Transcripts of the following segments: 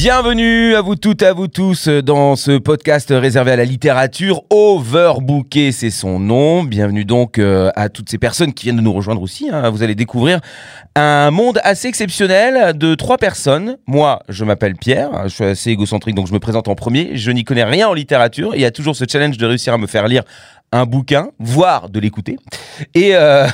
Bienvenue à vous toutes à vous tous dans ce podcast réservé à la littérature. Overbooké, c'est son nom. Bienvenue donc euh, à toutes ces personnes qui viennent de nous rejoindre aussi. hein. Vous allez découvrir un monde assez exceptionnel de trois personnes. Moi, je m'appelle Pierre, je suis assez égocentrique donc je me présente en premier. Je n'y connais rien en littérature. Il y a toujours ce challenge de réussir à me faire lire un bouquin, voire de l'écouter. Et, euh,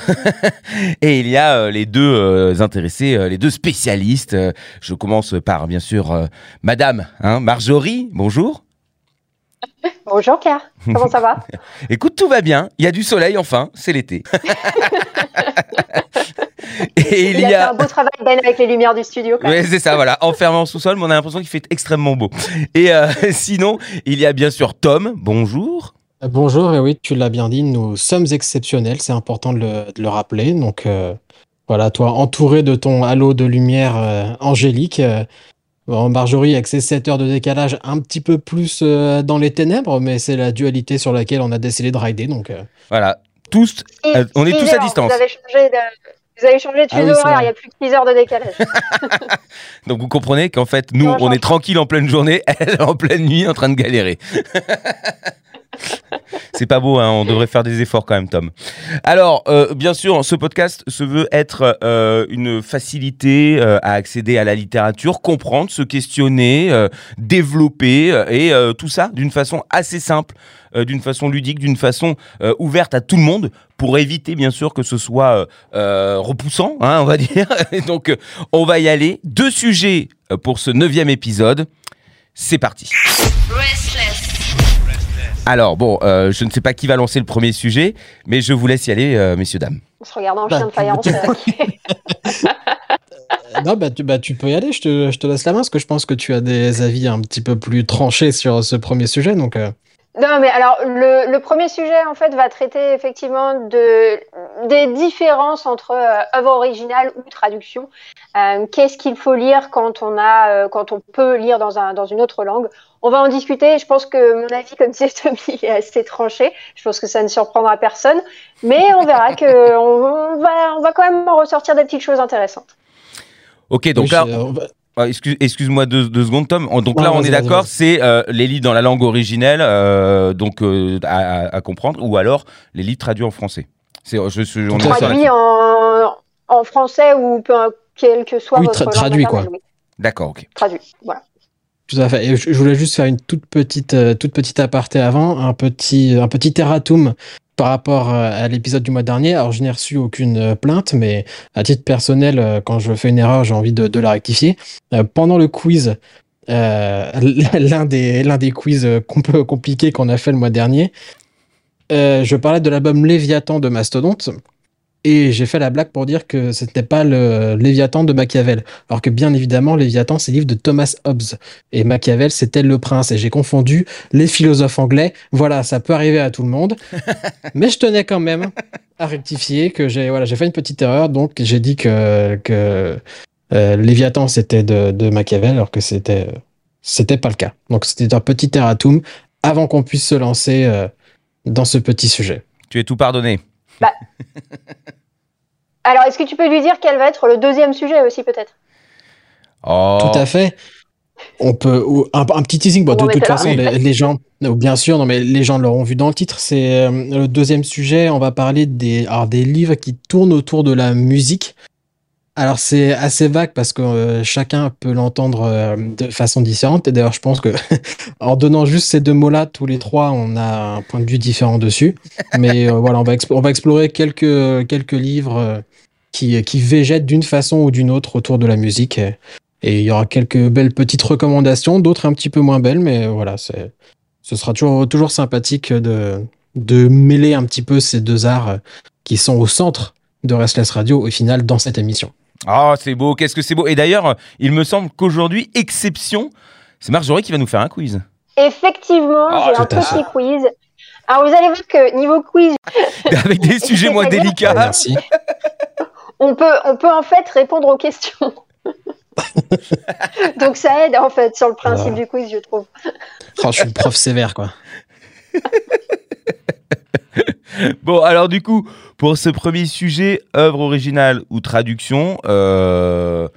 et il y a euh, les deux intéressés, les deux spécialistes. Je commence par, bien sûr, Madame hein, Marjorie, bonjour. Bonjour Pierre, comment ça va Écoute, tout va bien, il y a du soleil enfin, c'est l'été. et il Il y a fait un beau travail Ben avec les lumières du studio. Quand même. Ouais, c'est ça, voilà. Enfermé en sous-sol, mais on a l'impression qu'il fait extrêmement beau. Et euh, sinon, il y a bien sûr Tom, bonjour. Bonjour, et oui, tu l'as bien dit, nous sommes exceptionnels, c'est important de le, de le rappeler. Donc euh, voilà, toi, entouré de ton halo de lumière euh, angélique, euh, bon, Marjorie, avec ses 7 heures de décalage, un petit peu plus euh, dans les ténèbres, mais c'est la dualité sur laquelle on a décidé de rider. Donc, euh, Voilà, tous, Et euh, on est tous à distance. Vous avez changé de, vous avez changé de Ah oui, fuseau horaire, il n'y a plus que 6 heures de décalage. Donc vous comprenez qu'en fait, nous, on est tranquille en pleine journée, elle en pleine nuit en train de galérer. C'est pas beau, hein, on devrait faire des efforts quand même, Tom. Alors, euh, bien sûr, ce podcast se veut être euh, une facilité euh, à accéder à la littérature, comprendre, se questionner, développer, et tout ça d'une façon assez simple, d'une façon ludique, d'une façon ouverte à tout le monde, pour éviter bien sûr que ce soit repoussant, hein, on va dire. Donc, on va y aller. Deux sujets pour ce neuvième épisode. C'est parti. Restless. Alors bon, euh, je ne sais pas qui va lancer le premier sujet, mais je vous laisse y aller, euh, messieurs dames. On se regarde en Bah, chien de faïence. tu- non, bah tu, bah, tu peux y aller, je te, je te laisse la main, parce que je pense que tu as des avis un petit peu plus tranchés sur ce premier sujet. Donc, euh, Non, mais alors le, le premier sujet en fait va traiter effectivement de des différences entre euh, œuvre originale ou traduction. Euh, Qu'est-ce qu'il faut lire quand on a euh, quand on peut lire dans un dans une autre langue? On va en discuter. Je pense que mon avis, comme disait Tommy, est assez tranché. Je pense que ça ne surprendra personne, mais on verra que on, on va on va quand même en ressortir des petites choses intéressantes. Ok, donc là, je- on va- Ah, excuse, excuse-moi deux, deux secondes, Tom. On- Donc Non, là, on est d'accord, c'est euh, les livres dans la langue originelle, euh, donc euh, à, à- à comprendre, ou alors les livres traduits en français. C'est, je, on d'accord Traduit en en français ou peu quel que soit Oui, votre tra- langue traduit, quoi. oui. D'accord, ok. Traduit. Voilà. Tout à fait. Je voulais juste faire une toute petite, euh, toute petite aparté avant, un petit, un petit erratum par rapport euh, à l'épisode du mois dernier. Alors, je n'ai reçu aucune euh, plainte, mais à titre personnel, quand je fais une erreur, j'ai envie de, la rectifier. Pendant le quiz, l'un des, l'un des quiz compliqués qu'on a fait le mois dernier, je parlais de l'album Léviathan de Mastodonte. Et j'ai fait la blague pour dire que ce n'était pas le Léviathan de Machiavel. Alors que bien évidemment, Léviathan, c'est le livre de Thomas Hobbes. Et Machiavel, c'était le prince. Et j'ai confondu les philosophes anglais. Voilà, ça peut arriver à tout le monde. Mais je tenais quand même à rectifier que j'ai voilà, j'ai fait une petite erreur. Donc j'ai dit que, que euh, Léviathan, c'était de, de Machiavel, alors que c'était c'était pas le cas. Donc c'était un petit erratum avant qu'on puisse se lancer euh, dans ce petit sujet. Tu es tout pardonné. Alors, est-ce que tu peux lui dire quel va être le deuxième sujet aussi, peut-être? Oh. Tout à fait. On peut ou un, un petit teasing. Bon, de toute façon, Oui. les, les gens, bien sûr, non, mais les gens l'auront vu dans le titre. C'est euh, le deuxième sujet. On va parler des, alors, des livres qui tournent autour de la musique. Alors c'est assez vague parce que euh, chacun peut l'entendre euh, de façon différente. Et d'ailleurs, je pense que en donnant juste ces deux mots-là, tous les trois, on a un point de vue différent dessus. Mais euh, voilà, on va, explorer quelques, quelques livres qui, qui végètent d'une façon ou d'une autre autour de la musique. Et, il y aura quelques belles petites recommandations, d'autres un petit peu moins belles, mais voilà, ce sera toujours, toujours sympathique de, de mêler un petit peu ces deux arts qui sont au centre de Restless Radio au final dans cette émission. Oh, c'est beau, qu'est-ce que c'est beau. Et d'ailleurs, il me semble qu'aujourd'hui, exception, c'est Marjorie qui va nous faire un quiz. Effectivement, Ah, j'ai un petit quiz. Alors, vous allez voir que niveau quiz, Avec des sujets moins délicats. Merci. on peut, on peut en fait répondre aux questions. Donc ça aide en fait sur le principe du quiz, je trouve. Oh, je suis une prof sévère, quoi. Bon, alors du coup, pour ce premier sujet, œuvre originale ou traduction, euh,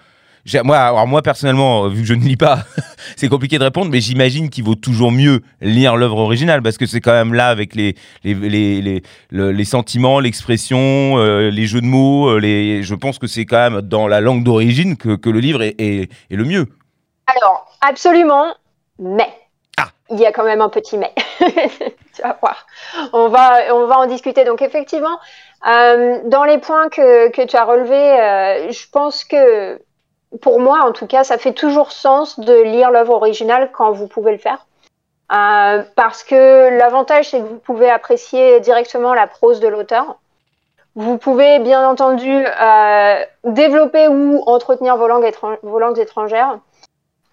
moi, personnellement, vu que je ne lis pas, c'est compliqué de répondre, mais j'imagine qu'il vaut toujours mieux lire l'œuvre originale parce que c'est quand même là avec les les les les, le- les sentiments, l'expression, euh, les jeux de mots, euh, les, je pense que c'est quand même dans la langue d'origine que, le livre est, est le mieux. Alors, absolument, mais. Il y a quand même un petit mais. tu vas voir. On va, on va en discuter. Donc, effectivement, euh, dans les points que, que tu as relevés, euh, je pense que, pour moi, en tout cas, ça fait toujours sens de lire l'œuvre originale quand vous pouvez le faire. Euh, parce que l'avantage, c'est que vous pouvez apprécier directement la prose de l'auteur. Vous pouvez, bien entendu, euh, développer ou entretenir vos langues étrangères.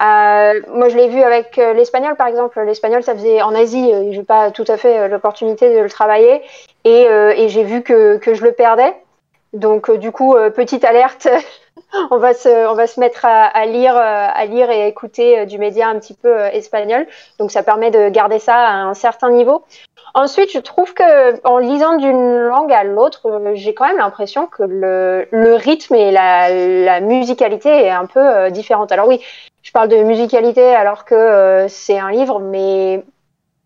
Euh, moi, je l'ai vu avec euh, l'espagnol, par exemple. L'espagnol, ça faisait en Asie, euh, j'ai pas tout à fait l'opportunité de le travailler, et, j'ai vu que, je le perdais. Donc, du coup, petite alerte, on va se, mettre à, lire, et à écouter du média un petit peu espagnol. Donc, ça permet de garder ça à un certain niveau. Ensuite, je trouve que en lisant d'une langue à l'autre, j'ai quand même l'impression que le, rythme et la, musicalité est un peu différente. Alors oui, je parle de musicalité alors que euh, c'est un livre, mais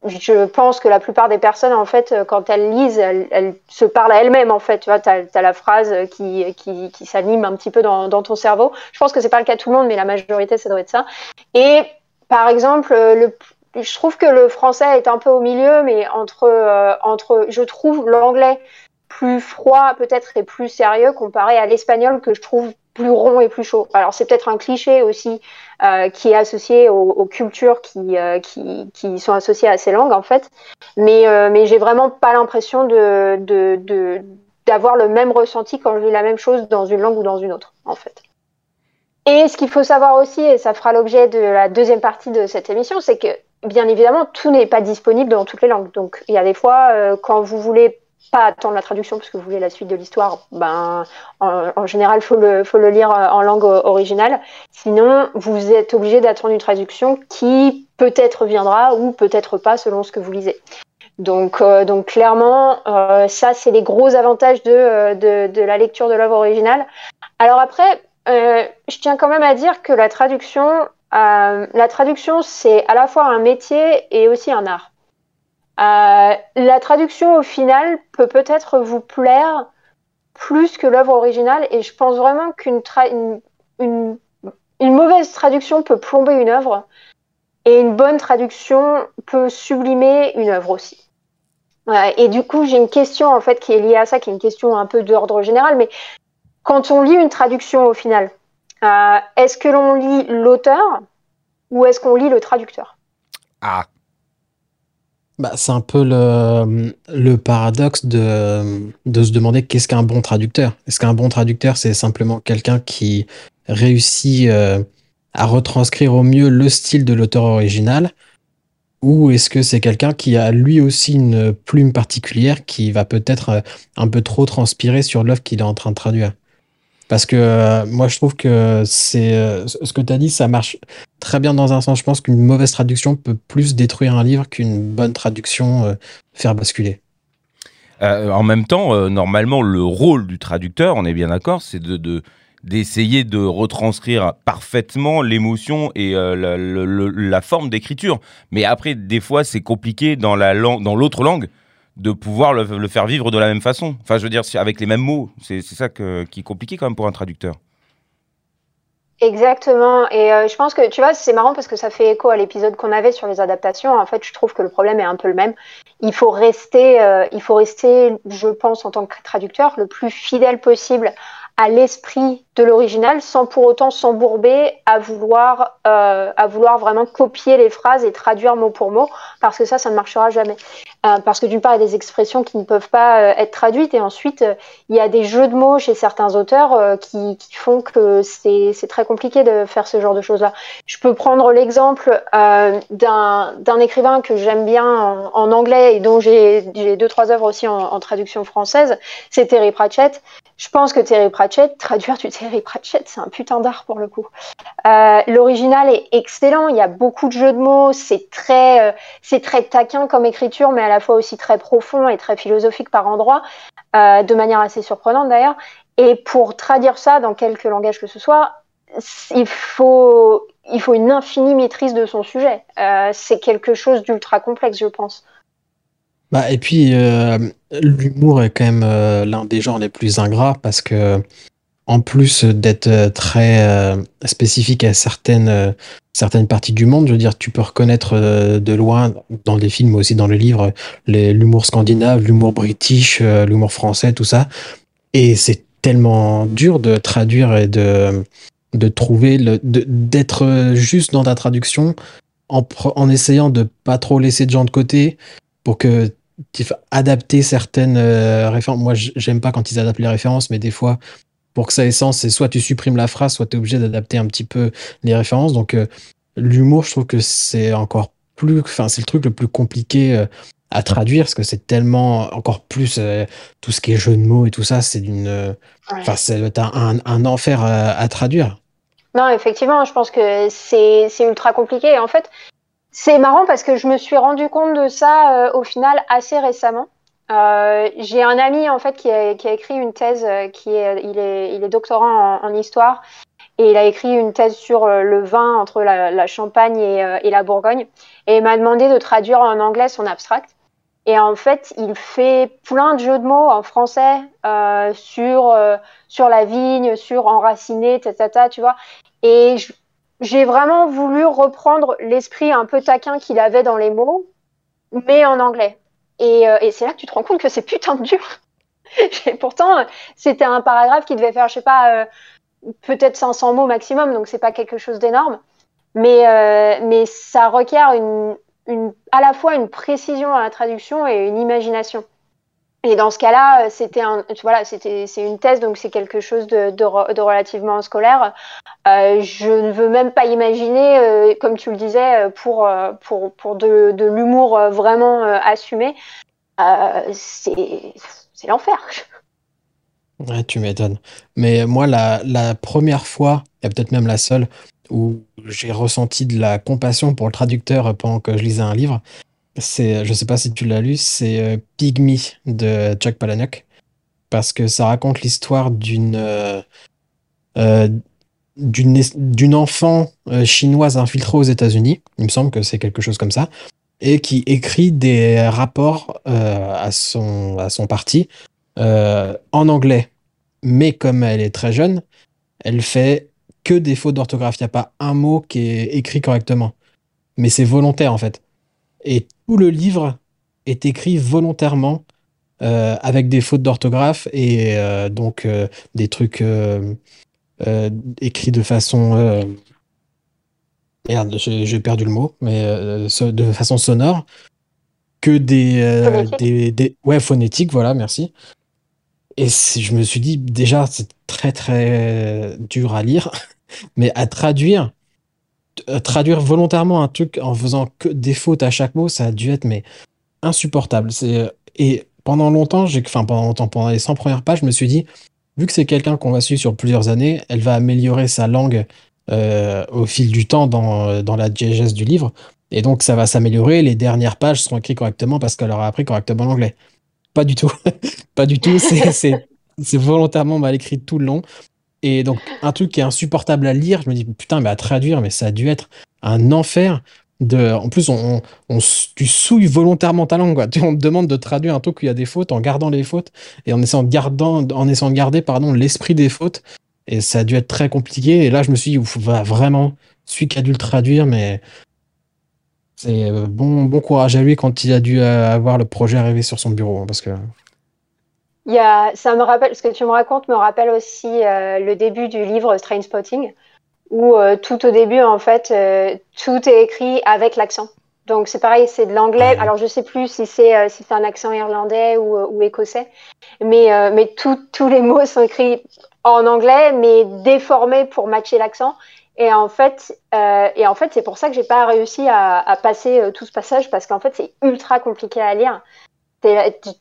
je pense que la plupart des personnes, en fait, euh, quand elles lisent, elles, elles se parlent à elles-mêmes, en fait. Tu vois, t'as as la phrase qui, qui, qui s'anime un petit peu dans, dans ton cerveau. Je pense que c'est pas le cas de tout le monde, mais la majorité, ça doit être ça. Et par exemple, euh, le, je trouve que le français est un peu au milieu, mais entre, euh, entre je trouve l'anglais plus froid peut-être et plus sérieux comparé à l'espagnol que je trouve plus rond et plus chaud. Alors c'est peut-être un cliché aussi euh, qui est associé aux, cultures qui, euh, qui, sont associées à ces langues en fait, mais, euh, mais j'ai vraiment pas l'impression d'avoir le même ressenti quand je lis la même chose dans une langue ou dans une autre en fait. Et ce qu'il faut savoir aussi, et ça fera l'objet de la deuxième partie de cette émission, c'est que bien évidemment tout n'est pas disponible dans toutes les langues. Donc il y a des fois quand vous voulez pas attendre la traduction parce que vous voulez la suite de l'histoire, ben, en, général, il faut le, faut le lire en langue originale. Sinon, vous êtes obligé d'attendre une traduction qui peut-être viendra ou peut-être pas selon ce que vous lisez. Donc, euh, donc clairement, euh, ça, c'est les gros avantages de, de, de la lecture de l'œuvre originale. Alors après, euh, je tiens quand même à dire que la traduction, euh, la traduction, c'est à la fois un métier et aussi un art. Euh, la traduction au final peut peut-être vous plaire plus que l'œuvre originale et je pense vraiment qu'une une, une, une, mauvaise traduction peut plomber une œuvre et une bonne traduction peut sublimer une œuvre aussi. Ouais, et du coup, j'ai une question en fait qui est liée à ça, qui est une question un peu d'ordre général, mais quand on lit une traduction au final, euh, est-ce que l'on lit l'auteur ou est-ce qu'on lit le traducteur? Ah, bah, c'est un peu le, le paradoxe de, de se demander qu'est-ce qu'un bon traducteur. Est-ce qu'un bon traducteur, c'est simplement quelqu'un qui réussit euh, à retranscrire au mieux le style de l'auteur original? Ou est-ce que c'est quelqu'un qui a lui aussi une plume particulière qui va peut-être euh, un peu trop transpirer sur l'œuvre qu'il est en train de traduire? Parce que euh, moi, je trouve que c'est euh, ce que tu as dit, ça marche très bien dans un sens. Je pense qu'une mauvaise traduction peut plus détruire un livre qu'une bonne traduction euh, faire basculer. En même temps, normalement, le rôle du traducteur, on est bien d'accord, c'est de, de d'essayer de retranscrire parfaitement l'émotion et la, forme d'écriture. Mais après, des fois, c'est compliqué dans l'autre langue de pouvoir le, faire vivre de la même façon. Enfin, je veux dire, avec les mêmes mots. C'est ça qui est compliqué quand même pour un traducteur. Exactement. Et euh, je pense que, tu vois, c'est marrant parce que ça fait écho à l'épisode qu'on avait sur les adaptations. En fait, je trouve que le problème est un peu le même. Il faut rester, euh, il faut rester, je pense, en tant que traducteur, le plus fidèle possible à l'esprit de l'original sans pour autant s'embourber à vouloir euh, à vouloir vraiment copier les phrases et traduire mot pour mot parce que ça ça ne marchera jamais euh, parce que d'une part il y a des expressions qui ne peuvent pas euh, être traduites et ensuite euh, il y a des jeux de mots chez certains auteurs qui, font que c'est très compliqué de faire ce genre de choses là je peux prendre l'exemple d'un écrivain que j'aime bien en, anglais et dont j'ai deux trois œuvres aussi en, en traduction française. C'est Terry Pratchett je pense que Terry Pratchett, traduire du Terry Pratchett, c'est un putain d'art pour le coup. Euh, l'original est excellent, il y a beaucoup de jeux de mots, c'est très, euh, très taquin comme écriture, mais à la fois aussi très profond et très philosophique par endroits, euh, de manière assez surprenante d'ailleurs. Et pour traduire ça dans quelque langage que ce soit, il faut, il faut une infinie maîtrise de son sujet. c'est quelque chose d'ultra complexe, je pense. Bah, et puis, euh, l'humour est quand même euh, l'un des genres les plus ingrats parce que, en plus d'être euh, très spécifique à certaines, certaines parties du monde, je veux dire, tu peux reconnaître de loin, dans les films, mais aussi dans le livre, l'humour scandinave, l'humour british, l'humour français, tout ça. Et c'est tellement dur de traduire et de, de trouver, d'être juste dans ta traduction en, en essayant de pas trop laisser de gens de côté pour que adapter certaines euh, références. Moi, j'aime pas quand ils adaptent les références, mais des fois, pour que ça ait sens, c'est soit tu supprimes la phrase, soit tu es obligé d'adapter un petit peu les références. Donc, euh, l'humour, je trouve que c'est encore plus. Enfin, c'est le truc le plus compliqué euh, à traduire, parce que c'est tellement encore plus. tout ce qui est jeu de mots et tout ça, c'est d'une. Enfin, c'est un, un, enfer à, à traduire. Non, effectivement, je pense que c'est ultra compliqué. En fait, c'est marrant parce que je me suis rendu compte de ça euh, au final assez récemment. Euh, j'ai un ami en fait qui a, écrit une thèse, euh, qui est, il est, doctorant en, histoire et il a écrit une thèse sur le vin entre la, Champagne et, la Bourgogne et il m'a demandé de traduire en anglais son abstract. Et en fait, il fait plein de jeux de mots en français sur sur la vigne, sur enraciné, etc. Tu vois. Et j'ai vraiment voulu reprendre l'esprit un peu taquin qu'il avait dans les mots, mais en anglais. Et, euh, c'est là que tu te rends compte que c'est putain de dur. et pourtant, c'était un paragraphe qui devait faire, je sais pas, euh, peut-être 500 mots maximum, donc c'est pas quelque chose d'énorme. Mais, euh, ça requiert à la fois une précision à la traduction et une imagination. Et dans ce cas-là, euh, c'était voilà, c'est une thèse, donc c'est quelque chose de, de, relativement scolaire. Euh, je ne veux même pas imaginer, euh, comme tu le disais, pour, pour, pour de, de l'humour vraiment assumé. c'est, c'est l'enfer. Tu m'étonnes. Mais moi, la, la première fois, et peut-être même la seule, où j'ai ressenti de la compassion pour le traducteur pendant que je lisais un livre, c'est, je sais pas si tu l'as lu, c'est euh, Pygmy de Chuck Palahniuk. Parce que ça raconte l'histoire d'une euh, euh, d'une enfant chinoise infiltrée aux États-Unis. Il me semble que c'est quelque chose comme ça. Et qui écrit des rapports à, son, à son parti en anglais. Mais comme elle est très jeune, elle fait que des fautes d'orthographe. Il n'y a pas un mot qui est écrit correctement. Mais c'est volontaire en fait. Et tout le livre est écrit volontairement euh, avec des fautes d'orthographe et euh, donc euh, des trucs écrits de façon. Merde, j'ai perdu le mot, mais de façon sonore. Que des, des, des, Ouais, phonétique, voilà, merci. Et je me suis dit, déjà, c'est très très dur à lire, mais à traduire, traduire volontairement un truc en faisant que des fautes à chaque mot, ça a dû être mais insupportable. Euh, et pendant longtemps, enfin pendant les 100 premières pages, je me suis dit vu que c'est quelqu'un qu'on va suivre sur plusieurs années, elle va améliorer sa langue euh, au fil du temps dans, dans la diégèse du livre. Et donc ça va s'améliorer, les dernières pages seront écrites correctement parce qu'elle aura appris correctement l'anglais. Pas du tout. pas du tout. C'est volontairement mal écrit tout le long. Et donc, un truc qui est insupportable à lire, je me dis, putain, mais à traduire, mais ça a dû être un enfer. De... En plus, on, tu souilles volontairement ta langue. Quoi. On te demande de traduire un truc où il y a des fautes en gardant les fautes et en essayant de, garder pardon, l'esprit des fautes. Et ça a dû être très compliqué. Et là, je me suis dit, va vraiment, celui qui a dû le traduire, mais c'est euh, bon, bon courage à lui quand il a dû euh, avoir le projet arrivé sur son bureau. Hein, parce il y a, ça me rappelle, ce que tu me racontes me rappelle aussi euh, le début du livre Train Spotting, où euh, tout au début, en fait, euh, tout est écrit avec l'accent. Donc c'est pareil, c'est de l'anglais. Alors je sais plus si c'est si c'est un accent irlandais ou, ou écossais, mais mais tous les mots sont écrits en anglais, mais déformés pour matcher l'accent. Et en fait, et en fait, c'est pour ça que j'ai pas réussi à, à passer tout ce passage parce qu'en fait, c'est ultra compliqué à lire. Tu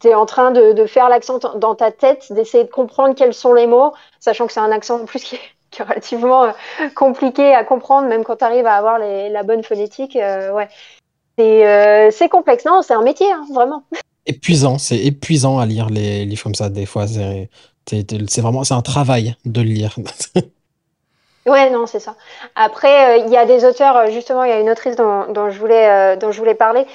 es, en train de, faire l'accent dans ta tête, d'essayer de comprendre quels sont les mots, sachant que c'est un accent en plus qui est, relativement euh, compliqué à comprendre, même quand tu arrives à avoir la bonne phonétique. Euh, ouais. C'est complexe. Non, c'est un métier, hein, vraiment. Épuisant, c'est épuisant à lire les livres comme ça, des fois. C'est vraiment c'est un travail de lire. Ouais, non, c'est ça. Après, il y a des auteurs, justement, il y a une autrice dont, je, voulais, dont je voulais parler,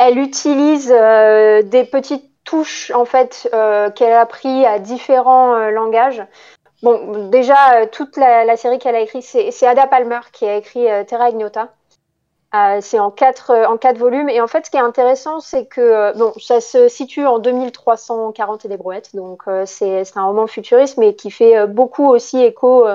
elle utilise euh, des petites touches en fait euh, qu'elle a appris à différents euh, langages. Bon, déjà toute la, série qu'elle a écrite, c'est Ada Palmer qui a écrit Terra Ignota. C'est en quatre, en quatre volumes. Et en fait, ce qui est intéressant, c'est que bon, ça se situe en 2340 et des brouettes. Donc, c'est un roman futuriste, mais qui fait beaucoup aussi écho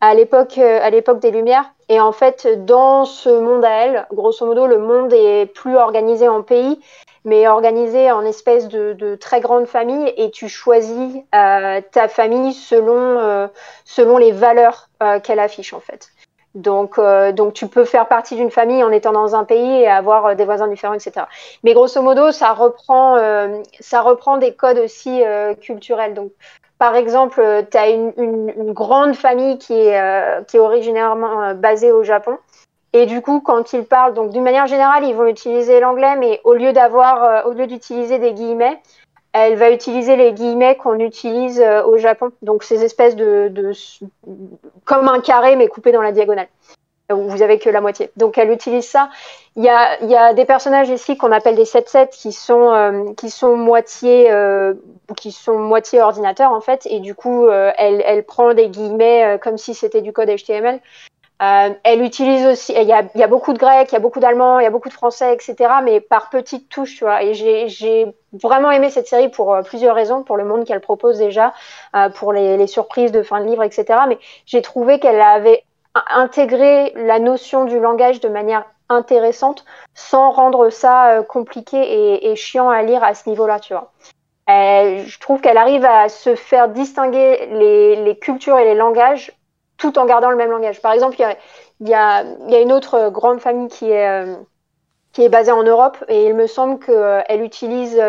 à l'époque, des Lumières. Et en fait, dans ce monde à elle, grosso modo, le monde est plus organisé en pays, mais organisé en espèce de, très grande famille, et tu choisis euh, ta famille selon, euh, selon les valeurs euh, qu'elle affiche en fait. Donc, donc tu peux faire partie d'une famille en étant dans un pays et avoir des voisins différents, etc. Mais grosso modo, ça reprend, ça reprend des codes aussi culturels. Donc, par exemple, euh, tu as une, grande famille qui est, euh, qui est originairement euh, basée au Japon. Et du coup, quand ils parlent, donc d'une manière générale, ils vont utiliser l'anglais, mais au lieu d'avoir, au lieu d'utiliser des guillemets, elle va utiliser les guillemets qu'on utilise au Japon. Donc ces espèces de, comme un carré mais coupé dans la diagonale vous avez que la moitié. Donc elle utilise ça. Il y a, des personnages ici qu'on appelle des 7-7 qui sont euh, qui sont moitié euh, qui sont moitié ordinateur en fait et du coup euh, elle prend des guillemets comme si c'était du code HTML. Elle utilise aussi, il y, a, beaucoup de grec, il y a beaucoup d'allemand, il y a beaucoup de français, etc. Mais par petites touches, tu vois. Et j'ai vraiment aimé cette série pour plusieurs raisons, pour le monde qu'elle propose déjà, pour les, surprises de fin de livre, etc. Mais j'ai trouvé qu'elle avait intégrer la notion du langage de manière intéressante sans rendre ça euh, compliqué et, chiant à lire à ce niveau-là, tu vois. Euh, je trouve qu'elle arrive à se faire distinguer les, cultures et les langages tout en gardant le même langage. Par exemple, il y a, une autre grande famille qui est, euh, qui est basée en Europe et il me semble qu'elle utilise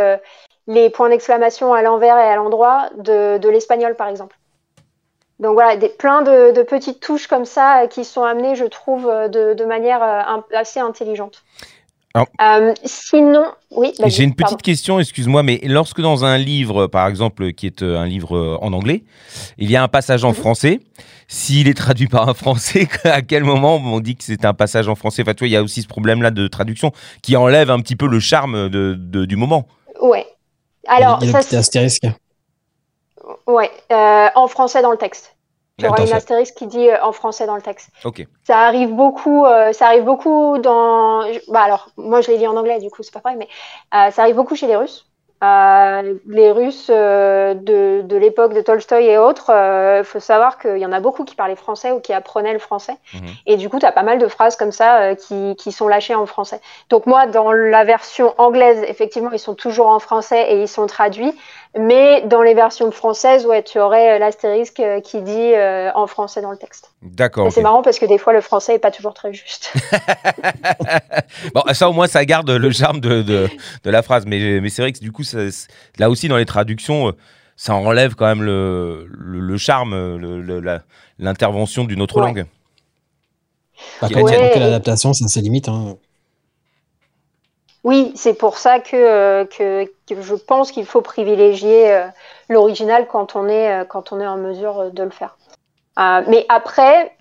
les points d'exclamation à l'envers et à l'endroit de l'espagnol, par exemple. Donc voilà, des, plein de, petites touches comme ça euh, qui sont amenées, je trouve, euh, de, manière euh, assez intelligente. sinon, oui. J'ai une petite question, excuse-moi, mais lorsque dans un livre, par exemple, qui est un livre en anglais, il y a un passage en mhm. français, s'il est traduit par un français, à quel moment on dit que c'est un passage en français? Enfin, tu vois, il y a aussi ce problème-là de traduction qui enlève un petit peu le charme de, du moment. Ouais. Alors, il y a ça, astérisque. Ouais, euh, en français dans le texte. Tu auras une astérisque qui dit euh, en français dans le texte. Ok. Ça arrive beaucoup, euh, ça arrive beaucoup dans. Bah alors, moi je l'ai dit en anglais, du coup c'est pas pareil, mais ça arrive beaucoup chez les Russes. Euh, les Russes euh, de, de l'époque de Tolstoï et autres, il euh, faut savoir qu'il y en a beaucoup qui parlaient français ou qui apprenaient le français. Mhm. Et du coup, tu as pas mal de phrases comme ça qui, qui, sont lâchées en français. Donc moi, dans la version anglaise, effectivement, ils sont toujours en français et ils sont traduits. Mais dans les versions françaises, ouais, tu aurais l'astérisque qui dit en français dans le texte. D'accord. C'est marrant parce que des fois, le français est pas toujours très juste. bon, ça au moins, ça garde le charme de, de, de la phrase. Mais, mais c'est vrai que du coup, là aussi, dans les traductions, euh, ça enlève quand même le, le, charme, l'intervention d'une autre langue. Bah, quand l'adaptation, ça c'est limite. Hein. Oui, c'est pour ça que, euh, que, je pense qu'il faut privilégier euh, l'original quand, on est, quand on est en mesure de le faire. mais après,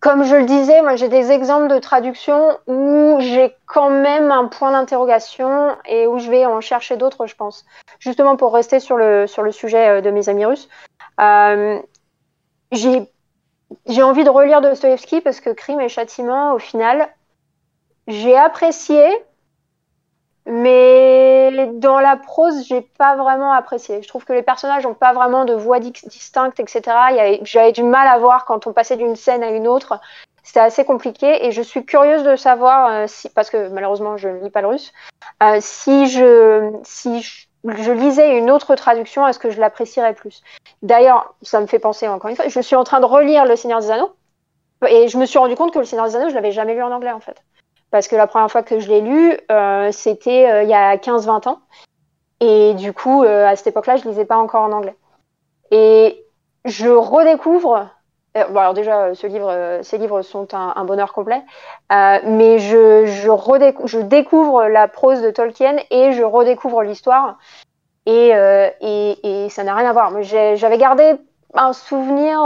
comme je le disais, moi j'ai des exemples de traduction où j'ai quand même un point d'interrogation et où je vais en chercher d'autres, je pense. Justement pour rester sur le, sur le sujet euh, de mes amis russes. Euh, j'ai envie de relire Dostoevsky parce que Crime et Châtiment, au final, j'ai apprécié, mais dans la prose, j'ai pas vraiment apprécié. Je trouve que les personnages n'ont pas vraiment de voix distincte, etc. J'avais du mal à voir quand on passait d'une scène à une autre. C'était assez compliqué et je suis curieuse de savoir, euh, si, parce que malheureusement je ne lis pas le russe, euh, si, je, si je, lisais une autre traduction, est-ce que je l'apprécierais plus? D'ailleurs, ça me fait penser encore une fois, je suis en train de relire Le Seigneur des Anneaux et je me suis rendu compte que Le Seigneur des Anneaux, je l'avais jamais lu en anglais en fait. Parce que la première fois que je l'ai lu, c'était il y a 15-20 ans. Et du coup, à cette époque-là, je lisais pas encore en anglais. Et je redécouvre euh, bon, alors déjà, euh, euh, ces livres sont un, bonheur complet, mais je, je, découvre la prose de Tolkien et je redécouvre l'histoire. Et, ça n'a rien à voir. J'avais gardé un souvenir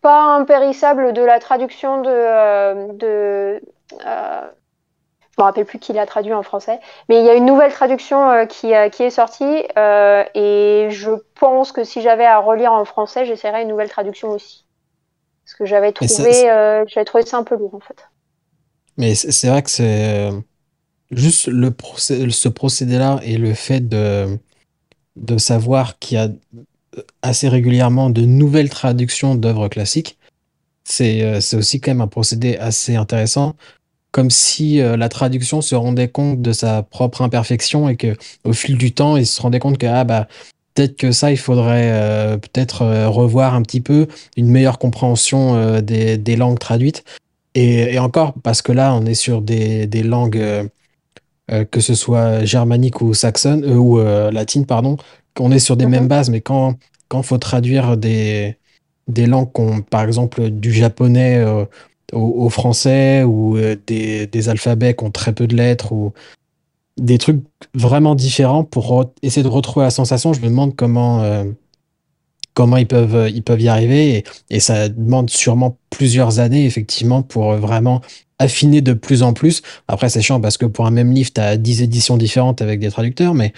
pas impérissable de la traduction de je me rappelle plus qui l'a traduit en français, mais il y a une nouvelle traduction euh, qui, euh, qui, est sortie euh, et je pense que si j'avais à relire en français, j'essaierais une nouvelle traduction aussi. Parce que j'avais trouvé, j'avais trouvé ça un peu lourd en fait. Mais c'est vrai que c'est juste le ce procédé-là et le fait de, de savoir qu'il y a assez régulièrement de nouvelles traductions d'œuvres classiques, c'est aussi quand même un procédé assez intéressant comme si euh, la traduction se rendait compte de sa propre imperfection et que au fil du temps, il se rendait compte que ah bah peut-être que ça, il faudrait euh, peut-être euh, revoir un petit peu une meilleure compréhension des, des, langues traduites. Et, et, encore, parce que là, on est sur des, des langues, que ce soit germanique ou saxonne, ou latine, pardon, qu'on est sur des mêmes mhm. bases, mais quand quand faut traduire des, des langues, par exemple du japonais au, français ou euh, des, alphabets qui ont très peu de lettres ou des trucs vraiment différents pour essayer de retrouver la sensation. Je me demande comment, euh, comment ils, peuvent, ils peuvent y arriver et, ça demande sûrement plusieurs années effectivement pour vraiment affiner de plus en plus. Après, c'est chiant parce que pour un même livre, tu as 10 éditions différentes avec des traducteurs, mais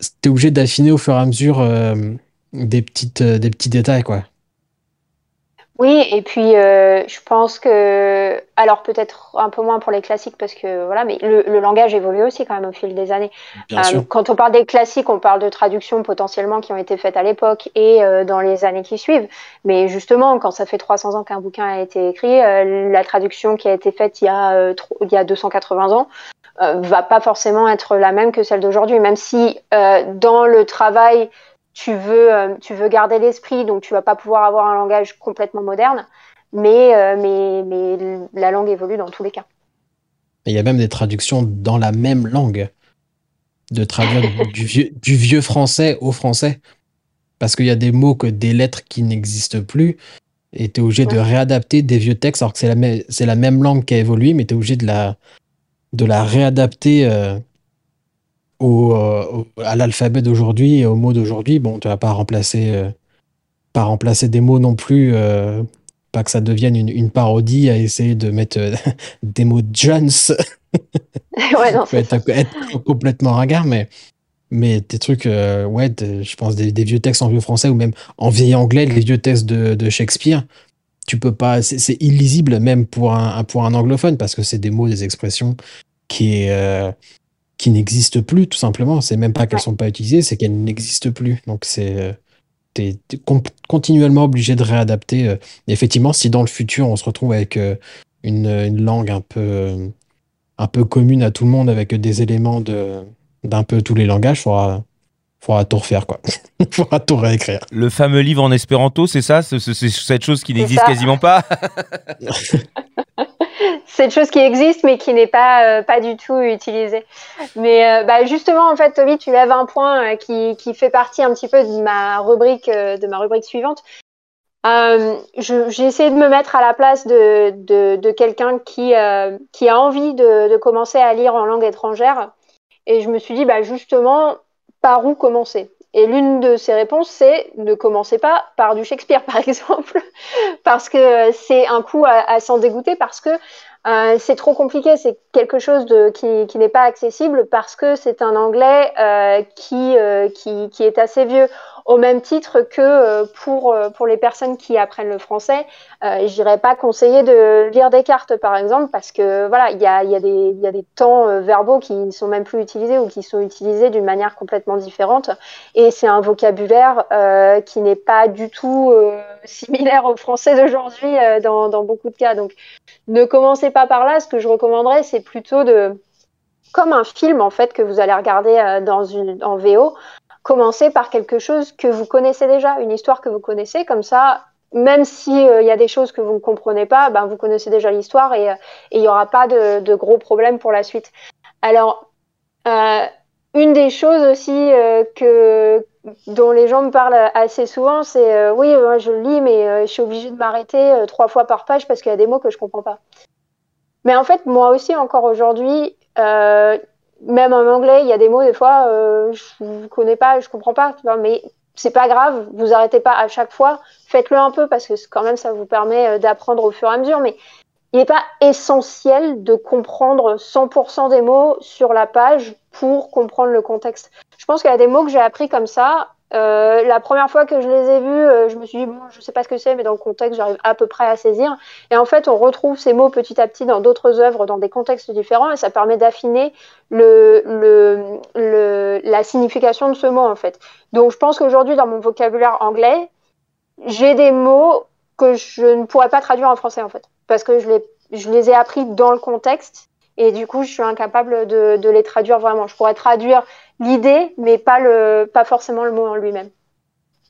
tu es obligé d'affiner au fur et à mesure euh, des, petites, des petits détails. quoi. Oui, et puis euh, je pense que, alors peut-être un peu moins pour les classiques parce que voilà, mais le, langage évolue aussi quand même au fil des années. Euh, quand on parle des classiques, on parle de traductions potentiellement qui ont été faites à l'époque et euh, dans les années qui suivent. Mais justement, quand ça fait 300 ans qu'un bouquin a été écrit, la traduction qui a été faite il y a, il y a 280 ans va pas forcément être la même que celle d'aujourd'hui, même si dans le travail tu veux, euh, tu veux garder l'esprit, donc tu vas pas pouvoir avoir un langage complètement moderne, mais, euh, mais, mais la langue évolue dans tous les cas. Il y a même des traductions dans la même langue, de traduire du, vieux, du vieux français au français, parce qu'il y a des mots que des lettres qui n'existent plus, et tu es obligé de réadapter des vieux textes, alors que c'est la, la même langue qui a évolué, mais tu es obligé de la, de la réadapter euh, au, à l'alphabet d'aujourd'hui et aux mots d'aujourd'hui, bon, tu vas pas remplacer, euh, pas remplacer des mots non plus, euh, pas que ça devienne une, une, parodie à essayer de mettre euh, des mots de Jones. ouais, non, être, être, complètement ringard, mais, mais des trucs, ouais, je pense des, des, vieux textes en vieux français ou même en vieil anglais, les vieux textes de, de Shakespeare, tu peux pas, c'est illisible même pour un, pour un anglophone parce que c'est des mots, des expressions qui est qui n'existent plus, tout simplement. C'est même pas qu'elles sont pas utilisées, c'est qu'elles n'existent plus. Donc c'est euh, t'es continuellement obligé de réadapter. Euh. effectivement, si dans le futur on se retrouve avec euh, une, une, langue un peu un peu commune à tout le monde avec des éléments de d'un peu tous les langages, faudra faudra tout refaire quoi. faudra tout réécrire. Le fameux livre en espéranto, c'est ça, c'est cette chose qui n'existe quasiment pas? cette chose qui existe mais qui n'est pas, euh, pas du tout utilisée. Mais euh, bah, justement, en fait, Toby, tu lèves un point euh, qui, qui, fait partie un petit peu de ma rubrique, de ma rubrique suivante. J'ai essayé de me mettre à la place de, de, de quelqu'un qui, qui a envie de, de, commencer à lire en langue étrangère. Et je me suis dit, bah, justement, par où commencer? Et l'une de ces réponses, c'est ne commencez pas par du Shakespeare, par exemple, parce que c'est un coup à, s'en dégoûter, parce que euh, c'est trop compliqué, c'est quelque chose qui, n'est pas accessible parce que c'est un anglais euh, euh, qui, qui, est assez vieux, au même titre que euh, pour, euh, pour les personnes qui apprennent le français. Euh, J'irais pas conseiller de lire des cartes, par exemple, parce que voilà, il y a, y, a y a des temps verbaux qui ne sont même plus utilisés ou qui sont utilisés d'une manière complètement différente. Et c'est un vocabulaire qui n'est pas du tout similaire au français d'aujourd'hui dans, dans beaucoup de cas. Donc, ne commencez pas par là. Ce que je recommanderais, c'est plutôt de, comme un film en fait que vous allez regarder euh, dans une en VO, commencer par quelque chose que vous connaissez déjà, une histoire que vous connaissez. Comme ça, même si il y a des choses que vous ne comprenez pas, ben, vous connaissez déjà l'histoire et il n'y aura pas de, gros problèmes pour la suite. Alors, une des choses aussi que dont les gens me parlent assez souvent, c'est euh, oui, je lis, mais euh, je suis obligée de m'arrêter euh, trois fois par page parce qu'il y a des mots que je comprends pas. Mais en fait, moi aussi, encore aujourd'hui, même en anglais, il y a des mots des fois je ne connais pas, je comprends pas. mais c'est pas grave, vous arrêtez pas à chaque fois, faites-le un peu parce que quand même ça vous permet d'apprendre au fur et à mesure. Mais il n'est pas essentiel de comprendre 100% des mots sur la page pour comprendre le contexte. Je pense qu'il y a des mots que j'ai appris comme ça. Euh, la première fois que je les ai vus, euh, je me suis dit, bon, je sais pas ce que c'est, mais dans le contexte, j'arrive à peu près à saisir. Et en fait, on retrouve ces mots petit à petit dans d'autres œuvres, dans des contextes différents, et ça permet d'affiner la signification de ce mot, en fait. Donc, je pense qu'aujourd'hui, dans mon vocabulaire anglais, j'ai des mots que je ne pourrais pas traduire en français, en fait, parce que je les, ai appris dans le contexte et du coup, je suis incapable de les traduire vraiment. Je pourrais traduire l'idée, mais pas, le, pas forcément le mot en lui-même.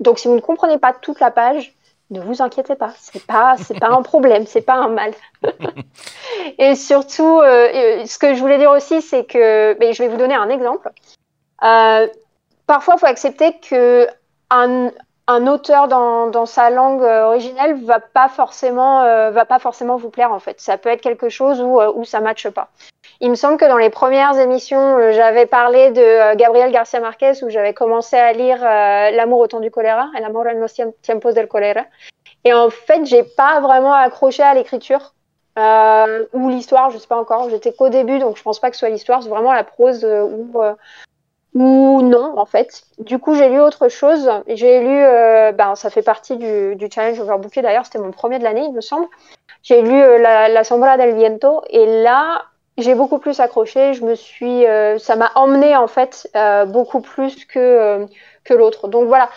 Donc, si vous ne comprenez pas toute la page, ne vous inquiétez pas, c'est pas c'est pas un problème, c'est pas un mal. et surtout, euh, ce que je voulais dire aussi, c'est que, mais je vais vous donner un exemple. Euh, parfois, il faut accepter que un, un auteur dans, sa langue euh, originelle va pas forcément euh, va pas forcément vous plaire en fait. Ça peut être quelque chose où, euh, où ça matche pas. Il me semble que dans les premières émissions, j'avais parlé de Gabriel Garcia Marquez où j'avais commencé à lire L'amour au temps du choléra, El amor en los tiempos del colera. Et en fait, j'ai pas vraiment accroché à l'écriture ou l'histoire, je sais pas encore. J'étais qu'au début, donc je pense pas que ce soit l'histoire. C'est vraiment la prose où ou non en fait. Du coup, j'ai lu autre chose. J'ai lu, euh, ben, ça fait partie du, du challenge Overbooké d'ailleurs, c'était mon premier de l'année, il me semble. J'ai lu euh, la, la, Sombra del Viento et là, j'ai beaucoup plus accroché. Je me suis, euh, ça m'a emmené en fait beaucoup plus que que l'autre. Donc voilà,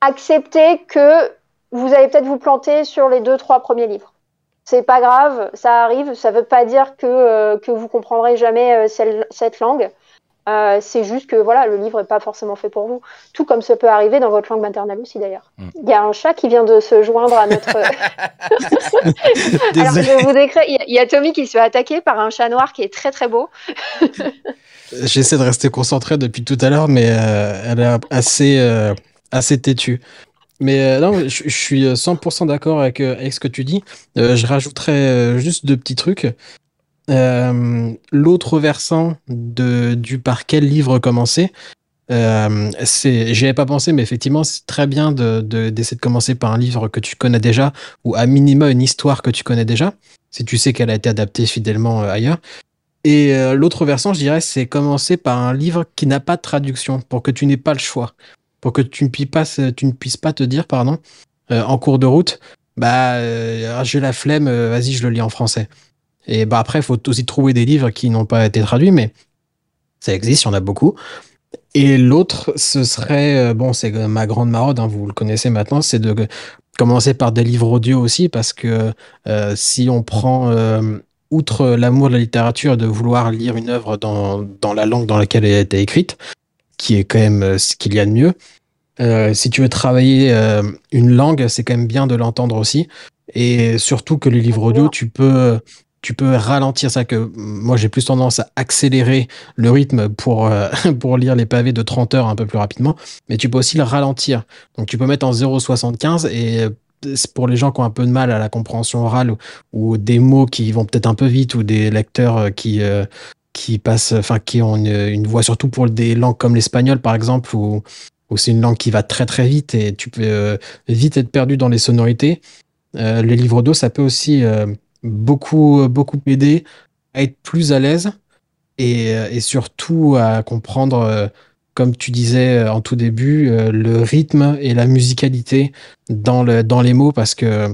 acceptez que vous allez peut-être vous planter sur les deux trois premiers livres. C'est pas grave, ça arrive. Ça veut pas dire que que vous comprendrez jamais cette langue. Euh, c'est juste que voilà, le livre n'est pas forcément fait pour vous. Tout comme ça peut arriver dans votre langue maternelle aussi d'ailleurs. Mm. Il y a un chat qui vient de se joindre à notre. Alors je vous. Il y, a Tommy qui se fait attaquer par un chat noir qui est très très beau. J'essaie de rester concentré depuis tout à l'heure, mais euh, elle est assez euh, assez têtue. Mais non, je, suis 100% d'accord avec, avec, ce que tu dis. je rajouterais juste deux petits trucs. Euh, l'autre versant de, du par quel livre commencer, euh, j'y avais pas pensé, mais effectivement, c'est très bien de, d'essayer de commencer par un livre que tu connais déjà, ou à minima une histoire que tu connais déjà, si tu sais qu'elle a été adaptée fidèlement euh, ailleurs. Et l'autre versant, je dirais, c'est commencer par un livre qui n'a pas de traduction, pour que tu n'aies pas le choix, pour que tu ne puisses pas, tu ne puisses pas te dire, pardon, en cours de route, bah, j'ai la flemme, vas-y, je le lis en français. Et bah après, il faut aussi trouver des livres qui n'ont pas été traduits, mais ça existe, il y en a beaucoup. Et l'autre, ce serait, euh, bon, c'est ma grande maraude, hein, vous le connaissez maintenant, c'est de commencer par des livres audio aussi, parce que euh, si on prend, euh, outre l'amour de la littérature, de vouloir lire une œuvre dans, dans, la langue dans laquelle elle a été écrite, qui est quand même ce qu'il y a de mieux, si tu veux travailler une langue, c'est quand même bien de l'entendre aussi. Et surtout que les livres audio, tu peux tu peux ralentir ça que moi j'ai plus tendance à accélérer le rythme pour euh, pour lire les pavés de 30 heures un peu plus rapidement mais tu peux aussi le ralentir. Donc tu peux mettre en 0,75 et euh, pour les gens qui ont un peu de mal à la compréhension orale ou, des mots qui vont peut-être un peu vite ou des lecteurs euh, qui qui passent enfin qui ont une, voix surtout pour des langues comme l'espagnol par exemple ou où c'est une langue qui va très très vite et tu peux vite être perdu dans les sonorités. Les livres d'eau ça peut aussi beaucoup, beaucoup aider à être plus à l'aise et, euh, et, surtout à comprendre, euh, comme tu disais euh, en tout début, le rythme et la musicalité dans, le, dans les mots parce que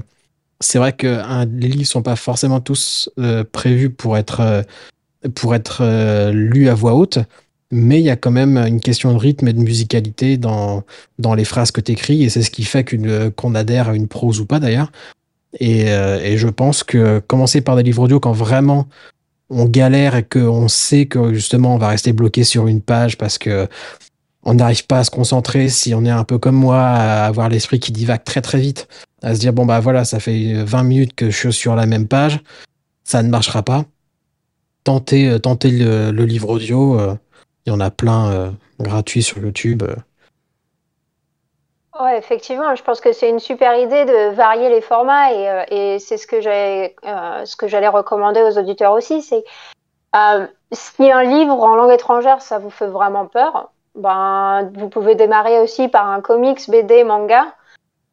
c'est vrai que les livres sont pas forcément tous prévus pour être, pour être lus à voix haute, mais il y a quand même une question de rythme et de musicalité dans, dans les phrases que tu et c'est ce qui fait qu'on adhère à une prose ou pas d'ailleurs. Euh, et, je pense que commencer par des livres audio quand vraiment on galère et qu'on sait que justement on va rester bloqué sur une page parce que on n'arrive pas à se concentrer si on est un peu comme moi, à avoir l'esprit qui divague très très vite, à se dire bon bah voilà, ça fait 20 minutes que je suis sur la même page, ça ne marchera pas. Tentez, euh, tentez le, livre audio, euh, il y en a plein gratuits sur YouTube. Ouais, effectivement, je pense que c'est une super idée de varier les formats et, c'est ce que j'allais ce que j'allais recommander aux auditeurs aussi, c'est si un livre en langue étrangère ça vous fait vraiment peur, ben, vous pouvez démarrer aussi par un comics, BD, manga.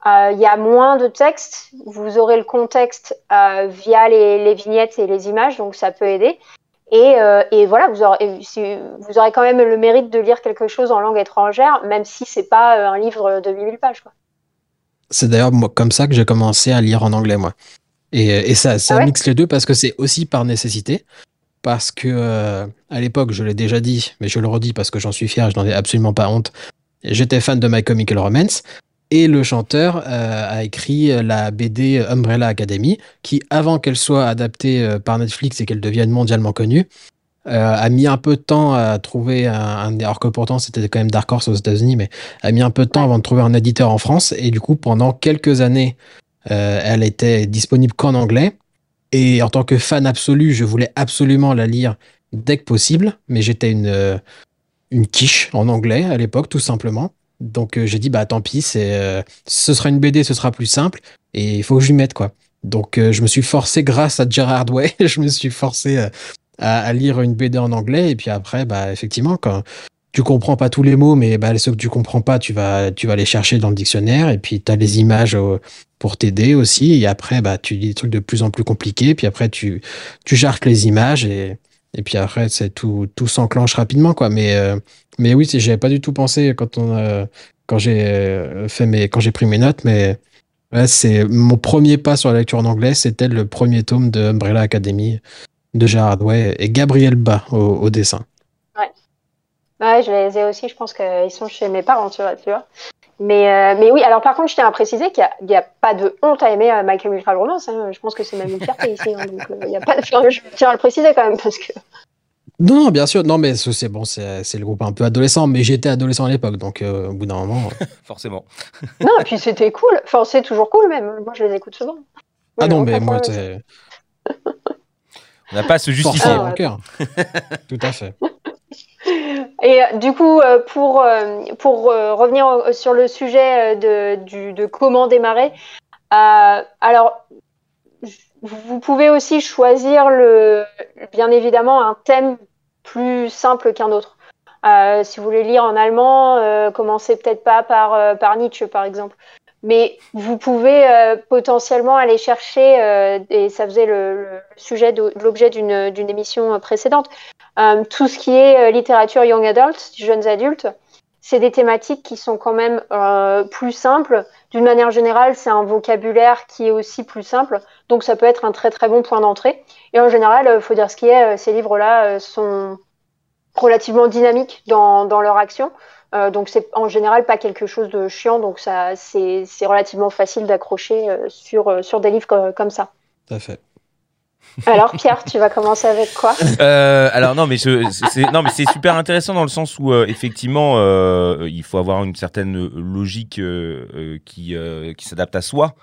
Euh, il y a moins de texte, vous aurez le contexte euh, via les, vignettes et les images, donc ça peut aider. Et, euh, et voilà, vous aurez, vous aurez quand même le mérite de lire quelque chose en langue étrangère, même si c'est pas un livre de 8000 pages. C'est d'ailleurs comme ça que j'ai commencé à lire en anglais, moi. Et, et ça, ça ah mixe les deux parce que c'est aussi par nécessité parce que euh, à l'époque, je l'ai déjà dit, mais je le redis parce que j'en suis fier, je n'en ai absolument pas honte. J'étais fan de My Chemical Romance et le chanteur euh, a écrit la BD Umbrella Academy, qui avant qu'elle soit adaptée euh, par Netflix et qu'elle devienne mondialement connue, a mis un peu de temps à trouver un, alors que pourtant c'était quand même Dark Horse aux États-Unis, mais a mis un peu de temps avant de trouver un éditeur en France et du coup pendant quelques années, elle était disponible qu'en anglais. Et en tant que fan absolu, je voulais absolument la lire dès que possible, mais j'étais une, euh, une quiche en anglais à l'époque, tout simplement. Donc euh, j'ai dit, bah tant pis, c'est, euh, ce sera une BD, ce sera plus simple, et il faut que je lui mette, quoi. Donc je me suis forcé, grâce à Gerard Way, je me suis forcé à, lire une BD en anglais, et puis après, bah effectivement, quand tu comprends pas tous les mots, mais bah, ceux que tu comprends pas, tu vas, tu vas les chercher dans le dictionnaire, et puis tu les images pour t'aider aussi. Et après, bah, tu lis des trucs de plus en plus compliqués. Puis après, tu, tu jarques les images et, et puis après, c'est tout, tout s'enclenche rapidement, quoi. Mais, euh, mais oui, j'avais pas du tout pensé quand on quand j'ai euh, fait mes, quand j'ai pris mes notes, mais c'est mon premier pas sur la lecture en anglais, c'était le premier tome de Umbrella Academy de Gerard Way et Gabriel Bas au, dessin. Ouais. Ouais, je les ai aussi, je pense qu'ils sont chez mes parents. Tu vois. Mais, euh, mais oui, alors par contre, je tiens à préciser qu'il n'y a, pas de honte à aimer euh, Michael Chemical Romance. Hein. Je pense que c'est même une fierté ici. Hein. donc, euh, y a pas de... Je tiens à le préciser quand même parce que. Non, bien sûr, non, mais c'est bon, c'est le groupe un peu adolescent, mais j'étais adolescent à l'époque, donc au bout d'un moment. Forcément. non, et puis c'était cool, enfin, c'est toujours cool même, moi je les écoute souvent. ah non, mais moi, c'est. On n'a pas à se justifier. Ah, cœur. Tout à fait. Et euh, du coup, euh, pour, euh, pour revenir sur le sujet de, du, de comment démarrer, alors vous pouvez aussi choisir le, bien évidemment un thème plus simple qu'un autre. si vous voulez lire en allemand, commencez peut-être pas par, par Nietzsche par exemple. Mais vous pouvez potentiellement aller chercher, et ça faisait le, sujet de, l'objet d'une émission précédente, euh, tout ce qui est euh, littérature young adult, jeunes adultes, c'est des thématiques qui sont quand même euh, plus simples. D'une manière générale, c'est un vocabulaire qui est aussi plus simple, donc ça peut être un très très bon point d'entrée. Et en général, il faut dire ce qui est, ces livres-là sont relativement dynamiques dans, leur action. donc c'est en général pas quelque chose de chiant, donc ça c'est relativement facile d'accrocher sur, des livres comme ça. Tout à fait. Alors Pierre, tu vas commencer avec quoi euh, Alors non, mais c'est non, mais c'est super intéressant dans le sens où euh, effectivement, euh, il faut avoir une certaine logique qui qui s'adapte à soi.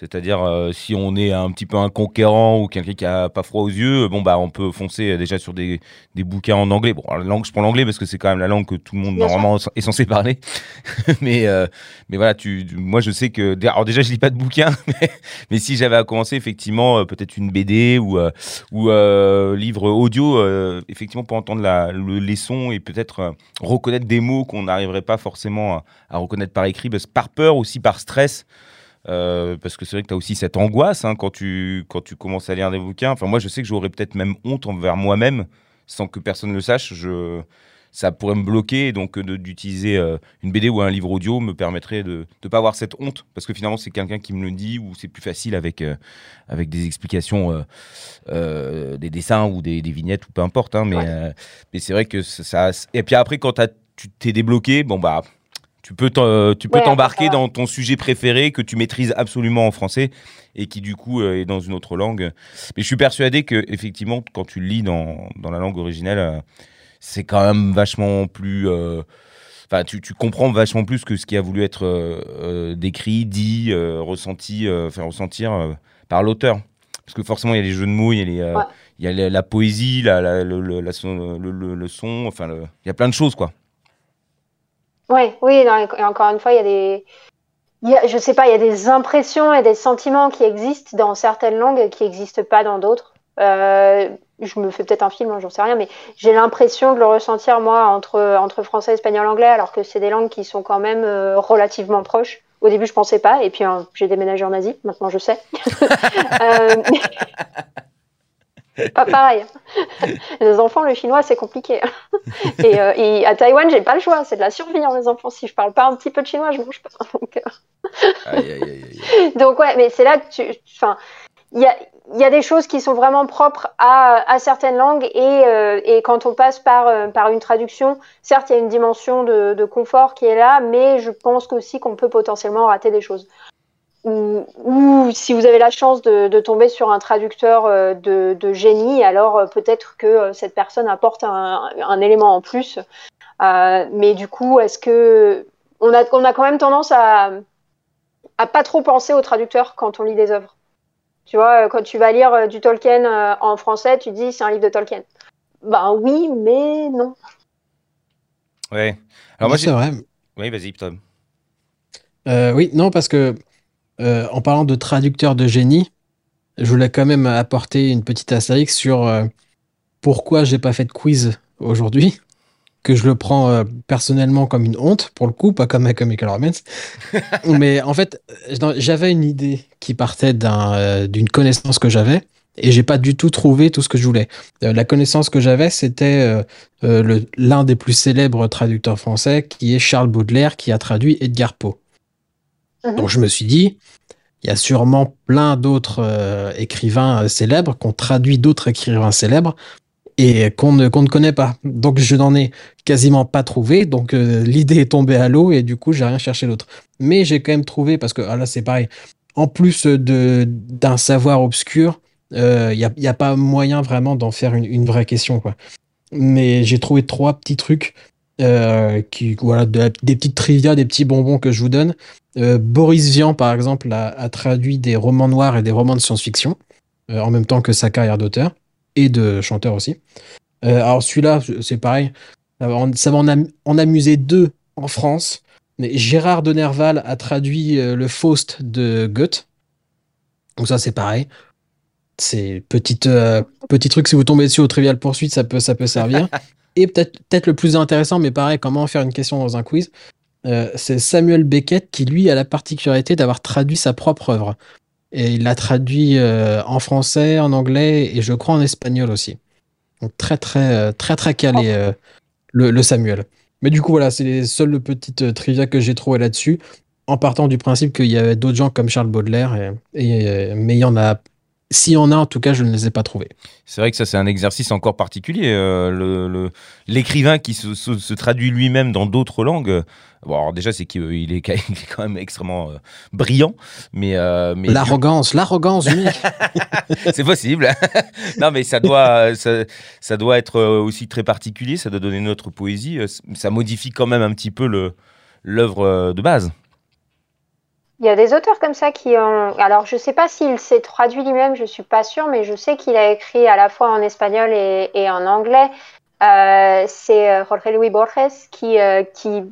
C'est-à-dire, euh, si on est un petit peu un conquérant ou quelqu'un qui a pas froid aux yeux, bon, bah, on peut foncer déjà sur des, des bouquins en anglais. Bon, la langue, je prends l'anglais parce que c'est quand même la langue que tout le monde, normalement, est censé parler. mais, euh, mais voilà, tu, moi, je sais que. Alors, déjà, je lis pas de bouquins, mais, si j'avais à commencer, effectivement, euh, peut-être une BD ou, ou livre audio, effectivement, pour entendre la, le, les sons et peut-être reconnaître des mots qu'on n'arriverait pas forcément à, à, reconnaître par écrit, parce, par peur aussi, par stress. Euh, parce que c'est vrai que tu as aussi cette angoisse hein, quand, tu, quand tu commences à lire des bouquins. Enfin, moi, je sais que j'aurais peut-être même honte envers moi-même sans que personne ne le sache. Je, ça pourrait me bloquer. Donc, d'utiliser euh, une BD ou un livre audio me permettrait de ne pas avoir cette honte. Parce que finalement, c'est quelqu'un qui me le dit ou c'est plus facile avec, euh, avec des explications, des dessins ou des, vignettes ou peu importe. Hein, mais mais c'est vrai que ça. Et puis après, quand tu t'es débloqué, bon, bah tu peux tu peux t'embarquer dans ton sujet préféré que tu maîtrises absolument en français et qui du coup euh, est dans une autre langue. Mais je suis persuadé que effectivement quand tu lis dans, dans la langue originelle, euh, c'est quand même vachement plus euh, enfin, tu, tu comprends vachement plus que ce qui a voulu être euh, euh, décrit, dit, euh, ressenti, euh, faire ressentir euh, par l'auteur. Parce que forcément, il y a les jeux de mots, il y a, les, euh, Ouais. il y a la, la poésie, la, la- le, le- son, le, le- le son, enfin, il y a plein de choses, quoi. Ouais, oui, et encore une fois, il y a des. Il y a, je sais pas, il y a des impressions et des sentiments qui existent dans certaines langues et qui n'existent pas dans d'autres. Euh, je me fais peut-être un film, hein, j'en sais rien, mais j'ai l'impression de le ressentir, moi, entre, entre français, espagnol, anglais, alors que c'est des langues qui sont quand même euh, relativement proches. Au début, je pensais pas, et puis euh, j'ai déménagé en Asie, maintenant je sais. Euh, pas pareil. Les enfants, le chinois, c'est compliqué. Et, euh, et à Taïwan, j'ai pas le choix, c'est de la survie, hein, les enfants. Si je parle pas un petit peu de chinois, je mange pas. Donc, euh, Aïe, aïe, aïe, aïe. donc ouais, mais c'est là que tu, enfin, il y a, il y a des choses qui sont vraiment propres à, à certaines langues et, euh, et quand on passe par, euh, par une traduction, certes, il y a une dimension de, de confort qui est là, mais je pense aussi qu'on peut potentiellement rater des choses. Ou, ou si vous avez la chance de, de tomber sur un traducteur euh, de, de génie, alors euh, peut-être que euh, cette personne apporte un, un élément en plus. Euh, mais du coup, est-ce que on a, on a quand même tendance à, à pas trop penser au traducteur quand on lit des œuvres. Tu vois, quand tu vas lire du Tolkien en français, tu dis c'est un livre de Tolkien. Ben oui, mais non. Ouais. Alors, moi, c'est vrai. Oui, vas-y, Tom. Euh, oui, non, parce que euh, en parlant de traducteur de génie, je voulais quand même apporter une petite astérix sur euh, pourquoi j'ai pas fait de quiz aujourd'hui, que je le prends euh, personnellement comme une honte, pour le coup, pas comme un Comical Romance. Mais en fait, j'avais une idée qui partait euh, d'une connaissance que j'avais. Et j'ai pas du tout trouvé tout ce que je voulais. La connaissance que j'avais, c'était l'un des plus célèbres traducteurs français, qui est Charles Baudelaire, qui a traduit Edgar Poe. Mhm. Donc je me suis dit, il y a sûrement plein d'autres euh, écrivains euh, célèbres qui ont traduit d'autres écrivains célèbres et qu'on ne, qu'on ne connaît pas. Donc je n'en ai quasiment pas trouvé. Donc euh, l'idée est tombée à l'eau et du coup j'ai rien cherché d'autre. Mais j'ai quand même trouvé, parce que ah là c'est pareil, en plus d'un savoir obscur, il n'y a, y a pas moyen vraiment d'en faire une, une vraie question. Quoi. Mais j'ai trouvé trois petits trucs. Euh, qui, voilà, des petites trivia, des petits bonbons que je vous donne. Euh, Boris Vian, par exemple, a, traduit des romans noirs et des romans de science-fiction, euh, en même temps que sa carrière d'auteur et de chanteur aussi. Alors celui-là, c'est pareil, ça va en, amuser deux en France. Mais Gérard de Nerval a traduit le Faust de Goethe. Donc ça, c'est pareil. C'est petite, petit truc, si vous tombez dessus au Trivial Poursuite, ça peut, ça peut servir. Et peut-être le plus intéressant, mais pareil, comment faire une question dans un quiz euh, c'est Samuel Beckett qui, lui, a la particularité d'avoir traduit sa propre œuvre. Et il l'a traduit euh, en français, en anglais et je crois en espagnol aussi. Donc très, très, euh, très, très calé, le, Samuel. Mais du coup, voilà, c'est les seules petites trivia que j'ai trouvées là-dessus, en partant du principe qu'il y avait d'autres gens comme Charles Baudelaire, et, mais il y en a. S'il y en a, en tout cas, je ne les ai pas trouvés. C'est vrai que ça, c'est un exercice encore particulier. euh, le- le- L'écrivain qui se, se- se traduit lui-même dans d'autres langues. Bon, alors déjà, c'est qu'il est, quand même extrêmement euh, brillant, mais, euh, mais L'arrogance, l'arrogance mec. c'est possible. non, mais ça doit, ça, ça doit être aussi très particulier. Ça doit donner une autre poésie. Ça modifie quand même un petit peu l'œuvre de base. Il y a des auteurs comme ça qui ont. Alors, je sais pas s'il s'est traduit lui-même, je suis pas sûre, mais je sais qu'il a écrit à la fois en espagnol et, en anglais. Euh, c'est euh, Jorge Luis Borges qui, euh,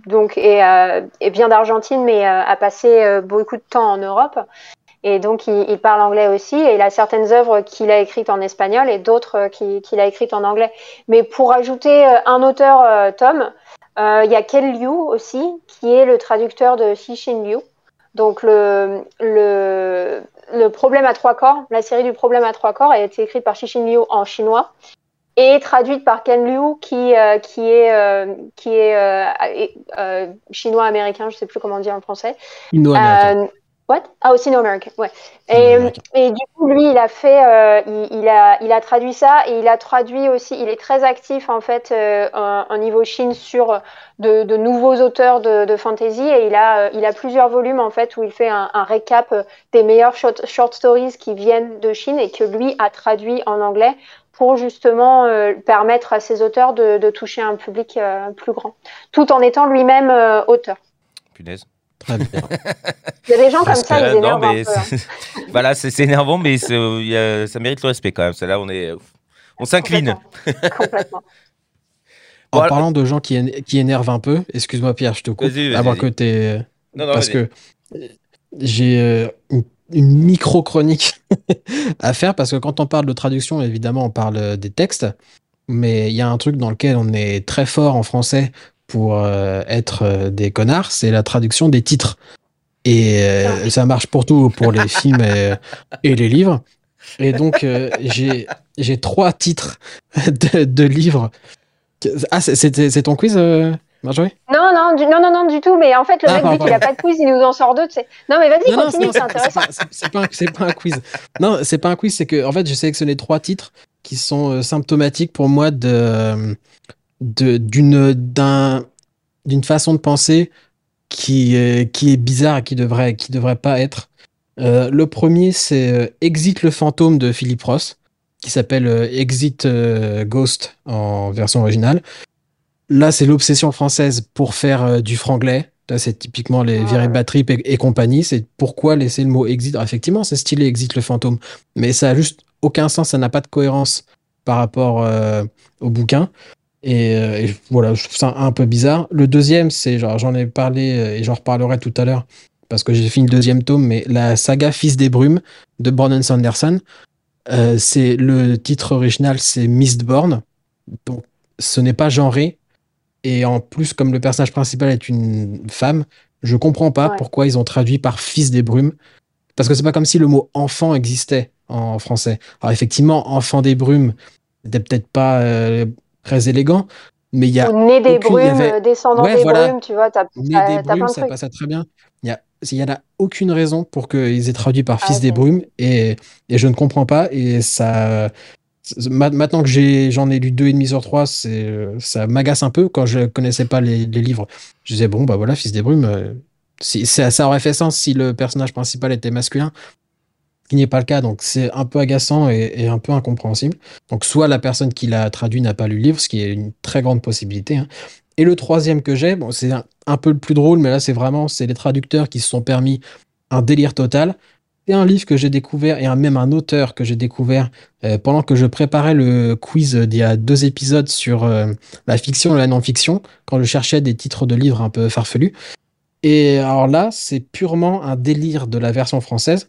donc est, euh, bien d'Argentine, mais euh, a passé beaucoup de temps en Europe. Et donc, il, parle anglais aussi. Et il a certaines œuvres qu'il a écrites en espagnol et d'autres qui- qu'il a écrites en anglais. Mais pour ajouter un auteur, Tom, il y a Ken Liu aussi, qui est le traducteur de Xixin Liu. Donc le, le, le problème à trois corps, la série du problème à trois corps a été écrite par Xixin Liu en chinois et traduite par Ken Liu qui, euh, qui est, euh, qui est euh, chinois-américain, je sais plus comment dire en français. Inno-américain. Euh, What? Ah, aussi No American, ouais. No Et, du coup, lui, il a fait, euh, il, il a, il a traduit ça et il a traduit aussi. Il est très actif en fait euh, en, niveau Chine sur de, de nouveaux auteurs de, de fantasy et il a, euh, il a plusieurs volumes en fait où il fait un, un récap euh, des meilleurs short, short stories qui viennent de Chine et que lui a traduit en anglais pour justement euh, permettre à ses auteurs de, de toucher un public euh, plus grand, tout en étant lui-même euh, auteur. Punaise. Très bien. Il y a des gens comme Parce ça, Euh, ils non, un mais peu. hein. c'est- voilà, c'est énervant, mais euh, il y a- ça mérite le respect quand même. Ça, là, on est, on s'incline. Complètement. Complètement. En Voilà. parlant de gens qui, qui énervent un peu, excuse-moi Pierre, je te coupe. Vas-y, vas-y, avant vas-y. que non, parce que j'ai euh, une, une micro-chronique à faire parce que quand on parle de traduction, évidemment, on parle euh, des textes, mais il y a un truc dans lequel on est très fort en français pour euh, être euh, des connards, c'est la traduction des titres. Et euh, ça marche pour tout, pour les films et, et les livres. Et donc, euh, j'ai trois titres de, de livres. Ah, c'est- ton quiz, euh, Marjorie? Non, non, du, non, non, non, du tout. Mais en fait, le Ah, mec, dès qu'il a pas de quiz, il nous en sort deux. Non, mais vas-y, continue, c'est intéressant. c'est- pas, pas un quiz. Non, c'est pas un quiz, c'est que en fait, j'ai sélectionné trois titres qui sont symptomatiques pour moi de- d'une d'un d'une façon de penser qui est, qui est bizarre et qui devrait qui devrait pas être. Euh, le premier, c'est euh, Exit le fantôme de Philippe Ross, qui s'appelle euh, Exit Ghost en version originale. Là, c'est l'obsession française pour faire du franglais. Là, c'est typiquement les. Very Bad Trip et, et compagnie. C'est pourquoi laisser le mot exit? Alors, effectivement, c'est stylé, exit le fantôme. Mais ça a juste aucun sens, ça n'a pas de cohérence par rapport euh, au bouquin. Et, euh, et voilà, je trouve ça un peu bizarre. Le deuxième, c'est genre, j'en ai parlé euh, et j'en reparlerai tout à l'heure parce que j'ai fini le deuxième tome, mais la saga Fils des Brumes de Brandon Sanderson. Euh, c'est le titre original, c'est Mistborn. Donc, ce n'est pas genré. Et en plus, comme le personnage principal est une femme, je comprends pas Ouais. pourquoi ils ont traduit par Fils des Brumes. Parce que c'est pas comme si le mot enfant existait en français. Alors, effectivement, enfant des brumes, c'était peut-être pas euh, très élégant, mais il y a des aucune- brumes, avait- euh, descendant Ouais, des voilà. brumes, tu vois, t'as plein brumes, de ça trucs. passait très bien. Il y a, il y en a aucune raison pour qu'ils aient traduit par Ah, Fils des brumes et, et je ne comprends pas. Et ça, maintenant que j'en ai lu deux et demi sur trois, c'est, ça m'agace un peu. Quand je connaissais pas les, les livres, je disais bon bah voilà, Fils des brumes. euh, si, ça, ça aurait fait sens si le personnage principal était masculin, qui n'est pas le cas. Donc c'est un peu agaçant et, un peu incompréhensible. Donc soit la personne qui l'a traduit n'a pas lu le livre, ce qui est une très grande possibilité. hein. Et le troisième que j'ai, bon, c'est un, un peu le plus drôle, mais là c'est vraiment c'est les traducteurs qui se sont permis un délire total. C'est un livre que j'ai découvert et un, même un auteur que j'ai découvert euh, pendant que je préparais le quiz d'il y a deux épisodes sur euh, la fiction et la non-fiction, quand je cherchais des titres de livres un peu farfelus. Et alors là, c'est purement un délire de la version française,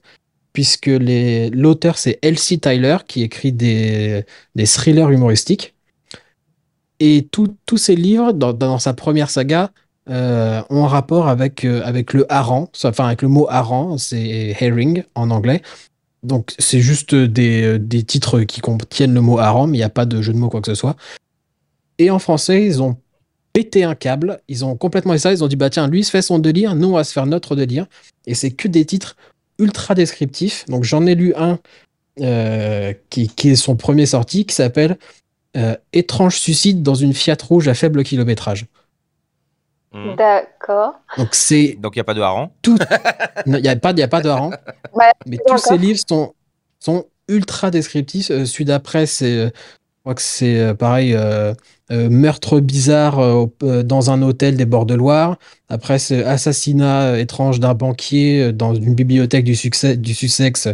puisque l'auteur c'est Elsie Tyler qui écrit des, thrillers humoristiques. Et tous ces livres, dans, sa première saga, euh, ont un rapport avec, euh, avec le hareng, enfin avec le mot hareng, c'est herring en anglais. Donc c'est juste des, titres qui contiennent le mot hareng, mais il n'y a pas de jeu de mots quoi que ce soit. Et en français, ils ont pété un câble, ils ont complètement ça, ils ont dit bah tiens, lui se fait son délire, nous on va se faire notre délire. Et c'est que des titres ultra descriptifs. Donc j'en ai lu un euh, qui, qui est son premier sorti, qui s'appelle euh, Étrange suicide dans une Fiat rouge à faible kilométrage. Mhm. D'accord. Donc c'est Donc, il n'y a pas de hareng. il n'y a pas il y a pas de hareng, Ouais, mais tous ces livres sont sont ultra descriptifs. Euh, celui d'après c'est euh, crois que c'est euh, pareil euh, euh, meurtre bizarre euh, dans un hôtel des bords de Loire. Après c'est assassinat étrange d'un banquier dans une bibliothèque du succès du Sussex.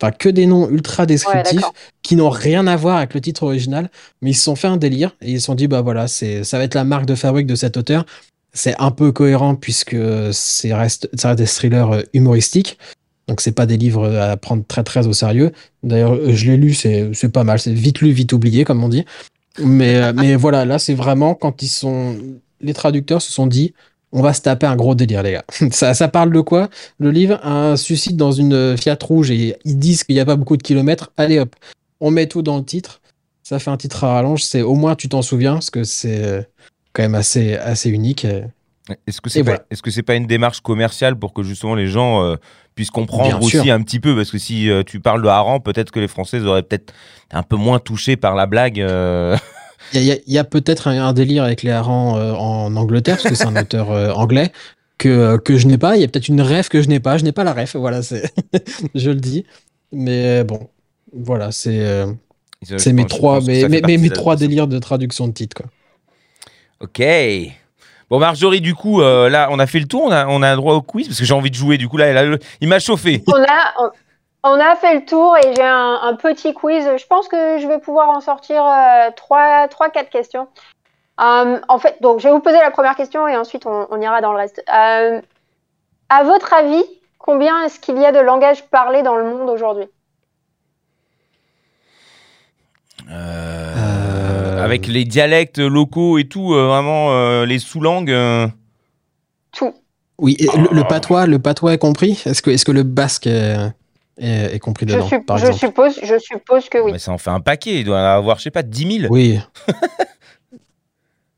Enfin que des noms ultra descriptifs qui n'ont rien à voir avec le titre original, mais ils se sont fait un délire et ils se sont dit bah voilà, c'est ça va être la marque de fabrique de cet auteur. C'est un peu cohérent puisque c'est reste ça reste des thrillers humoristiques. Donc c'est pas des livres à prendre très très au sérieux. D'ailleurs, euh, je l'ai lu, c'est pas mal, c'est vite lu, vite oublié comme on dit. Mais euh, mais voilà, là c'est vraiment quand ils sont les traducteurs se sont dit on va se taper un gros délire les gars. ça ça parle de quoi? Le livre un suicide dans une Fiat rouge et ils disent qu'il n'y a pas beaucoup de kilomètres. Allez hop, on met tout dans le titre. Ça fait un titre à rallonge, c'est au moins tu t'en souviens parce que c'est euh, quand même assez assez unique. Est-ce que c'est pas, voilà. est-ce que c'est pas une démarche commerciale pour que justement les gens euh, puissent comprendre Bien aussi sûr. un petit peu Parce que si euh, tu parles de hareng, peut-être que les Français auraient peut-être un peu moins touché par la blague. euh. Il y a, peut-être un, un délire avec les harengs euh, en Angleterre, parce que c'est un auteur anglais, que, que je n'ai pas. Il y a peut-être une ref que je n'ai pas. Je n'ai pas la ref, voilà, c'est je le dis. Mais bon, voilà, c'est mes trois, mes, mes, mes trois délires de traduction de titre. Quoi. Ok. Bon, Marjorie, du coup, euh, là, on a fait le tour, on a, on a droit au quiz parce que j'ai envie de jouer. Du coup, là, elle a le- il m'a chauffé. On a, on, on a fait le tour et j'ai un, un petit quiz. Je pense que je vais pouvoir en sortir euh, trois, trois, quatre questions. Euh, en fait, donc je vais vous poser la première question et ensuite on, on ira dans le reste. Euh, à votre avis, combien est-ce qu'il y a de langages parlés dans le monde aujourd'hui? Euh, Avec les dialectes locaux et tout, euh, vraiment, euh, les sous-langues. euh, Tout. Oui, et le, le patois, le patois est compris? Est-ce que, est que le basque est, est- est compris Je, dedans, sup- par je exemple? suppose, je suppose que oui. mais ça en fait un paquet. Il doit avoir, je sais pas, 10 000. Oui.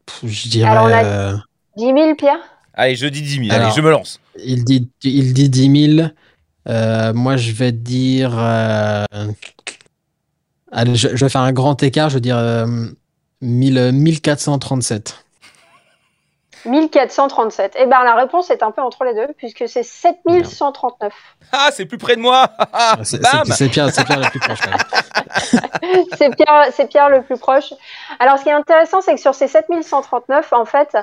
Pff, Je dirais. Alors, on a- euh, 10 000, Pierre? Allez, je dis 10 000. Alors- Allez, je me lance. il, dit, il dit 10 000. Euh, moi, je vais dire. euh, Allez, je, je vais faire un grand écart. Je vais dire euh, 1000 1437. 1437. Eh ben la réponse est un peu entre les deux puisque c'est 7139. Ah, c'est plus près de moi. C'est Bam c'est- Pierre, c'est Pierre la plus proche. quand même. c'est Pierre, c'est Pierre le plus proche. Alors, ce qui est intéressant, c'est que sur ces 7139, en fait,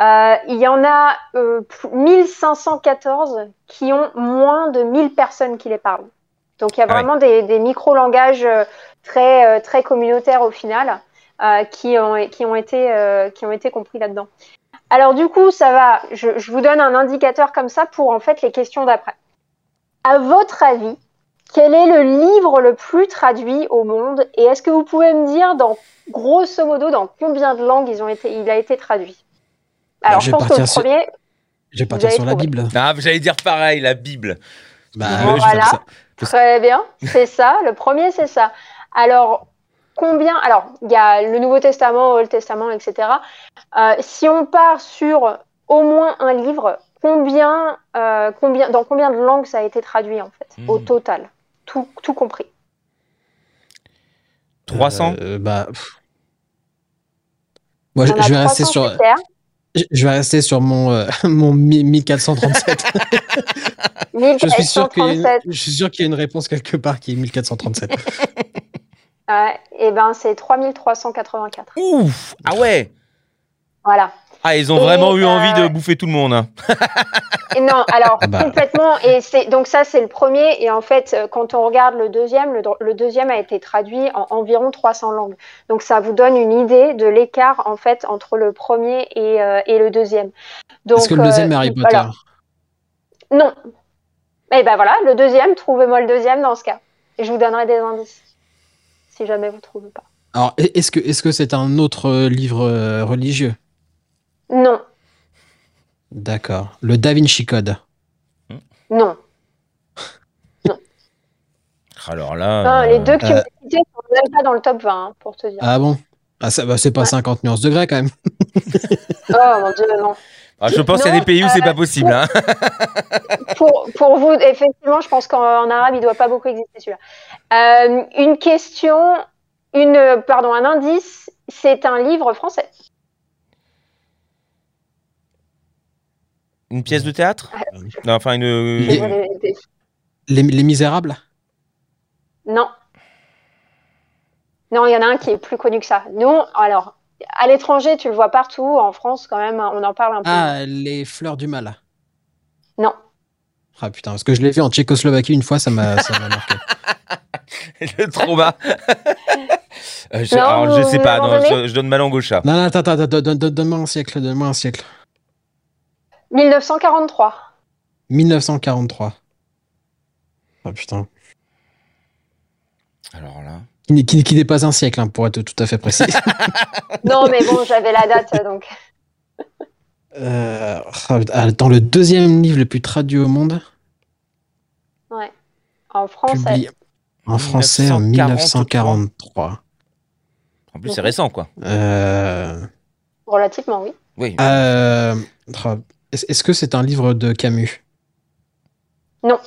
euh, il y en a euh, p- 1514 qui ont moins de 1000 personnes qui les parlent. Donc, il y a Ah ouais. vraiment des, des micro-langages euh, très, euh, très communautaires au final euh, qui, ont, qui, ont été, euh, qui ont été compris là-dedans. Alors, du coup, ça va. Je, je vous donne un indicateur comme ça pour en fait les questions d'après. À votre avis, quel est le livre le plus traduit au monde Et est-ce que vous pouvez me dire, dans, grosso modo, dans combien de langues ils ont été, il a été traduit? Alors, je je vais pense que le sur- premier, Je vais partir sur la trouvé. Bible. Ah, j'allais dire pareil, la Bible. Bah, Bon, je voilà. très bien, c'est ça. Le premier, c'est ça. Alors, combien Alors, il y a le Nouveau Testament, Old Testament, etc. Euh, si on part sur au moins un livre, combien, euh, combien, dans combien de langues ça a été traduit, en fait, au Mhm. total? Tout, tout compris. 300 Euh, bah, pff. Moi, je, vais rester 300 sur, je je vais rester sur mon, euh, mon 1437. je suis sûr qu'il y, a une- 1437. je suis sûr qu'il y a une réponse quelque part qui est 1437. Et ben c'est 3384. Ouf Ah ouais? Voilà. Ah, ils ont Et, vraiment eu euh, envie de bouffer tout le monde. hein. Et non, alors Ah bah. complètement. Et c'est donc ça c'est le premier. Et en fait, euh, quand on regarde le deuxième, le, le deuxième a été traduit en environ 300 langues. Donc ça vous donne une idée de l'écart en fait entre le premier et, euh, et le deuxième. Donc Est-ce que le deuxième euh, est Harry Potter voilà. Non. Et ben voilà, le deuxième. Trouvez-moi le deuxième dans ce cas. Et je vous donnerai des indices si jamais vous trouvez pas. Alors, est- est-ce que est-ce que c'est un autre euh, livre euh, religieux? Non, D'accord. Le Da Vinci Code. non. Alors là. Non, euh, les deux qui euh, ont été cités sont même pas dans le top 20, hein, pour te dire. Ah bon? Ah, ça, bah, C'est pas Ouais. 50 nuances degrés quand même. Oh mon dieu, non. Ah, je pense qu'il y a Non, des pays où c'est euh, pas possible. hein. Pour, pour vous, effectivement, je pense qu'en en arabe, il doit pas beaucoup exister celui-là. Euh, une question, une, pardon, un indice, c'est un livre français. Une pièce de théâtre? Ah, Non, Enfin, une. Les- Les, les Misérables? Non. Non, il y en a un qui est plus connu que ça. Nous, alors, à l'étranger, tu le vois partout. En France, quand même, on en parle un peu. Ah, les Fleurs du Mal. Non. Ah putain, parce que je l'ai vu en Tchécoslovaquie une fois, ça m'a ça m'a marqué. le trauma. Euh, je, Non, alors, je sais pas, non, je, je donne ma langue au chat. Non, non, attends, attends, attends, donne- donne- donne-moi un siècle, donne-moi un siècle. 1943. 1943. Ah putain. Alors là. Qui, n'est- qui- qui n'est pas un siècle, hein, pour être tout à fait précis. Non, mais bon, j'avais la date, donc. Euh, ah, dans le deuxième livre le plus traduit au monde, En français. publié en français en 1943. En plus, c'est récent, quoi. Euh, Relativement, oui. Oui. euh, Est-ce est-ce que c'est un livre de Camus? Non.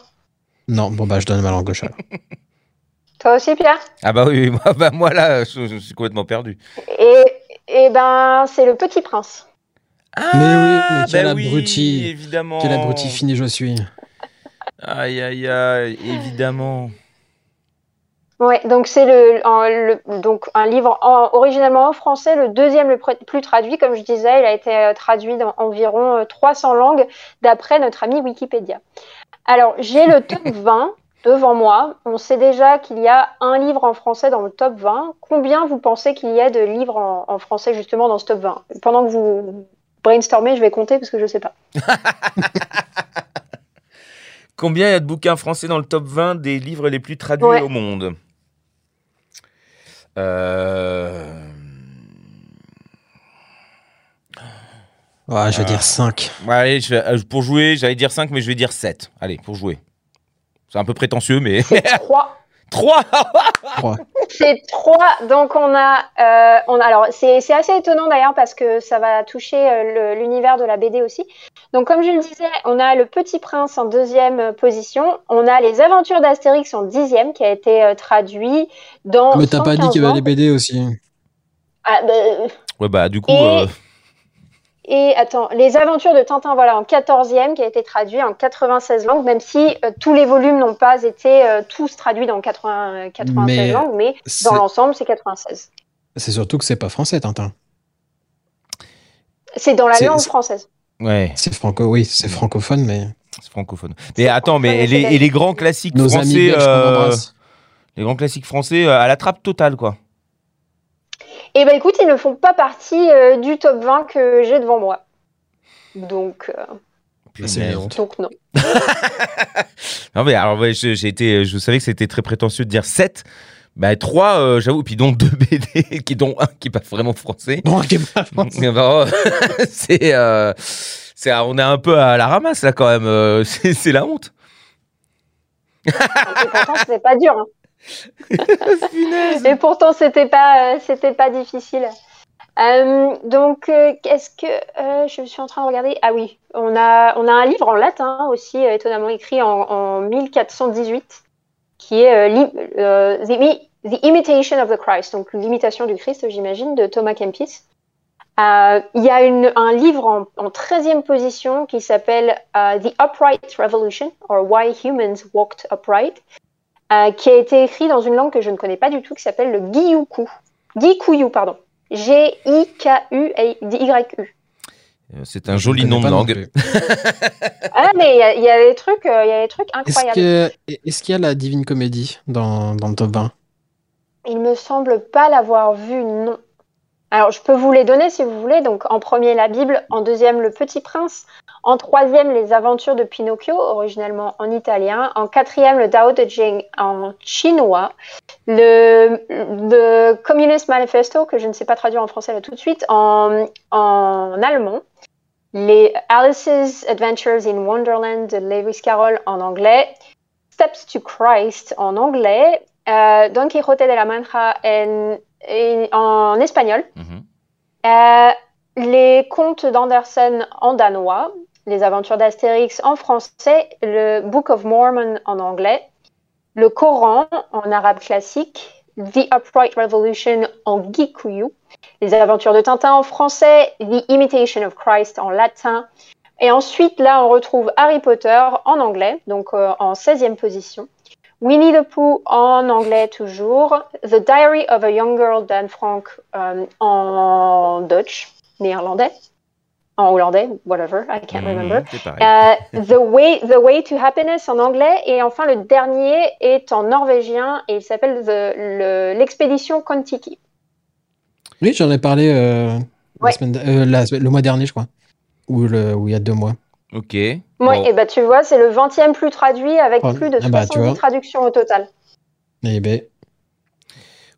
Non, bon bah je donne ma langue gauche alors. Toi aussi, Pierre? Ah bah oui, oui, moi, bah, moi là, je, je suis complètement perdu. Et, et ben, c'est le Petit Prince. Ah, Mais oui, mais quel bah oui, abruti. évidemment. Quel abruti fini je suis. Aïe, aïe, aïe, évidemment. Ouais, donc c'est le, donc un livre en- originalement en français, le deuxième le pr- plus traduit, comme je disais, il a été euh, traduit dans environ euh, 300 langues d'après notre ami Wikipédia. Alors, j'ai le top 20 devant moi. On sait déjà qu'il y a un livre en français dans le top 20. Combien vous pensez qu'il y a de livres en, en français justement dans ce top 20 Pendant que vous brainstormez, je vais compter parce que je sais pas. Combien il y a de bouquins français dans le top 20 des livres les plus traduits Ouais. au monde? Euh, Ouais, je vais Ah. dire 5. ouais, allez, je vais- euh, pour jouer, j'allais dire 5, mais je vais dire 7. Allez, pour jouer. C'est un peu prétentieux, mais. C'est 3. 3 C'est trois. Donc on a, euh, on a alors c'est c'est assez étonnant d'ailleurs parce que ça va toucher euh, le- l'univers de la BD aussi. Donc comme je le disais, on a le Petit Prince en deuxième euh, position. On a les Aventures d'Astérix en dixième qui a été euh, traduit dans. Mais t'as pas dit 115 qu'il y avait des. BD aussi. Ah, bah, Ouais, bah, du coup. Et- euh, Et attends, les Aventures de Tintin, voilà, en 14e, qui a été traduit en 96 langues, même si euh, tous les volumes n'ont pas été euh, tous traduits dans 80, euh, 96 Mais langues, mais dans l'ensemble, c'est 96. c'est surtout que c'est pas français, Tintin. C'est dans la langue française. Ouais, C'est franco, oui, c'est francophone, mais c'est francophone. Mais attends, mais et les, et les grands classiques nos français. euh, les grands classiques français euh, à la trappe totale, quoi. Eh ben écoute, ils ne font pas partie euh, du top 20 que j'ai devant moi. Donc, euh, Ah, c'est donc non. Non mais alors ouais, je- j'ai été, je savais que c'était très prétentieux de dire 7. Bah 3, j'avoue, puis donc 2 BD, qui dont un qui est pas vraiment français. Bon, ok, bah, français. Eh ben, c'est, euh, c'est, on est un peu à la ramasse là quand même. euh, c'est, c'est la honte. Et pourtant, c'était pas dur. hein. Et pourtant, c'était pas, euh, c'était pas difficile. Euh, donc, euh, qu'est-ce que je suis en train de regarder? Ah oui, on a, on a un livre en latin aussi, étonnamment écrit en, en 1418, qui est the, Mi- The Imitation of the Christ, donc l'imitation du Christ, j'imagine, de Thomas Kempis. Il y a un livre en, en 13e position qui s'appelle The Upright Revolution, or Why Humans Walked Upright, euh, qui a été écrit dans une langue que je ne connais pas du tout, qui s'appelle le Giyuku. Gikuyu, pardon. G-I-K-U-Y-U. Euh, C'est un joli nom de langue. Ah, mais il y, a- il y a des trucs, euh, il y a des trucs Est-ce incroyables. que- est-ce qu'il y a la Divine Comédie dans, dans le top 20 Il me semble pas l'avoir vu, non. Alors, je peux vous les donner si vous voulez. Donc, en premier, la Bible. En deuxième, Le Petit Prince. En troisième, Les Aventures de Pinocchio, originellement en italien. En quatrième, Le Tao Te Ching en chinois. Le, le Communist Manifesto, que je ne sais pas traduire en français là tout de suite, en, en allemand. Les Alice's Adventures in Wonderland de Lewis Carroll en anglais. Steps to Christ en anglais. Euh, Don Quixote de la Mancha en, en- en espagnol. Mhm. Euh, les contes d'Andersen en danois, les aventures d'Astérix en français, le Book of Mormon en anglais, le Coran en arabe classique, The Upright Revolution en Gikuyu, les aventures de Tintin en français, The Imitation of Christ en latin, et ensuite là on retrouve Harry Potter en anglais, donc euh, en 16e position. Winnie the Pooh en anglais toujours. The Diary of a Young Girl d'Anne Frank euh, en Dutch, néerlandais, en hollandais, whatever, I can't remember. C'est pareil. Euh, the, way, the Way to Happiness en anglais. Et enfin, le dernier est en norvégien et il s'appelle the- le- l'expédition Kon-Tiki. Oui, j'en ai parlé euh, la Ouais. semaine, euh, la semaine- le mois dernier, je crois. Ou, le, ou il y a deux mois. Ok. Oui, Bon. et bah tu vois, c'est le 20e plus traduit avec Oh, plus de ah bah, tu 70 vois. traductions au total. Eh ben,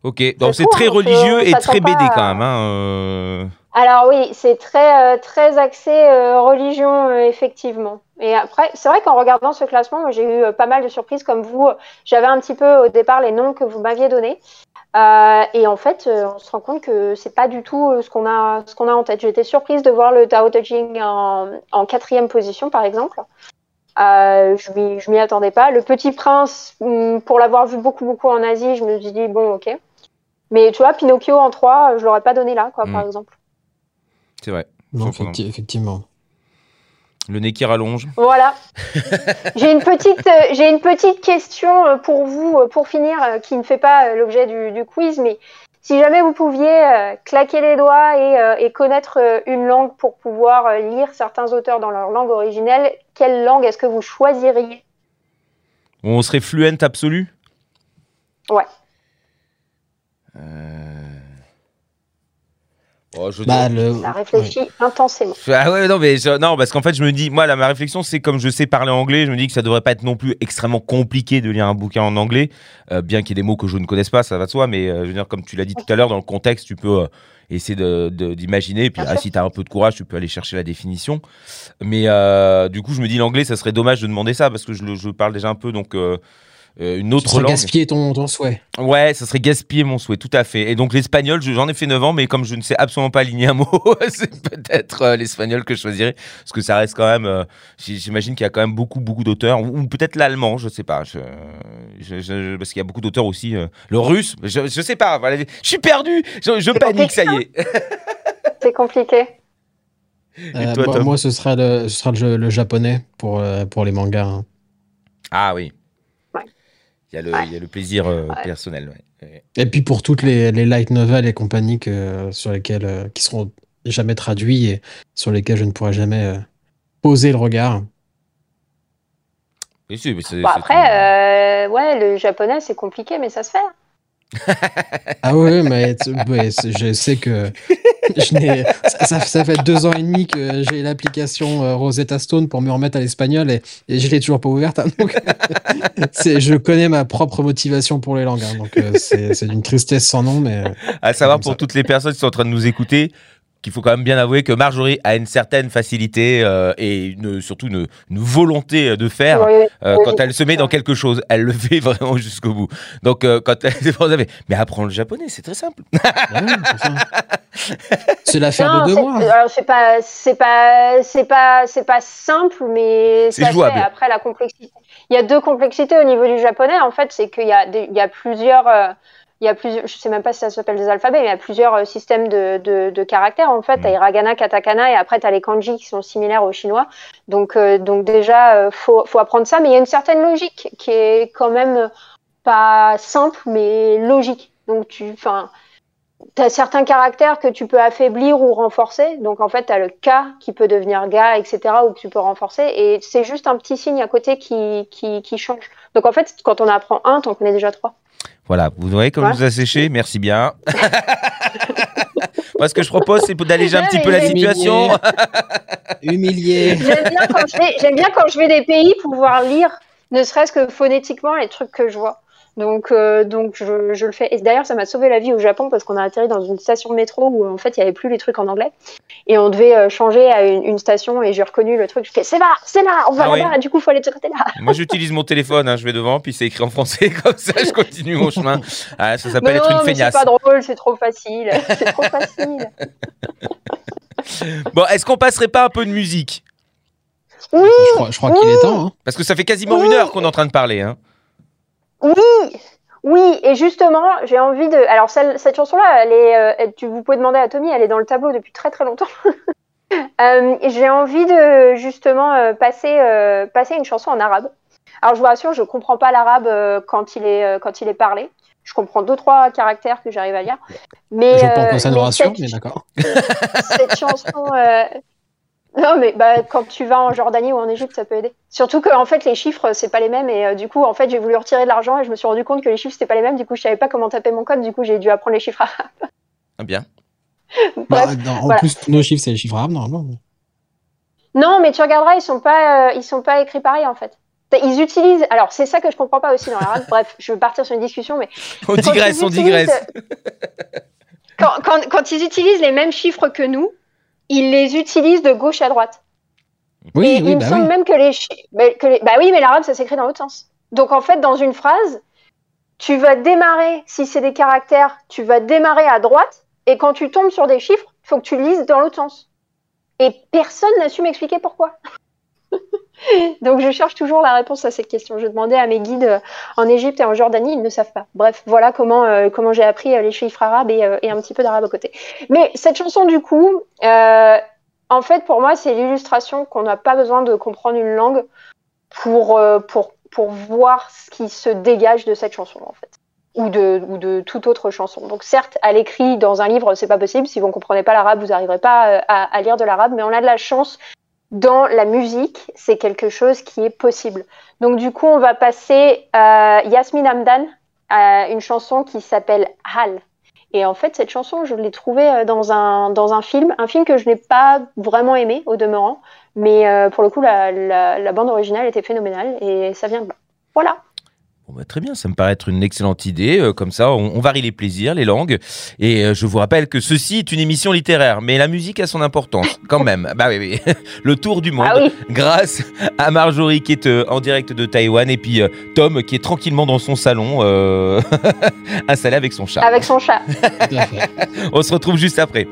Ok. Donc c'est très hein, religieux et très BD à- quand même. Hein. euh. Alors oui, c'est très, euh, très axé euh, religion, euh, effectivement. Et après, c'est vrai qu'en regardant ce classement, j'ai eu euh, pas mal de surprises comme vous. J'avais un petit peu au départ les noms que vous m'aviez donnés. Euh, et en fait, euh, on se rend compte que c'est pas du tout ce qu'on a, ce qu'on a en tête. J'étais surprise de voir le Tao Te Ching en, en quatrième position, par exemple. Euh, je m'y, attendais pas. Le Petit Prince, hum, pour l'avoir vu beaucoup, beaucoup en Asie, je me suis dit bon, ok. Mais tu vois, Pinocchio en 3, je l'aurais pas donné là, quoi, Mm. par exemple. C'est vrai. Non, Surprenant. effecti- effectivement. Le nez qui rallonge. Voilà. j'ai une petite, euh, j'ai une petite question euh, pour vous, euh, pour finir, euh, qui ne fait pas euh, l'objet du, du quiz, mais si jamais vous pouviez euh, claquer les doigts et, euh, et connaître euh, une langue pour pouvoir euh, lire certains auteurs dans leur langue originelle, quelle langue est-ce que vous choisiriez? On serait fluent absolu? Ouais. Oh, je Bah, dirais- le... Ça réfléchit intensément. Ah ouais, non, mais je- non, parce qu'en fait, je me dis, moi, là, ma réflexion, c'est comme je sais parler anglais, je me dis que ça devrait pas être non plus extrêmement compliqué de lire un bouquin en anglais, euh, bien qu'il y ait des mots que je ne connaisse pas, ça va de soi, mais euh, je veux dire, comme tu l'as dit tout à l'heure, dans le contexte, tu peux euh, essayer de- de- d'imaginer, puis ah, si tu as un peu de courage, tu peux aller chercher la définition. Mais euh, du coup, je me dis, l'anglais, ça serait dommage de demander ça, parce que je, le- je parle déjà un peu, donc euh, une autre serais langue. gaspiller ton, ton souhait. Ouais, ça serait gaspiller mon souhait, tout à fait. Et donc l'espagnol, je- j'en ai fait 9 ans, mais comme je ne sais absolument pas aligner un mot, c'est peut-être euh, l'espagnol que je choisirais, parce que ça reste quand même, euh, j'imagine qu'il y a quand même beaucoup, beaucoup d'auteurs, ou, ou peut-être l'allemand, je sais pas, je, je- je- parce qu'il y a beaucoup d'auteurs aussi, euh, le russe, je, je sais pas, voilà, je suis perdu, je, je panique, ça y est. C'est compliqué. Et Euh, toi, moi, ce sera le, ce sera le, japonais pour, euh, pour les mangas. hein. Ah oui. Il y a le, Ouais. il y a le plaisir euh, Ouais. personnel, ouais. Et puis pour toutes les, les light novels et compagnie que, sur lesquels, euh, qui seront jamais traduits et sur lesquels je ne pourrai jamais euh, poser le regard. Oui, si, mais c'est- Bon, c'est après, euh, ouais, le japonais, c'est compliqué, mais ça se fait. Ah ouais, mais je sais que je n'ai- ça, ça- fait deux ans et demi que j'ai l'application euh, Rosetta Stone pour me remettre à l'espagnol et, et je l'ai toujours pas ouverte. hein, donc c'est- je connais ma propre motivation pour les langues. hein, donc euh, c'est c'est d'une tristesse sans nom, mais euh, À savoir pour ça. toutes les personnes qui sont en train de nous écouter, qu'il faut quand même bien avouer que Marjorie a une certaine facilité euh, et une- surtout une, une volonté de faire. Oui, euh, oui, quand elle se met dans quelque chose, elle le fait vraiment jusqu'au bout. Donc, euh, quand elle vous avez, mais apprends le japonais, c'est très simple. ouais, c'est l'affaire de deux c'est- mois. alors, c'est pas, c'est pas, c'est pas, c'est pas simple, mais C'est jouable. fait. Après la complexité, il y a deux complexités au niveau du japonais. En fait, c'est qu'il y a, des- il y a plusieurs, euh, il y a plusieurs, je sais même pas si ça s'appelle des alphabets, mais il y a plusieurs euh, systèmes de, de, de caractères. En fait, Mm. t'as hiragana, katakana, et après t'as les kanji qui sont similaires au chinois. Donc, euh, donc déjà, euh, faut, faut apprendre ça, mais il y a une certaine logique qui est quand même pas simple, mais logique. Donc tu, enfin. Tu as certains caractères que tu peux affaiblir ou renforcer. Donc, en fait, tu as le K qui peut devenir ga, etc., ou que tu peux renforcer. Et c'est juste un petit signe à côté qui, qui, qui change. Donc, en fait, quand on apprend un, t'en connais déjà trois. Voilà, vous voyez comme vous a séché, merci bien. Moi, ce que je propose, c'est d'alléger un petit peu la situation. Humilié. J'aime bien, quand je vais- j'aime bien quand je vais des pays pouvoir lire, ne serait-ce que phonétiquement, les trucs que je vois. Donc, euh, donc je, je le fais. Et d'ailleurs, ça m'a sauvé la vie au Japon parce qu'on a atterri dans une station de métro où en fait il n'y avait plus les trucs en anglais et on devait euh, changer à une, une station et j'ai reconnu le truc. Je fais c'est là, c'est là, on va Ah là-bas. oui. Du coup, il faut aller de ce côté-là. Moi, j'utilise mon téléphone, hein, je vais devant, puis c'est écrit en français, comme ça, je continue mon chemin. Ah, ça s'appelle être non, une mais c'est feignasse. pas drôle, c'est trop facile. C'est trop facile. Bon, est-ce qu'on passerait pas un peu de musique? Oui, Je crois, je crois qu'il est temps. hein. Parce que ça fait quasiment Oui. une heure qu'on est en train de parler. Hein. Oui, oui. Et justement, j'ai envie de. Alors, celle- cette chanson-là, elle est. euh, tu, vous pouvez demander à Tommy, elle est dans le tableau depuis très très longtemps. Euh, j'ai envie de justement euh, passer, passer une chanson en arabe. Alors, je vous rassure, je comprends pas l'arabe quand, il est, quand il est parlé. Je comprends deux, trois caractères que j'arrive à lire. Mais, Je pense que ça nous rassure, mais d'accord. cette chanson. Euh, Non, mais bah, quand tu vas en Jordanie ou en Égypte, ça peut aider. Surtout que en fait, les chiffres, c'est pas les mêmes. Et euh, du coup, en fait, j'ai voulu retirer de l'argent et je me suis rendu compte que les chiffres, c'était pas les mêmes. Du coup, je savais pas comment taper mon code. Du coup, j'ai dû apprendre les chiffres arabes. Ah, bien. Bah, Bref, dans- en voilà. plus, tous nos chiffres, c'est les chiffres arabes, normalement. Non, mais tu regarderas, ils sont pas, euh, ils sont pas écrits pareil en fait. Ils utilisent. Alors, c'est ça que je comprends pas aussi dans l'arabe. Bref, je veux partir sur une discussion, mais On digresse, on digresse. quand, quand, quand ils utilisent les mêmes chiffres que nous, ils les utilisent de gauche à droite. Oui, Et oui, il me bah semble oui. même que les, que les- Bah oui, mais l'arabe, ça s'écrit dans l'autre sens. Donc en fait, dans une phrase, tu vas démarrer, si c'est des caractères, tu vas démarrer à droite, et quand tu tombes sur des chiffres, il faut que tu lises dans l'autre sens. Et personne n'a su m'expliquer pourquoi. Donc je cherche toujours la réponse à cette question. Je demandais à mes guides euh, en Égypte et en Jordanie, ils ne savent pas. Bref, voilà comment, euh, j'ai appris euh, les chiffres arabes et, un petit peu d'arabe à côté. Mais cette chanson, du coup, en fait, pour moi, c'est l'illustration qu'on n'a pas besoin de comprendre une langue pour, voir ce qui se dégage de cette chanson, en fait. Ou de, ou de toute autre chanson. Donc, certes, à l'écrit, dans un livre, c'est pas possible. Si vous ne comprenez pas l'arabe, vous n'arriverez pas à lire de l'arabe. Mais on a de la chance dans la musique, c'est quelque chose qui est possible. Donc, du coup, on va passer euh, Yasmin Hamdan à une chanson qui s'appelle Hal. Et en fait, cette chanson, je l'ai trouvée euh, dans un, dans un film, un film que je n'ai pas vraiment aimé au demeurant, mais euh, pour le coup, la, la, bande originale était phénoménale et ça vient de là. Voilà. Bon, bah, très bien, ça me paraît être une excellente idée. Euh, comme ça, on, on varie les plaisirs, les langues. Et euh, je vous rappelle que ceci est une émission littéraire, mais la musique a son importance quand même. bah oui, oui. Le tour du monde, Ah oui. grâce à Marjorie qui est euh, en direct de Taïwan et puis Tom qui est tranquillement dans son salon, installé avec son chat. Avec son chat. On se retrouve juste après.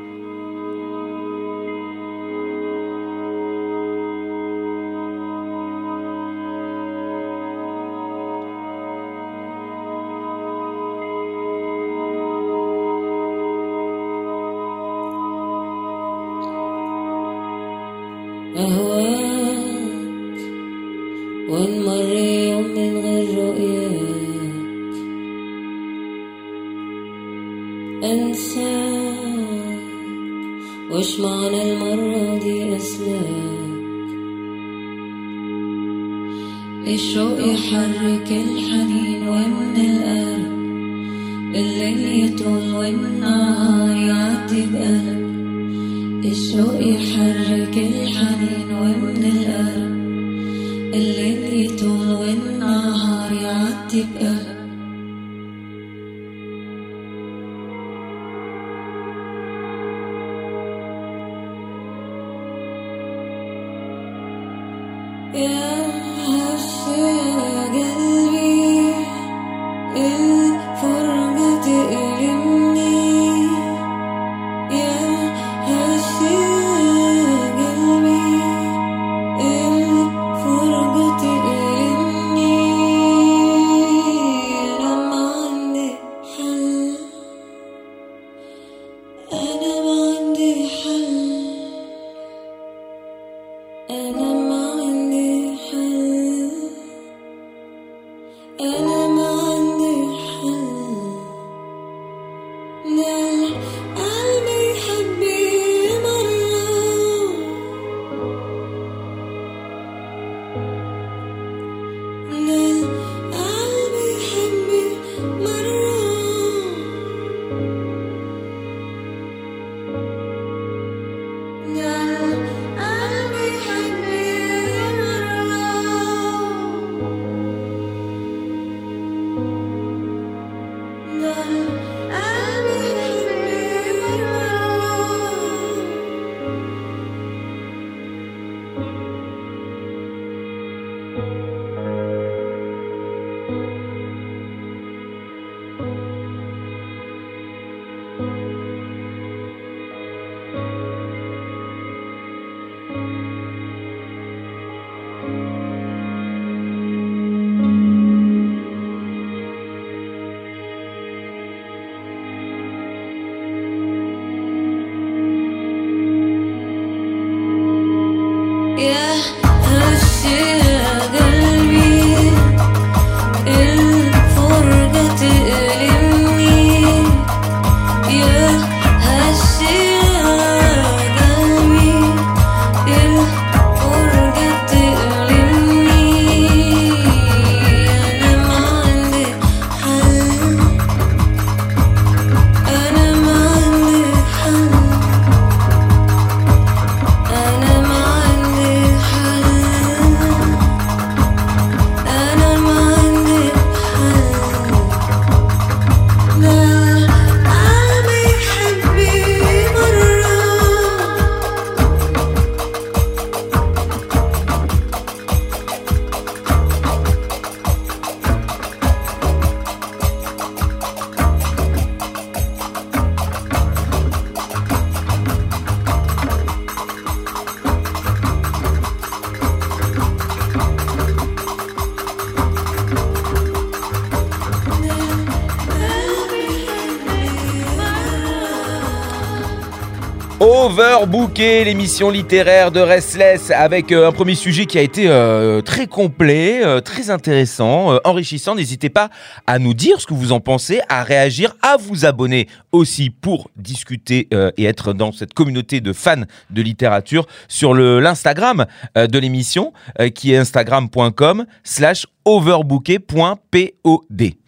Overbooké, l'émission littéraire de Restless, avec euh, un premier sujet qui a été euh, très complet, euh, très intéressant, enrichissant. N'hésitez pas à nous dire ce que vous en pensez, à réagir, à vous abonner aussi pour discuter euh, et être dans cette communauté de fans de littérature sur le l'Instagram euh, de l'émission, euh, qui est instagram.com slash overbooké.pod.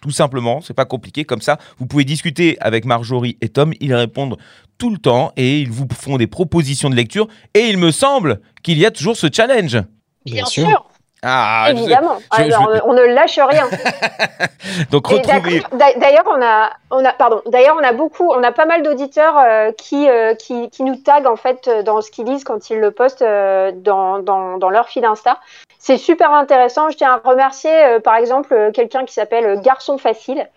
Tout simplement, c'est pas compliqué. Comme ça, vous pouvez discuter avec Marjorie et Tom. Ils répondent tout le temps et ils vous font des propositions de lecture. Et il me semble qu'il y a toujours ce challenge. Bien sûr, Ah, je- évidemment. je- je- Alors, on ne lâche rien. donc d'a- D'ailleurs, on a, on a, pardon. D'ailleurs, on a beaucoup, on a pas mal d'auditeurs euh, qui, euh, qui, qui nous taguent en fait euh, dans ce qu'ils lisent quand ils le postent euh, dans, dans, dans leur fil Insta. C'est super intéressant. Je tiens à remercier, euh, par exemple, euh, quelqu'un qui s'appelle Garçon Facile,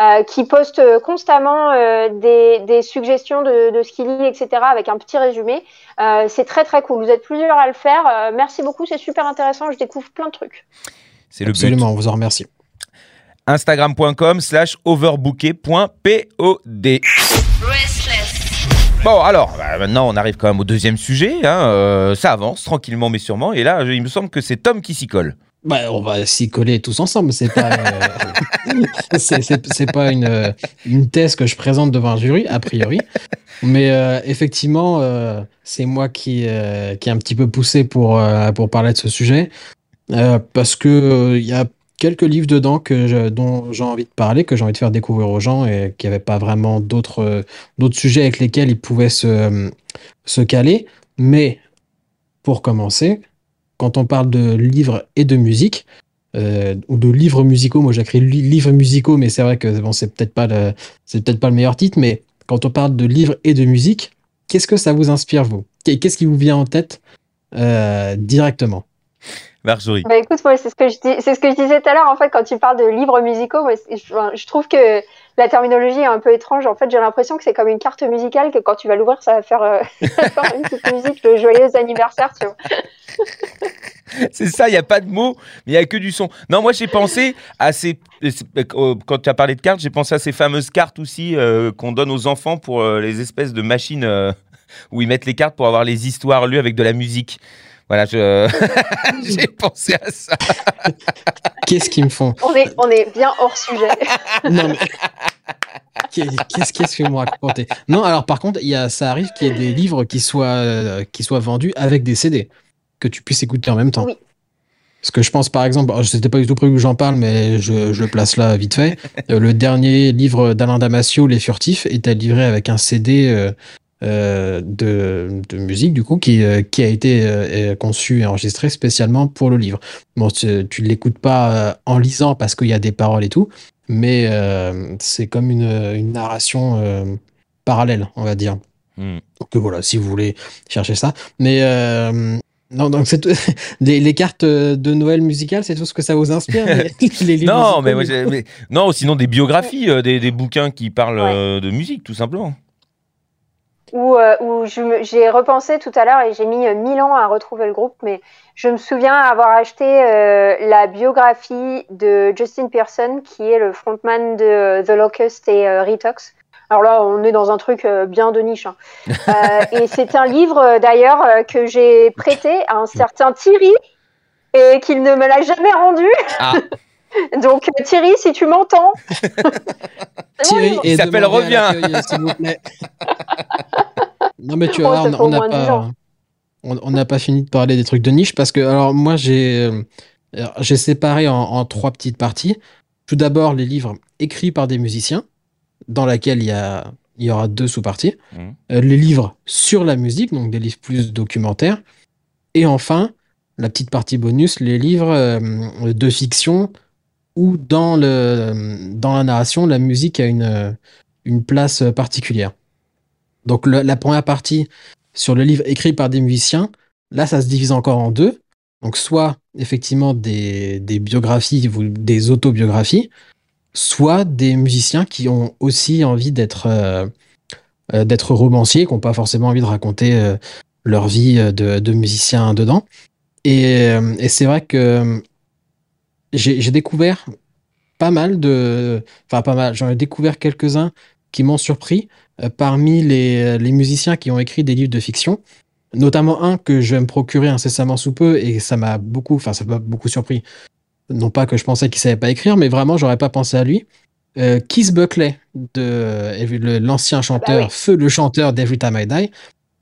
euh, qui poste euh, constamment euh, des, des suggestions de, de ce qu'il lit, etc., avec un petit résumé. Euh, c'est très très cool. Vous êtes plusieurs à le faire. Euh, merci beaucoup. C'est super intéressant. Je découvre plein de trucs. C'est le but. Absolument, on vous en remercie. Instagram.com slash overbooké.pod. Bon, alors, bah, maintenant, on arrive quand même au deuxième sujet. hein, euh, ça avance tranquillement, mais sûrement. Et là, il me semble que c'est Tom qui s'y colle. Bah, on va s'y coller tous ensemble. C'est pas, euh, pas une, une thèse que je présente devant un jury, a priori. Mais euh, effectivement, c'est moi qui, qui ai un petit peu poussé pour, pour parler de ce sujet. Parce que il y a quelques livres dedans que dont j'ai envie de parler, que j'ai envie de faire découvrir aux gens et qu'il n'y avait pas vraiment d'autres, euh, d'autres sujets avec lesquels ils pouvaient se, euh, se caler. Mais pour commencer, quand on parle de livres et de musique, euh, ou de livres musicaux, moi j'écris li- livres musicaux, mais c'est vrai que bon, c'est peut-être pas le, peut-être pas le meilleur titre, mais quand on parle de livres et de musique, qu'est-ce que ça vous inspire vous? Qu'est- Qu'est-ce qui vous vient en tête directement? Marjorie. Bah écoute, moi c'est ce que je dis, c'est ce que je disais tout à l'heure en fait quand tu parles de livres musicaux, moi, je, trouve que la terminologie est un peu étrange. En fait, j'ai l'impression que c'est comme une carte musicale que quand tu vas l'ouvrir, ça va faire, euh, une petite musique, le joyeux anniversaire, tu vois. C'est ça, il n'y a pas de mots, mais il n'y a que du son. Non, moi j'ai pensé à ces. euh, Quand tu as parlé de cartes, j'ai pensé à ces fameuses cartes aussi euh, qu'on donne aux enfants pour euh, les espèces de machines euh, où ils mettent les cartes pour avoir les histoires lues avec de la musique. Voilà, je... j'ai pensé à ça. Qu'est-ce qu'ils me font? On est, on est bien hors sujet. Non, mais- Qu'est- Qu'est-ce qu'est-ce que vous me racontez? Non, alors par contre, il y a, ça arrive qu'il y ait des livres qui soient, euh, qui soient vendus avec des CD, que tu puisses écouter en même temps. Oui. Parce que je pense par exemple, alors, c'était pas du tout prévu que j'en parle, mais je, je le place là vite fait. Euh, le dernier livre d'Alain Damasio, Les Furtifs, était livré avec un CD euh, euh, de, de musique, du coup, qui, euh, qui a été euh, conçu et enregistré spécialement pour le livre. Bon, tu ne l'écoutes pas euh, en lisant parce qu'il y a des paroles et tout, mais euh, c'est comme une, une narration euh, parallèle, on va dire. Hmm. Donc voilà, si vous voulez chercher ça. Mais euh, non, donc c'est les, les cartes de Noël musicales, c'est tout ce que ça vous inspire les- Non, mais, moi, non, sinon des biographies, euh, des, des bouquins qui parlent Ouais. euh, de musique, tout simplement. Où, euh, où j'ai repensé tout à l'heure et j'ai mis euh, mille ans à retrouver le groupe, mais je me souviens avoir acheté euh, la biographie de Justin Pearson, qui est le frontman de euh, The Locust et euh, Retox. Alors là, on est dans un truc euh, bien de niche. hein. Euh, et c'est un livre d'ailleurs que j'ai prêté à un certain Thierry et qu'il ne me l'a jamais rendu. Ah. Donc euh, Thierry, si tu m'entends, Thierry Il s'appelle Reviens. l'accueil, s'il vous plaît. non mais tu vas Oh, voir, ça on- n'a moins 10 pas, ans. on on n'a pas fini de parler des trucs de niche parce que alors moi j'ai euh, j'ai séparé en, en trois petites parties. Tout d'abord les livres écrits par des musiciens, dans laquelle il y a il y aura deux sous-parties. Mhm. Euh, les livres sur la musique, donc des livres plus documentaires. Et enfin, la petite partie bonus, les livres euh, de fiction où dans, le, dans la narration, la musique a une, une place particulière. Donc la première partie sur le livre écrit par des musiciens, là ça se divise encore en deux. Donc soit effectivement des, des biographies ou des autobiographies, soit des musiciens qui ont aussi envie d'être euh, euh, d'être romanciers, qui n'ont pas forcément envie de raconter euh, leur vie de, de musicien dedans. Et, et c'est vrai que j'ai découvert pas mal de... Enfin pas mal, j'en ai découvert quelques-uns qui m'ont surpris euh, parmi les, les musiciens qui ont écrit des livres de fiction. Notamment un que je vais me procurer incessamment sous peu et ça m'a beaucoup, enfin ça m'a beaucoup surpris. Non pas que je pensais qu'il savait pas écrire, mais vraiment j'aurais pas pensé à lui. Euh, Keith Buckley, de euh, le- l'ancien chanteur, oui. Feu le chanteur d'Every Time I Die,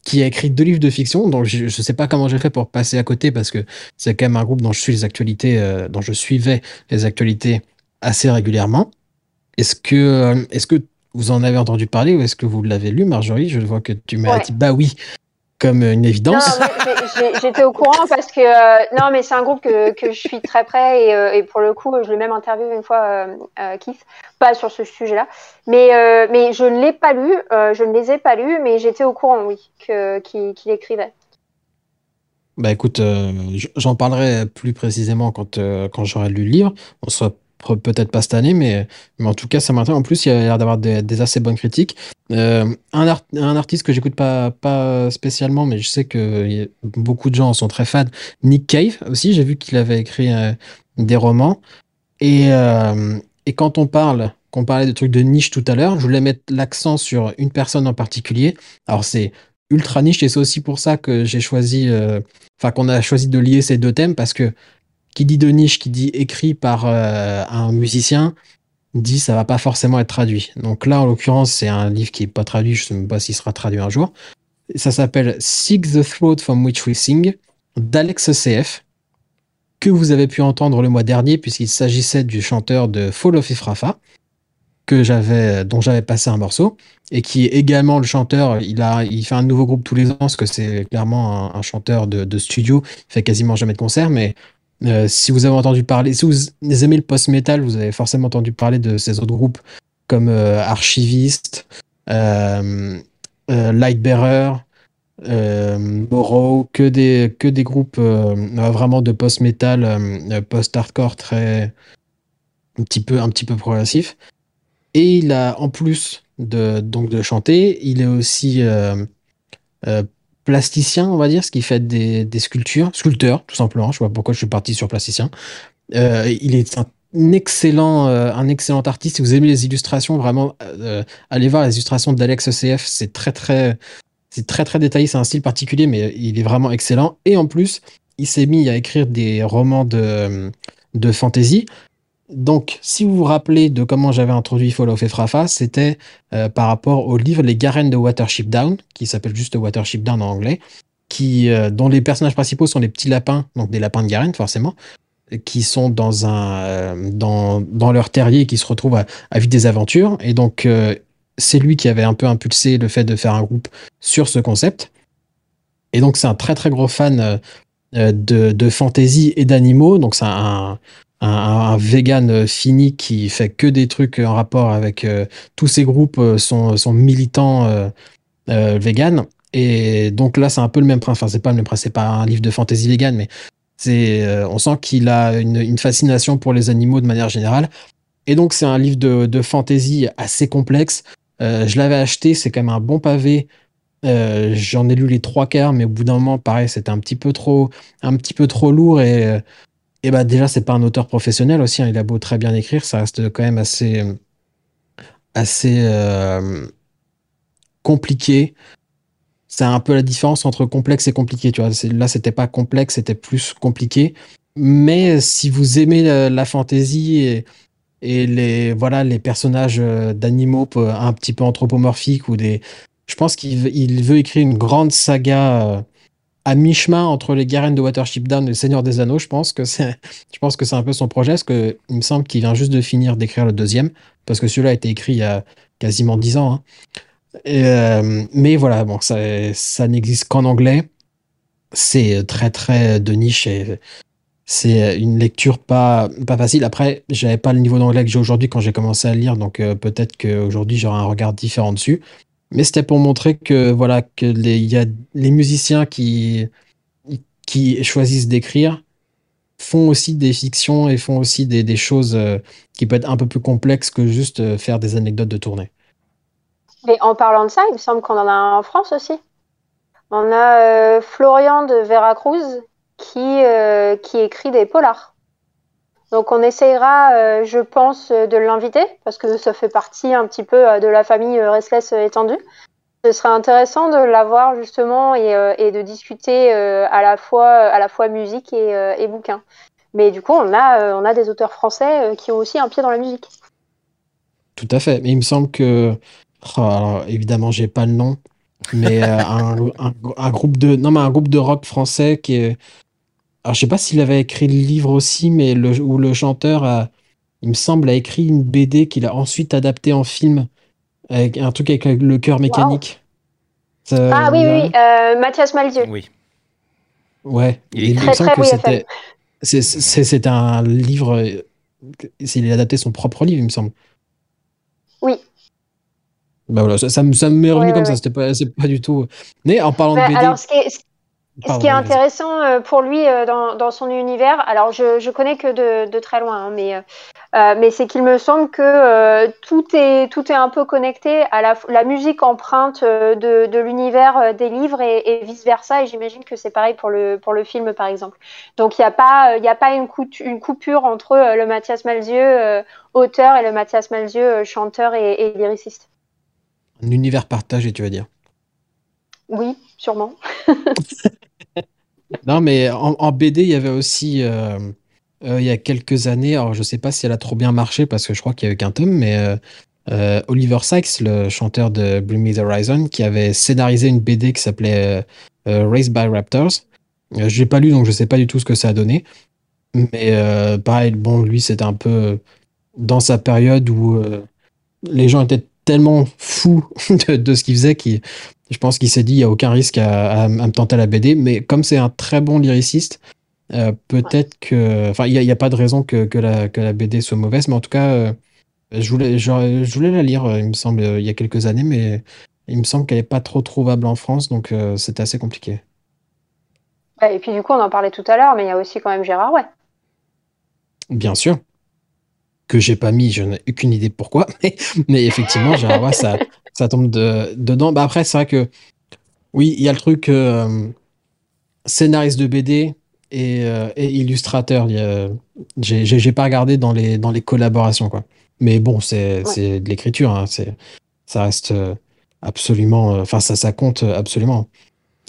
qui a écrit deux livres de fiction, dont je, je sais pas comment j'ai fait pour passer à côté parce que c'est quand même un groupe dont je suis les actualités, euh, dont je suivais les actualités assez régulièrement. Est-ce que, euh, est-ce que vous en avez entendu parler ou est-ce que vous l'avez lu, Marjorie? Je vois que tu m'as Ouais. dit bah oui, comme une évidence. j'étais au courant parce que euh, non, mais c'est un groupe que, que je suis très près et, euh, et pour le coup, je l'ai même interviewé une fois, euh, euh, Keith, pas sur ce sujet-là, mais mais je ne l'ai pas lu, je ne les ai pas lus, mais j'étais au courant, oui, qu'il qu'il écrivait. Bah écoute, j'en parlerai plus précisément quand, quand j'aurai lu le livre. On sera peut-être pas cette année, mais, mais en tout cas, ça m'intéresse. En plus, il y a l'air d'avoir des, assez bonnes critiques. Euh, un, art- un artiste que j'écoute pas, pas spécialement, mais je sais que a- beaucoup de gens en sont très fans, Nick Cave aussi, j'ai vu qu'il avait écrit euh, des romans. Et, euh, et quand on parle, qu'on parlait de trucs de niche tout à l'heure, je voulais mettre l'accent sur une personne en particulier. Alors c'est ultra niche et c'est aussi pour ça que j'ai choisi, euh, enfin qu'on a choisi de lier ces deux thèmes parce que qui dit de niche, qui dit écrit par euh, un musicien, dit ça va pas forcément être traduit. Donc là, en l'occurrence, c'est un livre qui est pas traduit, je sais pas s'il sera traduit un jour. Ça s'appelle Seek the Throat from Which We Sing d'Alex CF que vous avez pu entendre le mois dernier puisqu'il s'agissait du chanteur de Fall of Ifrafa que j'avais dont j'avais passé un morceau et qui est également le chanteur il a fait un nouveau groupe tous les ans parce que c'est clairement un, un chanteur de, de studio il fait quasiment jamais de concert mais euh, si vous avez entendu parler si vous aimez le post-metal vous avez forcément entendu parler de ces autres groupes comme euh, Archivist euh, euh, Lightbearer Morrow, que des, que des groupes vraiment de post-metal, post-hardcore très un petit peu, un petit peu progressif. Et il a, en plus de, donc de chanter, il est aussi plasticien, on va dire, ce qui fait des, sculptures, sculpteur, tout simplement. Je pas pourquoi je suis parti sur plasticien. Euh, il est un excellent, euh, un excellent artiste. Si vous aimez les illustrations, vraiment, euh, allez voir les illustrations d'Alex ECF. C'est très, très, c'est très, très détaillé. C'est un style particulier, mais il est vraiment excellent. Et en plus, il s'est mis à écrire des romans de, de fantasy. Donc, si vous vous rappelez de comment j'avais introduit Fall of Efrafa, c'était euh, par rapport au livre Les Garènes de Watership Down, qui s'appelle juste Watership Down en anglais, qui, euh, dont les personnages principaux sont les petits lapins, donc des lapins de Garenne forcément, qui sont dans, un, euh, dans, dans leur terrier et qui se retrouvent à, à vivre des aventures. Et donc, c'est lui qui avait un peu impulsé le fait de faire un groupe sur ce concept. Et donc, c'est un très très gros fan de, de fantasy et d'animaux. Donc, c'est un, un, vegan fini qui fait que des trucs en rapport avec euh, tous ces groupes euh, sont, sont militants euh, euh, vegan. Et donc là, c'est un peu le même principe. Enfin, c'est pas le même principe, c'est pas un livre de fantasy vegan, mais euh, on sent qu'il a une, fascination pour les animaux de manière générale. Et donc, c'est un livre de, de fantasy assez complexe. Euh, je l'avais acheté, c'est quand même un bon pavé. Euh, J'en ai lu les trois quarts, mais au bout d'un moment, pareil, c'était un petit peu trop, un petit peu trop lourd. Et, et bah déjà, c'est pas un auteur professionnel aussi. hein, il a beau très bien écrire, ça reste quand même assez, assez euh, compliqué. C'est un peu la différence entre complexe et compliqué. Tu vois, là, c'était pas complexe, c'était plus compliqué. Mais si vous aimez la, la fantasy et, et les voilà les personnages euh, d'animaux un petit peu anthropomorphiques ou des je pense qu'il veut, écrire une grande saga euh, à mi-chemin entre les Garènes de Watership Down et le Seigneur des Anneaux je pense que c'est je pense que c'est un peu son projet parce que il me semble qu'il vient juste de finir d'écrire le deuxième parce que celui-là a été écrit il y a quasiment dix ans hein. Euh, mais voilà bon ça ça n'existe qu'en anglais c'est très très de niche et c'est une lecture pas, pas facile. Après, j'avais pas le niveau d'anglais que j'ai aujourd'hui quand j'ai commencé à lire, donc euh, peut-être qu'aujourd'hui j'aurai un regard différent dessus. Mais c'était pour montrer que voilà que les, y a les musiciens qui, qui choisissent d'écrire font aussi des fictions et font aussi des, des choses euh, qui peuvent être un peu plus complexes que juste euh, faire des anecdotes de tournée. Et en parlant de ça, il me semble qu'on en a en France aussi. On a euh, Florian de Veracruz qui, qui écrit des polars Donc on essayera, euh, je pense, euh, de l'inviter parce que ça fait partie un petit peu euh, de la famille Restless étendue. Ce serait intéressant de l'avoir justement et, de discuter à la fois à la fois musique et, bouquin. Mais du coup, on a on a des auteurs français qui ont aussi un pied dans la musique. Tout à fait. Mais il me semble que, oh, alors, évidemment, j'ai pas le nom, mais un groupe de, non, mais un groupe de rock français qui est, alors je sais pas s'il avait écrit le livre aussi, mais le, où le chanteur a, il me semble, a écrit une BD qu'il a ensuite adapté en film avec un truc avec le cœur mécanique. Ça ah oui oui, euh, Mathias Malzieu. Oui. Ouais. Il il me semble très que oui, c'était, c'est, c'est, c'est un livre, euh, s'il a adapté son propre livre, il me semble. Oui. Bah voilà, ça, ça me, ça m'est revenu Ouais, comme ouais, ça, c'était pas, c'est pas du tout. Mais en parlant de BD, alors, ce qui est, ce Ce qui est intéressant euh, pour lui euh, dans, dans son univers, alors je, je connais que de, de très loin, hein, mais, euh, mais c'est qu'il me semble que euh, tout, est, tout est un peu connecté à la, la musique empreinte de, de l'univers des livres et, et vice-versa, et j'imagine que c'est pareil pour le, pour le film par exemple. Donc il n'y a pas, y a pas une, coupure entre le Mathias Malzieu auteur et le Mathias Malzieu chanteur et, et lyriciste. un univers partagé, tu vas dire? Oui, sûrement. Non, mais en, BD, il y avait aussi, euh, euh, il y a quelques années, alors je sais pas si elle a trop bien marché parce que je crois qu'il y avait qu'un tome, mais euh, Oliver Sykes, le chanteur de Bring Me the Horizon, qui avait scénarisé une BD qui s'appelait Raised by Raptors. Je l'ai pas lu, donc je sais pas du tout ce que ça a donné. Mais pareil, bon, lui, c'était un peu dans sa période où les gens étaient tellement fous de, de ce qu'il faisait qu'il je pense qu'il s'est dit il n'y a aucun risque à, à- à me tenter à la BD, mais comme c'est un très bon lyriciste, euh, peut-être que. Enfin, il n'y a, pas de raison que, que la, que la BD soit mauvaise, mais en tout cas, euh, je, voulais, je, je voulais la lire, euh, il me semble, il y a quelques années, mais il me semble qu'elle n'est pas trop trouvable en France, donc euh, c'était assez compliqué. Et puis du coup, on en parlait tout à l'heure, mais il y a aussi quand même Gérard Way. Bien sûr. Que j'ai pas mis, je n'ai aucune idée pourquoi, mais, mais effectivement, Roy, ça, ça tombe de- dedans. Bah après, c'est vrai que, oui, il y a le truc euh, scénariste de BD et, euh, et illustrateur. J'ai pas regardé dans les, dans les collaborations, quoi. Mais bon, c'est Ouais. de l'écriture, hein, ça reste euh, absolument. euh, Enfin, ça, ça compte absolument.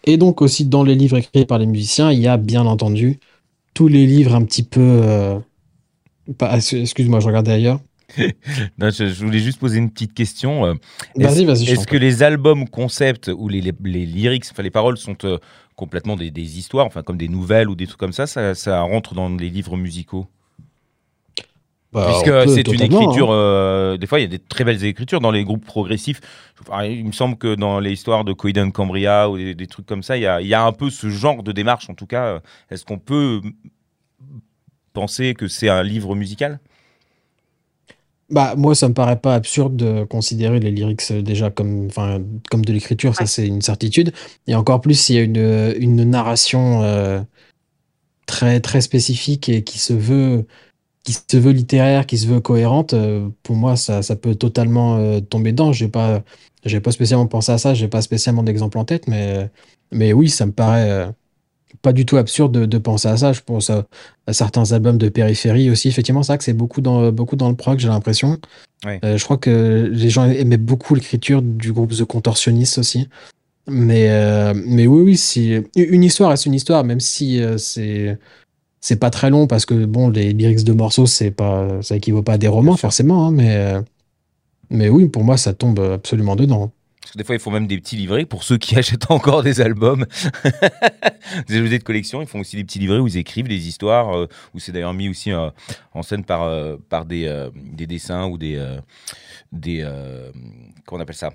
Et donc, aussi, dans les livres écrits par les musiciens, il y a bien entendu tous les livres un petit peu. euh, Excuse-moi, je regardais ailleurs. Non, je, je voulais juste poser une petite question. euh, Vas-y, Est-ce vas-y, est-ce que les albums concept ou les, les, les lyrics, enfin les paroles sont euh, complètement des, des histoires, enfin comme des nouvelles ou des trucs comme ça, ça, ça rentre dans les livres musicaux? Bah, Puisque c'est une écriture, hein. euh, des fois il y a des très belles écritures dans les groupes progressifs. Il me semble que dans les histoires de Coiden Cambria ou des, des trucs comme ça, il y, a, il y a un peu ce genre de démarche en tout cas. Est-ce qu'on peut penser que c'est un livre musical? Bah, moi, ça me paraît pas absurde de considérer les lyrics euh, déjà comme, enfin, comme de l'écriture, ça c'est une certitude. Et encore plus s'il y a une, une narration euh, très, très spécifique et qui se veut, qui se veut littéraire, qui se veut cohérente, euh, pour moi, ça, ça peut totalement euh, tomber dedans. J'ai pas, j'ai pas spécialement pensé à ça, j'ai pas spécialement d'exemple en tête, mais, mais oui, ça me paraît euh, pas du tout absurde de, de penser à ça. Je pense à, à certains albums de périphérie aussi. Effectivement, c'est vrai que c'est beaucoup dans, beaucoup dans le prog, j'ai l'impression. Euh, je crois que les gens aimaient beaucoup l'écriture du groupe The Contortionist aussi. Mais, euh, mais oui, oui, si, une histoire reste une histoire, même si euh, c'est c'est pas très long parce que bon, les lyrics de morceaux, c'est pas, ça équivaut pas à des romans forcément, hein, mais, euh, mais oui, pour moi, ça tombe absolument dedans. Parce que des fois, ils font même des petits livrets pour ceux qui achètent encore des albums. des objets de collection, ils font aussi des petits livrets où ils écrivent des histoires, euh, où c'est d'ailleurs mis aussi euh, en scène par, euh, par des, euh, des dessins ou des. euh, des euh, comment on appelle ça?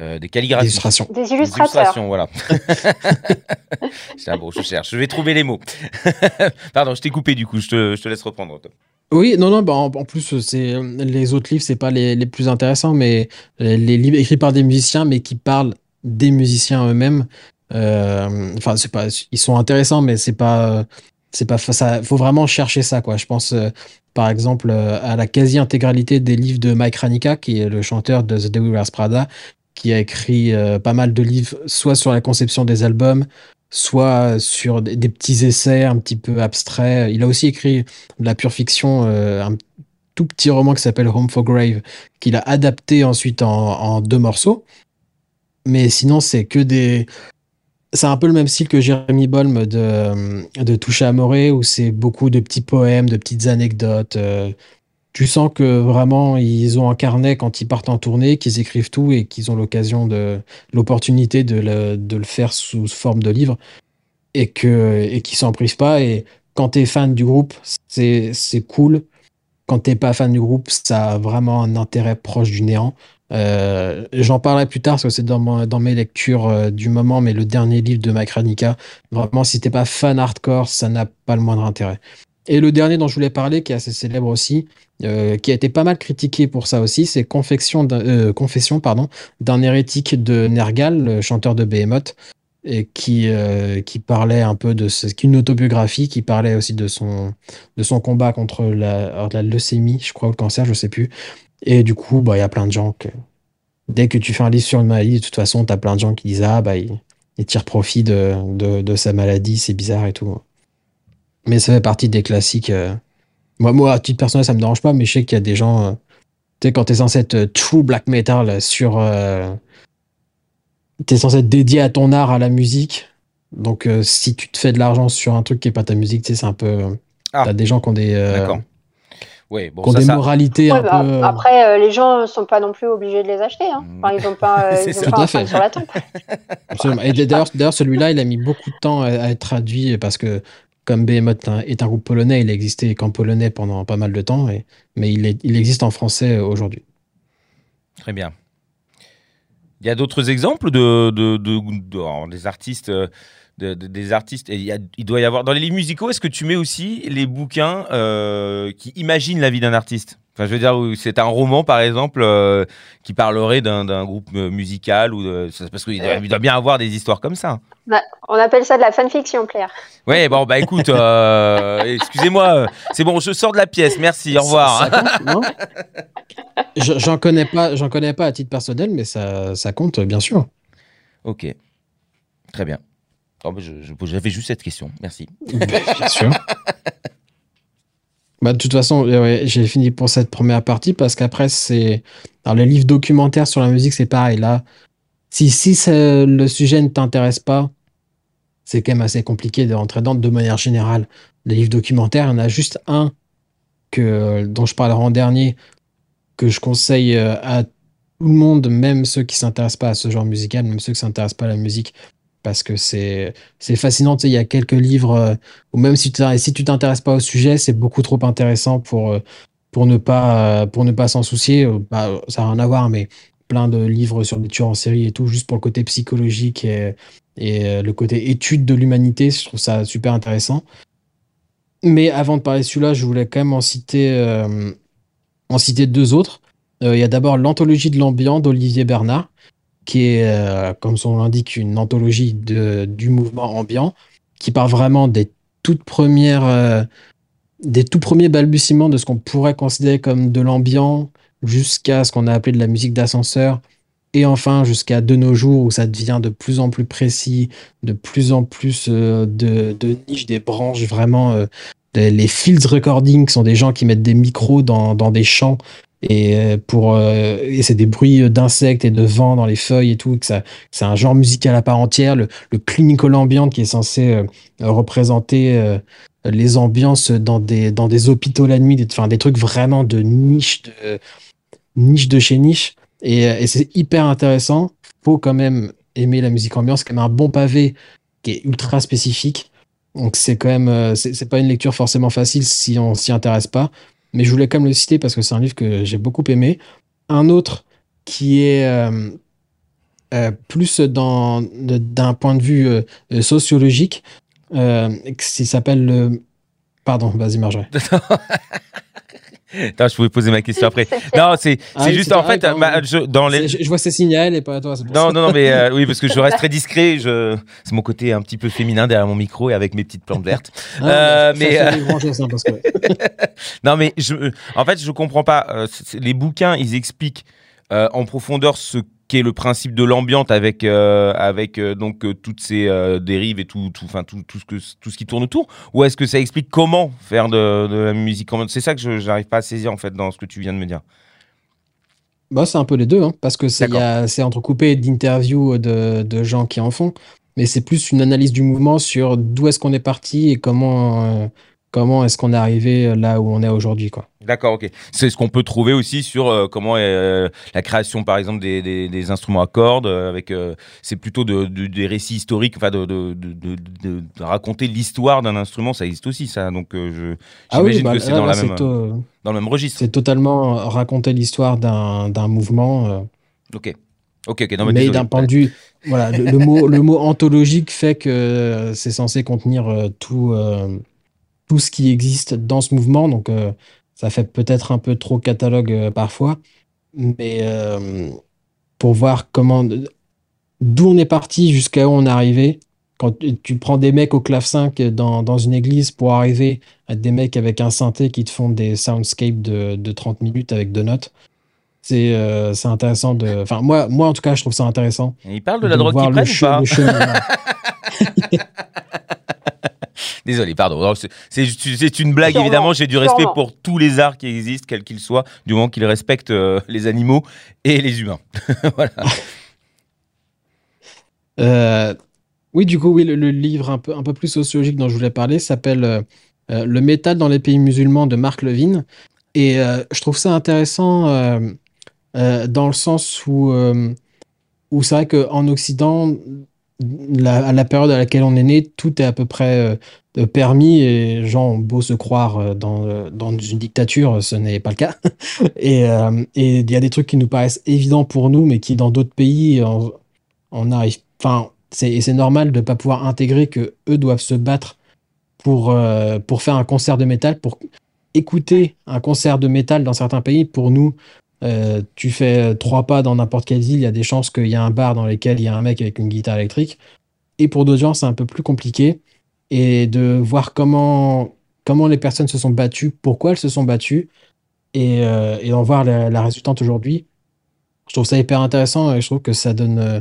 Euh, Des calligraphies. Des Des illustrateurs. illustrations, voilà. C'est bon, je cherche. Je vais trouver les mots. Pardon, je t'ai coupé du coup, je te, je te laisse reprendre. Oui, non, non, bah, en, plus, c'est les autres livres, c'est pas les, les plus intéressants, mais les, les livres écrits par des musiciens, mais qui parlent des musiciens eux-mêmes. euh, Enfin, c'est pas, ils sont intéressants, mais c'est pas, c'est pas, ça, faut vraiment chercher ça, quoi. Je pense, euh, par exemple, euh, à la quasi-intégralité des livres de Mike Ranica, qui est le chanteur de The Devil Wears Prada, qui a écrit euh, pas mal de livres, soit sur la conception des albums, soit sur des, petits essais un petit peu abstraits. Il a aussi écrit de la pure fiction, euh, un tout petit roman qui s'appelle Home for Grave, qu'il a adapté ensuite en, deux morceaux. Mais sinon, c'est que des. C'est un peu le même style que Jérémy Bolm de, de Touche à Amoré, où c'est beaucoup de petits poèmes, de petites anecdotes. euh, tu sens que vraiment ils ont un carnet quand ils partent en tournée, qu'ils écrivent tout et qu'ils ont l'occasion de l'opportunité de le, faire sous forme de livre et que et qu'ils s'en privent pas. Et quand tu es fan du groupe, c'est cool. Quand t'es pas fan du groupe, ça a vraiment un intérêt proche du néant. Euh, J'en parlerai plus tard parce que c'est dans mes lectures euh, du moment, mais le dernier livre de Macranica, vraiment, si t'es pas fan hardcore, ça n'a pas le moindre intérêt. Et le dernier dont je voulais parler, qui est assez célèbre aussi, euh, qui a été pas mal critiqué pour ça aussi, c'est euh, Confession d'un hérétique de Nergal, le chanteur de Behemoth, et qui, euh, qui parlait un peu de ce, une autobiographie, qui parlait aussi de son, de son combat contre la leucémie, je crois, ou le cancer, je sais plus. Et du coup, bah, il y a plein de gens que, dès que tu fais un livre sur une maladie, de toute façon, tu as plein de gens qui disent Ah, bah, il, il tire profit de, de, de sa maladie, c'est bizarre et tout. Mais ça fait partie des classiques. euh. Moi, moi, à titre personnel, ça me dérange pas, mais je sais qu'il y a des gens. euh, Tu sais, quand t'es censé être euh, true black metal sur. euh, T'es censé être dédié à ton art, à la musique. Donc, euh, si tu te fais de l'argent sur un truc qui est pas ta musique, tu sais, c'est un peu. Ah. T'as des gens qui ont des, euh, D'accord. Oui, bon, qui ont ça, des ça- moralités Ouais, un bah, peu. Après, euh, les gens ne sont pas non plus obligés de les acheter. Hein. Enfin, ils n'ont pas, euh, C'est ils ont ça. pas un sur la tempe. Absolument. Et d'ailleurs, d'ailleurs, celui-là, il a mis beaucoup de temps à, à être traduit parce que, comme Behemoth est un groupe polonais, il a existé qu'en polonais pendant pas mal de temps, mais il, existe en français euh, aujourd'hui. Très bien. Il y a d'autres exemples de, des artistes, euh, il doit y avoir dans les livres musicaux. Est-ce que tu mets aussi les bouquins euh, qui imaginent la vie d'un artiste? Enfin, je veux dire, c'est un roman, par exemple, euh, qui parlerait d'un groupe euh, musical ou de- parce qu'il doit, bien avoir des histoires comme ça. On appelle ça de la fanfiction, Claire. Ouais, bon, bah écoute, euh, excusez-moi, c'est bon, je sors de la pièce. Merci, au revoir. J'en connais pas, j'en connais pas à titre personnel, mais ça, ça compte bien sûr. Ok, très bien. Oh, bah, J'avais juste cette question. Merci. bien sûr. Bah, de toute façon, j'ai fini pour cette première partie parce qu'après, c'est. Alors, les livres documentaires sur la musique, c'est pareil. Là, si, si le sujet ne t'intéresse pas, c'est quand même assez compliqué de rentrer dedans de manière générale. Les livres documentaires, il y en a juste un que, dont je parlerai en dernier, que je conseille euh, à tout le monde, même ceux qui s'intéressent pas à ce genre musical, même ceux qui s'intéressent pas à la musique, parce que c'est fascinant. Il y a quelques livres, euh, ou même si tu si tu t'intéresses pas au sujet, c'est beaucoup trop intéressant pour, euh, pour ne pas, euh, pour ne pas s'en soucier. Euh, bah, ça n'a rien à voir, mais plein de livres sur les tueurs en série et tout, juste pour le côté psychologique et, le côté étude de l'humanité, je trouve ça super intéressant. Mais avant de parler de celui-là, je voulais quand même en citer, en citer deux autres. Il y a d'abord l'anthologie de l'ambiance d'Olivier Bernard, qui est, euh, comme son l'indique, une anthologie du mouvement ambiant, qui part vraiment des toutes premières, euh, des tout premiers balbutiements de ce qu'on pourrait considérer comme de l'ambiant, jusqu'à ce qu'on a appelé de la musique d'ascenseur, et enfin jusqu'à de nos jours où ça devient de plus en plus précis, de plus en plus euh, de, niches, des branches vraiment. les fields recording sont des gens qui mettent des micros dans, dans des champs et euh, pour euh, et c'est des bruits d'insectes et de vent dans les feuilles et tout que ça c'est un genre musical à part entière. Le, le clinical ambient qui est censé euh, représenter les ambiances dans des dans des hôpitaux la nuit des, enfin des trucs vraiment de niche de niche de chez niche. Et, c'est hyper intéressant. Faut quand même aimer la musique ambiance c'est un bon pavé qui est ultra spécifique. Donc c'est quand même c'est pas une lecture forcément facile si on s'y intéresse pas mais je voulais quand même le citer parce que c'est un livre que j'ai beaucoup aimé. Un autre qui est euh, euh, plus d'un point de vue euh, sociologique, qui s'appelle le. Pardon, vas-y Marjorie. Attends, je pouvais poser ma question après. Non, c'est Ah juste en fait, bah, je- dans les. Je, je vois ces signaux et pas à toi. Non, non, non, mais euh, oui, parce que je reste très discret. Je... C'est mon côté un petit peu féminin derrière mon micro et avec mes petites plantes vertes. Ah, Euh, ça, mais, ça euh, fait grand chose, hein, parce que Non, mais je, en fait, je comprends pas. Euh, les bouquins, ils expliquent euh, en profondeur ce qui est le principe de l'ambiance avec euh, avec euh, donc euh, toutes ces dérives et tout tout enfin tout, tout ce que tout ce qui tourne autour? Ou est-ce que ça explique comment faire de, de la musique c'est ça que je n'arrive pas à saisir en fait dans ce que tu viens de me dire. Bah, c'est un peu les deux, hein, parce que c'est entrecoupé d'interviews de, de gens qui en font, mais c'est plus une analyse du mouvement sur d'où est-ce qu'on est parti et comment, comment est-ce qu'on est arrivé là où on est aujourd'hui, quoi. D'accord, ok. C'est ce qu'on peut trouver aussi sur euh, comment euh, la création, par exemple, des, des, des instruments à cordes. euh, avec, euh, c'est plutôt de, de- des récits historiques, enfin de, raconter l'histoire d'un instrument. Ça existe aussi, ça. Donc, euh, Ah oui, j'imagine bah, que c'est dans, la même, dans le même registre. c'est totalement raconter l'histoire d'un d'un mouvement, euh, Ok, ok, ok. Non, mais d'un vue, voilà, le, le mot, le mot anthologique fait que c'est censé contenir euh, tout, euh, tout ce qui existe dans ce mouvement, donc euh, ça fait peut-être un peu trop catalogue euh, parfois, mais euh, pour voir comment, d'où on est parti jusqu'à où on est arrivé. Quand tu- prends des mecs au clavecin dans, dans une église pour arriver à des mecs avec un synthé qui te font des soundscapes de, de 30 minutes avec deux notes, c'est intéressant de. Enfin, moi, moi, en tout cas, je trouve ça intéressant. Il parle de la drogue qu'ils prennent ou pas le. Désolé, pardon. Alors, c'est- C'est c'est une blague, Sûrement, évidemment. J'ai du respect sûrement. pour tous les arts qui existent, quels qu'ils soient, du moment qu'ils respectent euh, les animaux et les humains. voilà. Euh, oui, du coup, oui, le, le livre un peu, un peu plus sociologique dont je voulais parler s'appelle euh, Le métal dans les pays musulmans de Marc Levine. Et euh, je trouve ça intéressant euh, euh, dans le sens où, euh, où c'est vrai qu'en Occident, à la période à laquelle on est né, tout est à peu près euh, permis et gens ont beau se croire euh, dans, euh, dans une dictature, ce n'est pas le cas. Et euh, il y a des trucs qui nous paraissent évidents pour nous, mais qui dans d'autres pays, on, arrive. Enfin, c'est c'est normal de ne pas pouvoir intégrer que eux doivent se battre pour, euh, pour faire un concert de métal, pour écouter un concert de métal dans certains pays. Pour nous, euh, tu fais trois pas dans n'importe quelle ville, il y a des chances qu'il y a un bar dans lequel il y a un mec avec une guitare électrique. Et pour d'autres gens, c'est un peu plus compliqué. Et de voir comment, comment les personnes se sont battues, pourquoi elles se sont battues, et, euh, et d'en voir la, résultante aujourd'hui. Je trouve ça hyper intéressant et je trouve que ça donne euh,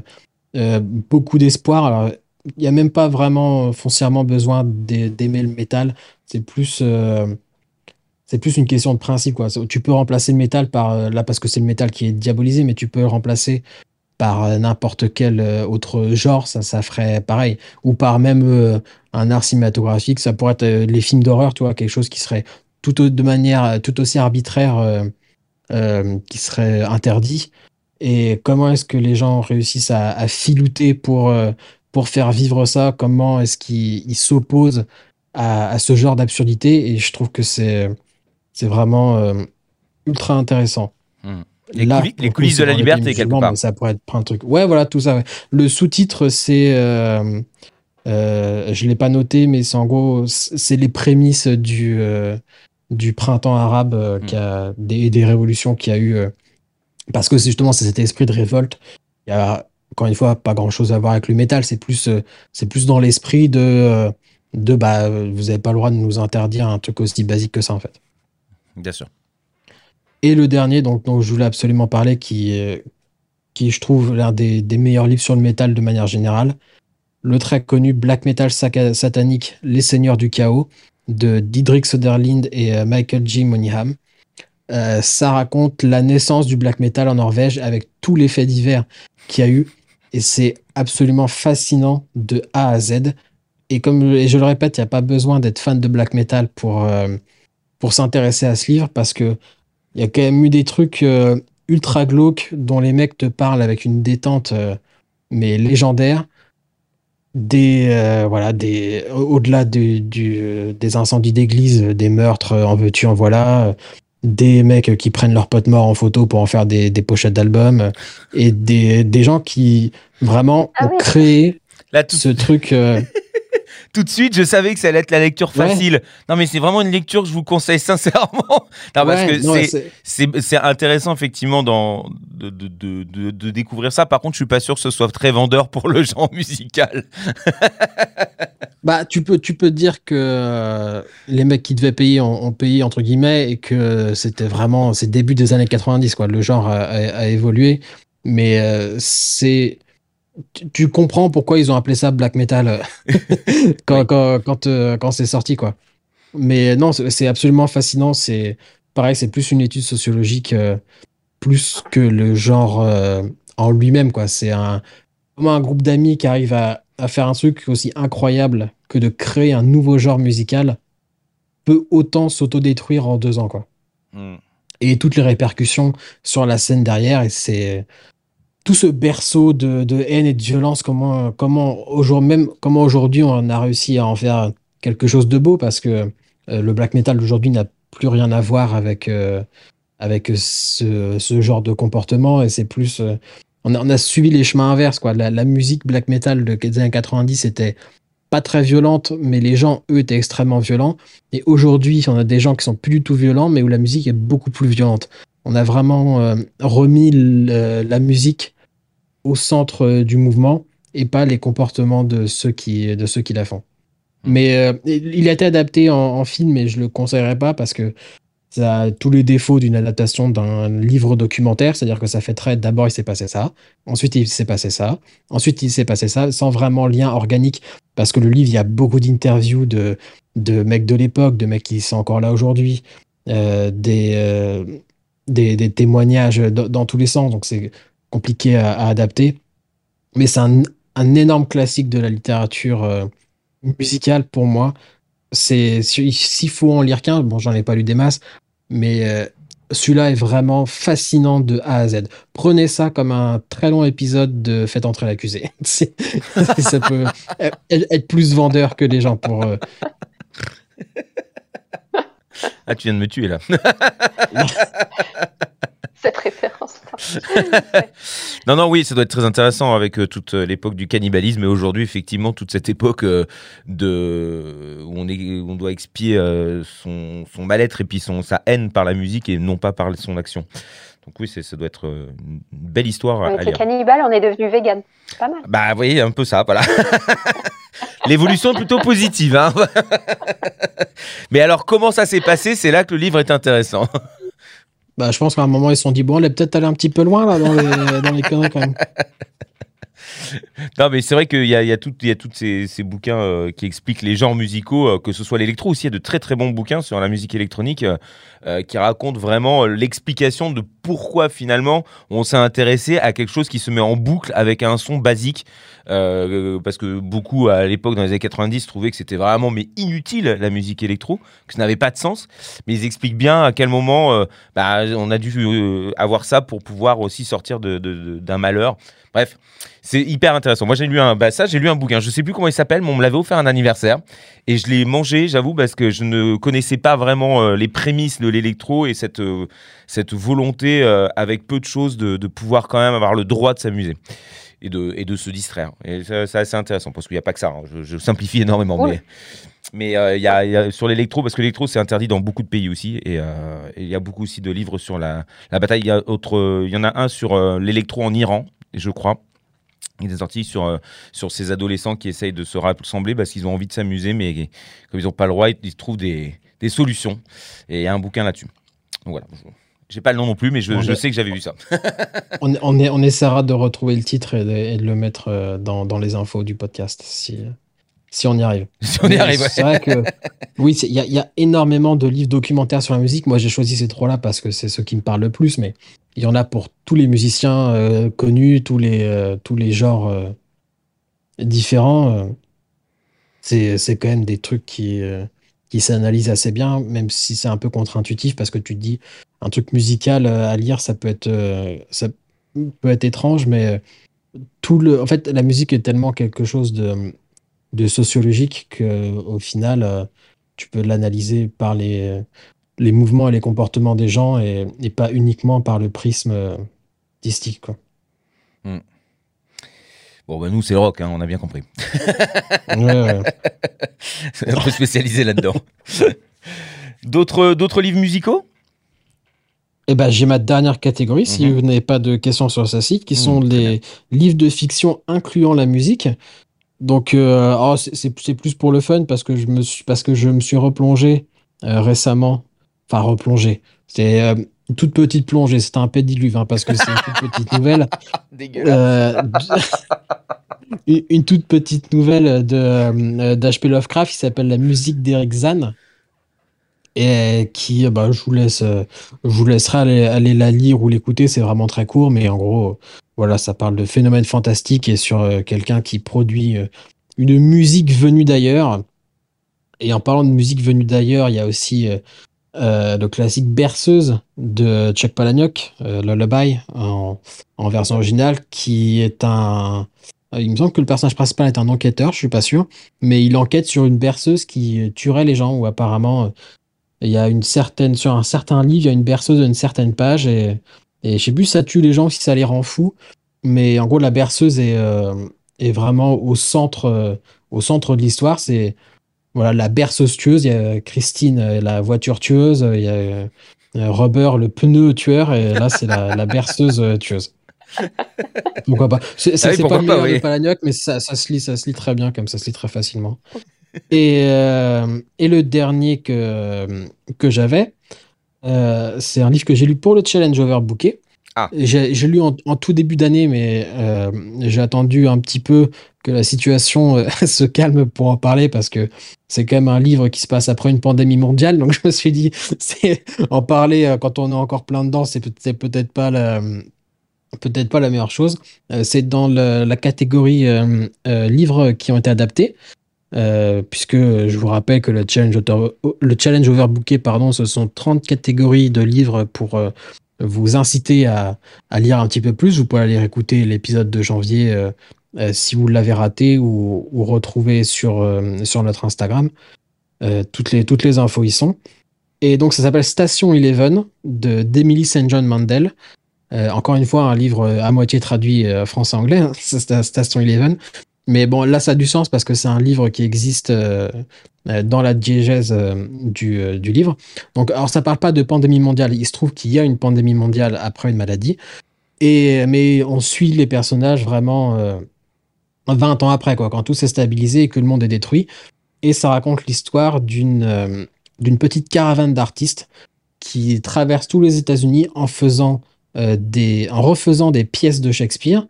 euh, beaucoup d'espoir. Il n'y a même pas vraiment euh, foncièrement besoin d'ai- d'aimer le métal. C'est plus, euh, c'est plus une question de principe, quoi. Tu peux remplacer le métal par, euh, là, parce que c'est le métal qui est diabolisé, mais tu peux le remplacer par euh, n'importe quel euh, autre genre, ça, ça ferait pareil. Ou par même un art cinématographique, ça pourrait être les films d'horreur, tu vois, quelque chose qui serait tout de manière tout aussi arbitraire, qui serait interdit. Et comment est-ce que les gens réussissent à, filouter pour, pour faire vivre ça? Comment est-ce qu'ils ils s'opposent à ce genre d'absurdité? Et je trouve que c'est c'est vraiment euh, ultra intéressant. Hmm. Les Là, coulisses de la liberté, quelque part. ça pourrait être de trucs. Ouais, voilà, tout ça. ouais. Le sous-titre, c'est. euh, euh, je ne l'ai pas noté, mais c'est en gros, c'est les prémices du, du printemps arabe, qui a, des, des révolutions qu'il y a eu. parce que justement c'est cet esprit de révolte. Il y a, encore une fois, pas grand-chose à voir avec le métal. C'est plus, c'est plus dans l'esprit de, de bah, vous n'avez pas le droit de nous interdire un truc aussi basique que ça, en fait. Bien sûr. Et le dernier, donc, dont je voulais absolument parler, qui, qui je trouve l'un des, meilleurs livres sur le métal de manière générale, le très connu Black Metal Satanique, Les Seigneurs du Chaos, de Didrik Soderlind et euh, Michael G. Moneyham. Euh, ça raconte la naissance du black metal en Norvège avec tous les faits divers qu'il y a eu. Et c'est absolument fascinant de A à Z. Et comme et je le répète, il n'y a pas besoin d'être fan de black metal pour, euh, pour s'intéresser à ce livre parce que il y a quand même eu des trucs euh, ultra glauques dont les mecs te parlent avec une détente euh, mais légendaire. Des euh, voilà des au- au-delà du, du- des incendies d'église, des meurtres en veux-tu en voilà, des mecs qui prennent leurs potes morts en photo pour en faire des, des pochettes d'albums et des, des gens qui vraiment Ah ont oui. créé Là, tout, ce truc. tout de suite, je savais que ça allait être la lecture Ouais. facile. Non, mais c'est vraiment une lecture que je vous conseille sincèrement. Non, parce que c'est- intéressant, effectivement, dans, de, de, de, de, de découvrir ça. Par contre, je suis pas sûr que ce soit très vendeur pour le genre musical. Bah, tu peux, tu peux dire que euh, les mecs qui devaient payer ont, ont payé, entre guillemets, et que c'était vraiment, c'est début des années 90, quoi. Le genre a, a- a évolué. Mais euh, c'est. Tu, tu comprends pourquoi ils ont appelé ça black metal euh, quand, quand, quand, euh, quand c'est sorti, quoi. Mais non, c'est absolument fascinant. C'est pareil, c'est plus une étude sociologique euh, plus que le genre euh, en lui-même, quoi. C'est un, comment un groupe d'amis qui arrive à, à faire un truc aussi incroyable que de créer un nouveau genre musical peut autant s'autodétruire en deux ans, quoi Hmm. et toutes les répercussions sur la scène derrière. Et c'est tout ce berceau de, haine et de violence, comment, aujourd'hui, on a réussi à en faire quelque chose de beau parce que euh, le black metal d'aujourd'hui n'a plus rien à voir avec, euh, avec ce, genre de comportement et c'est plus. euh, on, a, suivi les chemins inverses. La, musique black metal de- des années 90 était pas très violente, mais les gens, eux, étaient extrêmement violents. Et aujourd'hui, on a des gens qui sont plus du tout violents, mais où la musique est beaucoup plus violente. On a vraiment remis la musique au centre euh, du mouvement et pas les comportements de ceux qui, de ceux qui la font. Mais euh, il a été adapté en, en film, mais je le conseillerais pas parce que ça a tous les défauts d'une adaptation d'un livre documentaire, c'est-à-dire que ça fait très d'abord il s'est passé ça, ensuite il s'est passé ça, ensuite il s'est passé ça, sans vraiment lien organique, parce que le livre, il y a beaucoup d'interviews de, de mecs de l'époque, de mecs qui sont encore là aujourd'hui, euh, des, euh, des, des témoignages dans, dans tous les sens, donc c'est compliqué à, à adapter. Mais c'est un, un énorme classique de la littérature euh, musicale pour moi. C'est si- s'il faut en lire qu'un, bon, j'en ai pas lu des masses, mais euh, celui-là est vraiment fascinant de A à Z. Prenez ça comme un très long épisode de Faites entrer l'accusé. Ça peut être être plus vendeur que les gens pour. euh, Ah, tu viens de me tuer là. Cette référence. Non, non, oui, ça doit être très intéressant avec euh, toute euh, l'époque du cannibalisme et aujourd'hui, effectivement, toute cette époque euh, de où on, est, où on doit expier euh, son, son mal-être et puis son, sa haine par la musique et non pas par son action. Donc oui, ça doit être une belle histoire à, à Avec les lire. cannibales, on est devenu vegan. Pas mal. Bah, vous voyez, un peu ça, voilà. L'évolution est plutôt positive. Hein Mais alors, comment ça s'est passé? C'est là que le livre est intéressant. Bah, je pense qu'à un moment, ils se sont dit, bon, on est peut-être allé un petit peu loin là, dans les, dans les conneries quand même. Non, mais c'est vrai qu'il y a, tous ces, bouquins euh, qui expliquent les genres musicaux, euh, que ce soit l'électro aussi. Il y a de très très bons bouquins sur la musique électronique euh, qui racontent vraiment l'explication de pourquoi finalement on s'est intéressé à quelque chose qui se met en boucle avec un son basique. Parce que beaucoup à l'époque, dans les années 90, trouvaient que c'était vraiment mais inutile la musique électro, que ça n'avait pas de sens. Mais ils expliquent bien à quel moment bah, on a dû avoir ça pour pouvoir aussi sortir d'un malheur. Bref, c'est hyper intéressant. Moi, j'ai lu un, bah, ça, j'ai lu un bouquin. Je sais plus comment il s'appelle, mais on me l'avait offert un anniversaire et je l'ai mangé, j'avoue, parce que je ne connaissais pas vraiment euh, les prémices de l'électro et cette euh, cette volonté euh, avec peu de choses de, de pouvoir quand même avoir le droit de s'amuser et de et de se distraire. Et ça, c'est assez intéressant parce qu'il n'y a pas que ça. hein. Je, je simplifie énormément, Ouais. mais mais il y, a, il y a sur l'électro parce que l'électro c'est interdit dans beaucoup de pays aussi et il y a beaucoup aussi de livres sur la la bataille. Il y a autre, il y en a un sur l'électro en Iran, je crois. Il est sorti sur, euh, sur ces adolescents qui essayent de se rassembler parce qu'ils ont envie de s'amuser, mais comme ils n'ont pas le droit, ils, trouvent des, des solutions. Et il y a un bouquin là-dessus. Donc voilà. J'ai pas le nom non plus, mais je, sais que j'avais vu ça. On, on, est- on essaiera de retrouver le titre et de, et de le mettre euh, dans, dans les infos du podcast si, si on y arrive. si on y arrive, ouais. C'est vrai que oui, il y, y a énormément de livres documentaires sur la musique. Moi, j'ai choisi ces trois-là parce que c'est ceux qui me parlent le plus, mais il y en a pour tous les musiciens euh, connus, tous les, euh, tous les genres euh, différents. c'est quand même des trucs qui, qui s'analysent assez bien, même si c'est un peu contre-intuitif parce que tu te dis un truc musical à lire, ça peut être, ça peut être étrange, mais tout le, en fait, la musique est tellement quelque chose de, de sociologique qu'au final, tu peux l'analyser par les, les mouvements et les comportements des gens et, et pas uniquement par le prisme euh, artistique. Quoi. Bon, bah, nous, c'est le rock, hein, on a bien compris. Ouais, ouais. C'est un peu spécialisé là-dedans. D'autres d'autres livres musicaux? Eh ben, j'ai ma dernière catégorie, si Mhm. vous n'avez pas de questions sur ce site, qui Mhm, sont les livres de fiction incluant la musique. Donc, euh, oh, c'est- c'est c'est plus pour le fun parce que je me suis, parce que je me suis replongé euh, récemment. Enfin, replongé. C'est euh, une toute petite plongée. C'était un pédiluve hein, parce que c'est une toute petite nouvelle. Euh, une, toute petite nouvelle de euh, d'H.P. Lovecraft qui s'appelle La musique d'Eric Zahn et qui, bah, je vous laisse, je vous laisserai aller, aller la lire ou l'écouter. C'est vraiment très court, mais en gros, voilà, ça parle de phénomènes fantastiques et sur euh, quelqu'un qui produit euh, une musique venue d'ailleurs. Et en parlant de musique venue d'ailleurs, il y a aussi euh, le classique Berceuse de Chuck Palahniuk, euh, Lullaby, en, version originale, qui est un. Il me semble que le personnage principal est un enquêteur, je suis pas sûr, mais il enquête sur une berceuse qui tuerait les gens, ou apparemment euh, il y a une certaine, sur un certain livre, il y a une berceuse d'une certaine page, et, et je sais plus si ça tue les gens si ça les rend fous, mais en gros la berceuse est, est vraiment au centre, au centre de l'histoire, c'est voilà, la berceuse tueuse, il y a Christine, euh, la voiture tueuse, il y a euh, Robert, le pneu tueur, et là, c'est la, la berceuse euh, tueuse. Pourquoi pas? C'est c'est- Ah oui, c'est pas le meilleur de mais ça, ça se lit, ça se lit très bien, comme ça se lit très facilement. Et, euh, et le dernier que, que j'avais, euh, c'est un livre que j'ai lu pour le challenge Overbooké. Ah. J'ai lu en, tout début d'année, mais euh, j'ai attendu un petit peu que la situation euh, se calme pour en parler parce que c'est quand même un livre qui se passe après une pandémie mondiale. Donc je me suis dit, en parler euh, quand on est encore plein dedans, c'est peut- c'est peut-être pas la peut-être pas la meilleure chose. C'est dans la catégorie livres qui ont été adaptés. Puisque je vous rappelle que le challenge, challenge overbooké, pardon, ce sont 30 catégories de livres pour vous inciter à, lire un petit peu plus. Vous pouvez aller écouter l'épisode de janvier euh, euh, si vous l'avez raté ou, ou retrouver sur, euh, sur notre Instagram. Toutes, les, toutes les infos y sont. Et donc ça s'appelle Station Eleven de d'Emily St. John Mandel. Encore une fois, un livre à moitié traduit français-anglais, hein, Station Eleven. Mais bon, là, ça a du sens parce que c'est un livre qui existe euh, euh, dans la diégèse euh, du, du livre. Donc, alors, ça parle pas de pandémie mondiale. Il se trouve qu'il y a une pandémie mondiale après une maladie. Et, mais on suit les personnages vraiment euh, 20 ans après, quoi, quand tout s'est stabilisé et que le monde est détruit. Et ça raconte l'histoire d'une d'une petite caravane d'artistes qui traverse tous les États-Unis en faisant en refaisant des pièces de Shakespeare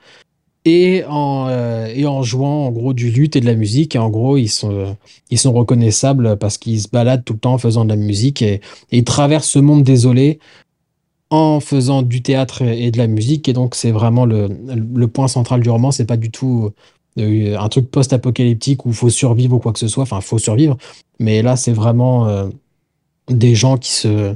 et en, euh, et en jouant en gros du luth et de la musique. Et en gros, ils sont, ils sont reconnaissables parce qu'ils se baladent tout le temps en faisant de la musique et, ils traversent ce monde désolé en faisant du théâtre et de la musique. Et donc, c'est vraiment le, le point central du roman. C'est pas du tout euh, un truc post-apocalyptique où il faut survivre ou quoi que ce soit. Enfin, faut survivre. Mais là, c'est vraiment euh, des gens qui se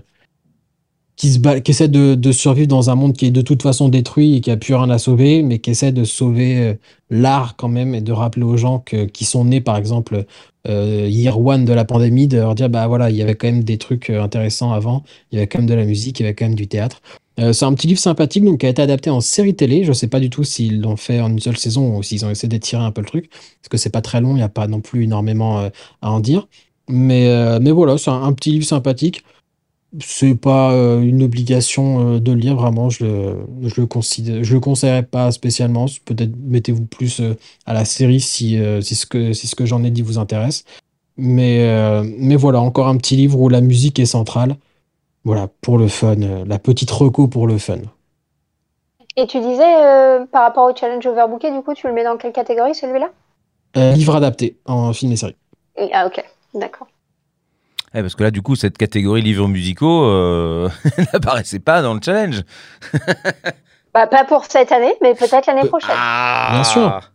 qui, se qui essaient de, de survivre dans un monde qui est de toute façon détruit et qui a plus rien à sauver, mais qui essaie de sauver euh, l'art quand même et de rappeler aux gens que, qui sont nés, par exemple, euh, year one de la pandémie, de leur dire, bah voilà, il y avait quand même des trucs euh, intéressants avant, il y avait quand même de la musique, il y avait quand même du théâtre. Euh, c'est un petit livre sympathique donc, qui a été adapté en série télé. Je sais pas du tout s'ils l'ont fait en une seule saison ou s'ils ont essayé d'étirer un peu le truc, parce que c'est pas très long, il n'y a pas non plus énormément euh, à en dire. Mais, euh, mais voilà, c'est un, un petit livre sympathique. C'est pas euh, une obligation euh, de le lire, vraiment. Je le, je le considère, je le conseillerais pas spécialement. Peut-être mettez-vous plus euh, à la série si, si ce que, si ce que j'en ai dit vous intéresse. Mais, mais voilà, encore un petit livre où la musique est centrale. Voilà, pour le fun, la petite reco pour le fun. Et tu disais, euh, par rapport au challenge overbooké, du coup, tu le mets dans quelle catégorie celui-là? Euh, livre adapté en film et série. Ah, ok, d'accord. Eh, parce que là, du coup, cette catégorie livres musicaux euh, n'apparaissait pas dans le challenge. Bah, pas pour cette année, mais peut-être l'année prochaine. Ah Bien sûr.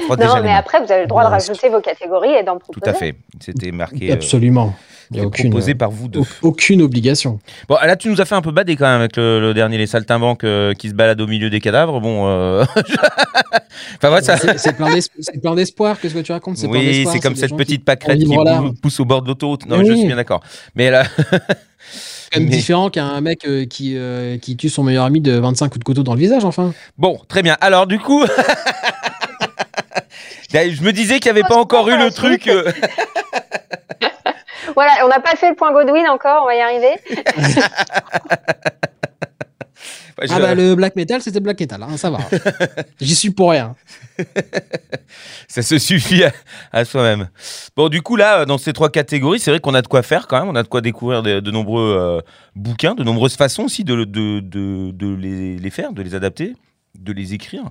Frotte non, mais après, vous avez le droit de rajouter vos catégories et d'en Tout proposer. à fait. C'était marqué. euh, Absolument. Il n'y a aucune, proposé par vous deux. aucune obligation. Bon, là, tu nous as fait un peu bader quand même avec le, le dernier, les saltimbanques euh, qui se baladent au milieu des cadavres. Bon, euh... enfin, ouais, ça. C'est plein d'espoir. Qu'est-ce que tu racontes? Oui, c'est comme cette qui- petite pâquerette qui pou- pousse au bord de l'autoroute. Non, Oui. je suis bien d'accord. Mais là, C'est quand même Mais- différent qu'un mec euh, qui, euh, qui tue son meilleur ami de 25 coups de couteau dans le visage, enfin. bon, très bien. Alors, du coup, je me disais qu'il n'y avait pas encore eu le truc. euh, Voilà, on n'a pas fait le point Godwin encore, on va y arriver. Ouais, je- Ah bah le black metal, c'était black metal, hein, ça va. J'y suis pour rien. Ça se suffit à, à soi-même. Bon, du coup, là, dans ces trois catégories, c'est vrai qu'on a de quoi faire quand même. On a de quoi découvrir de, de nombreux euh, bouquins, de nombreuses façons aussi de, de, de, de les, les faire, de les adapter, de les écrire.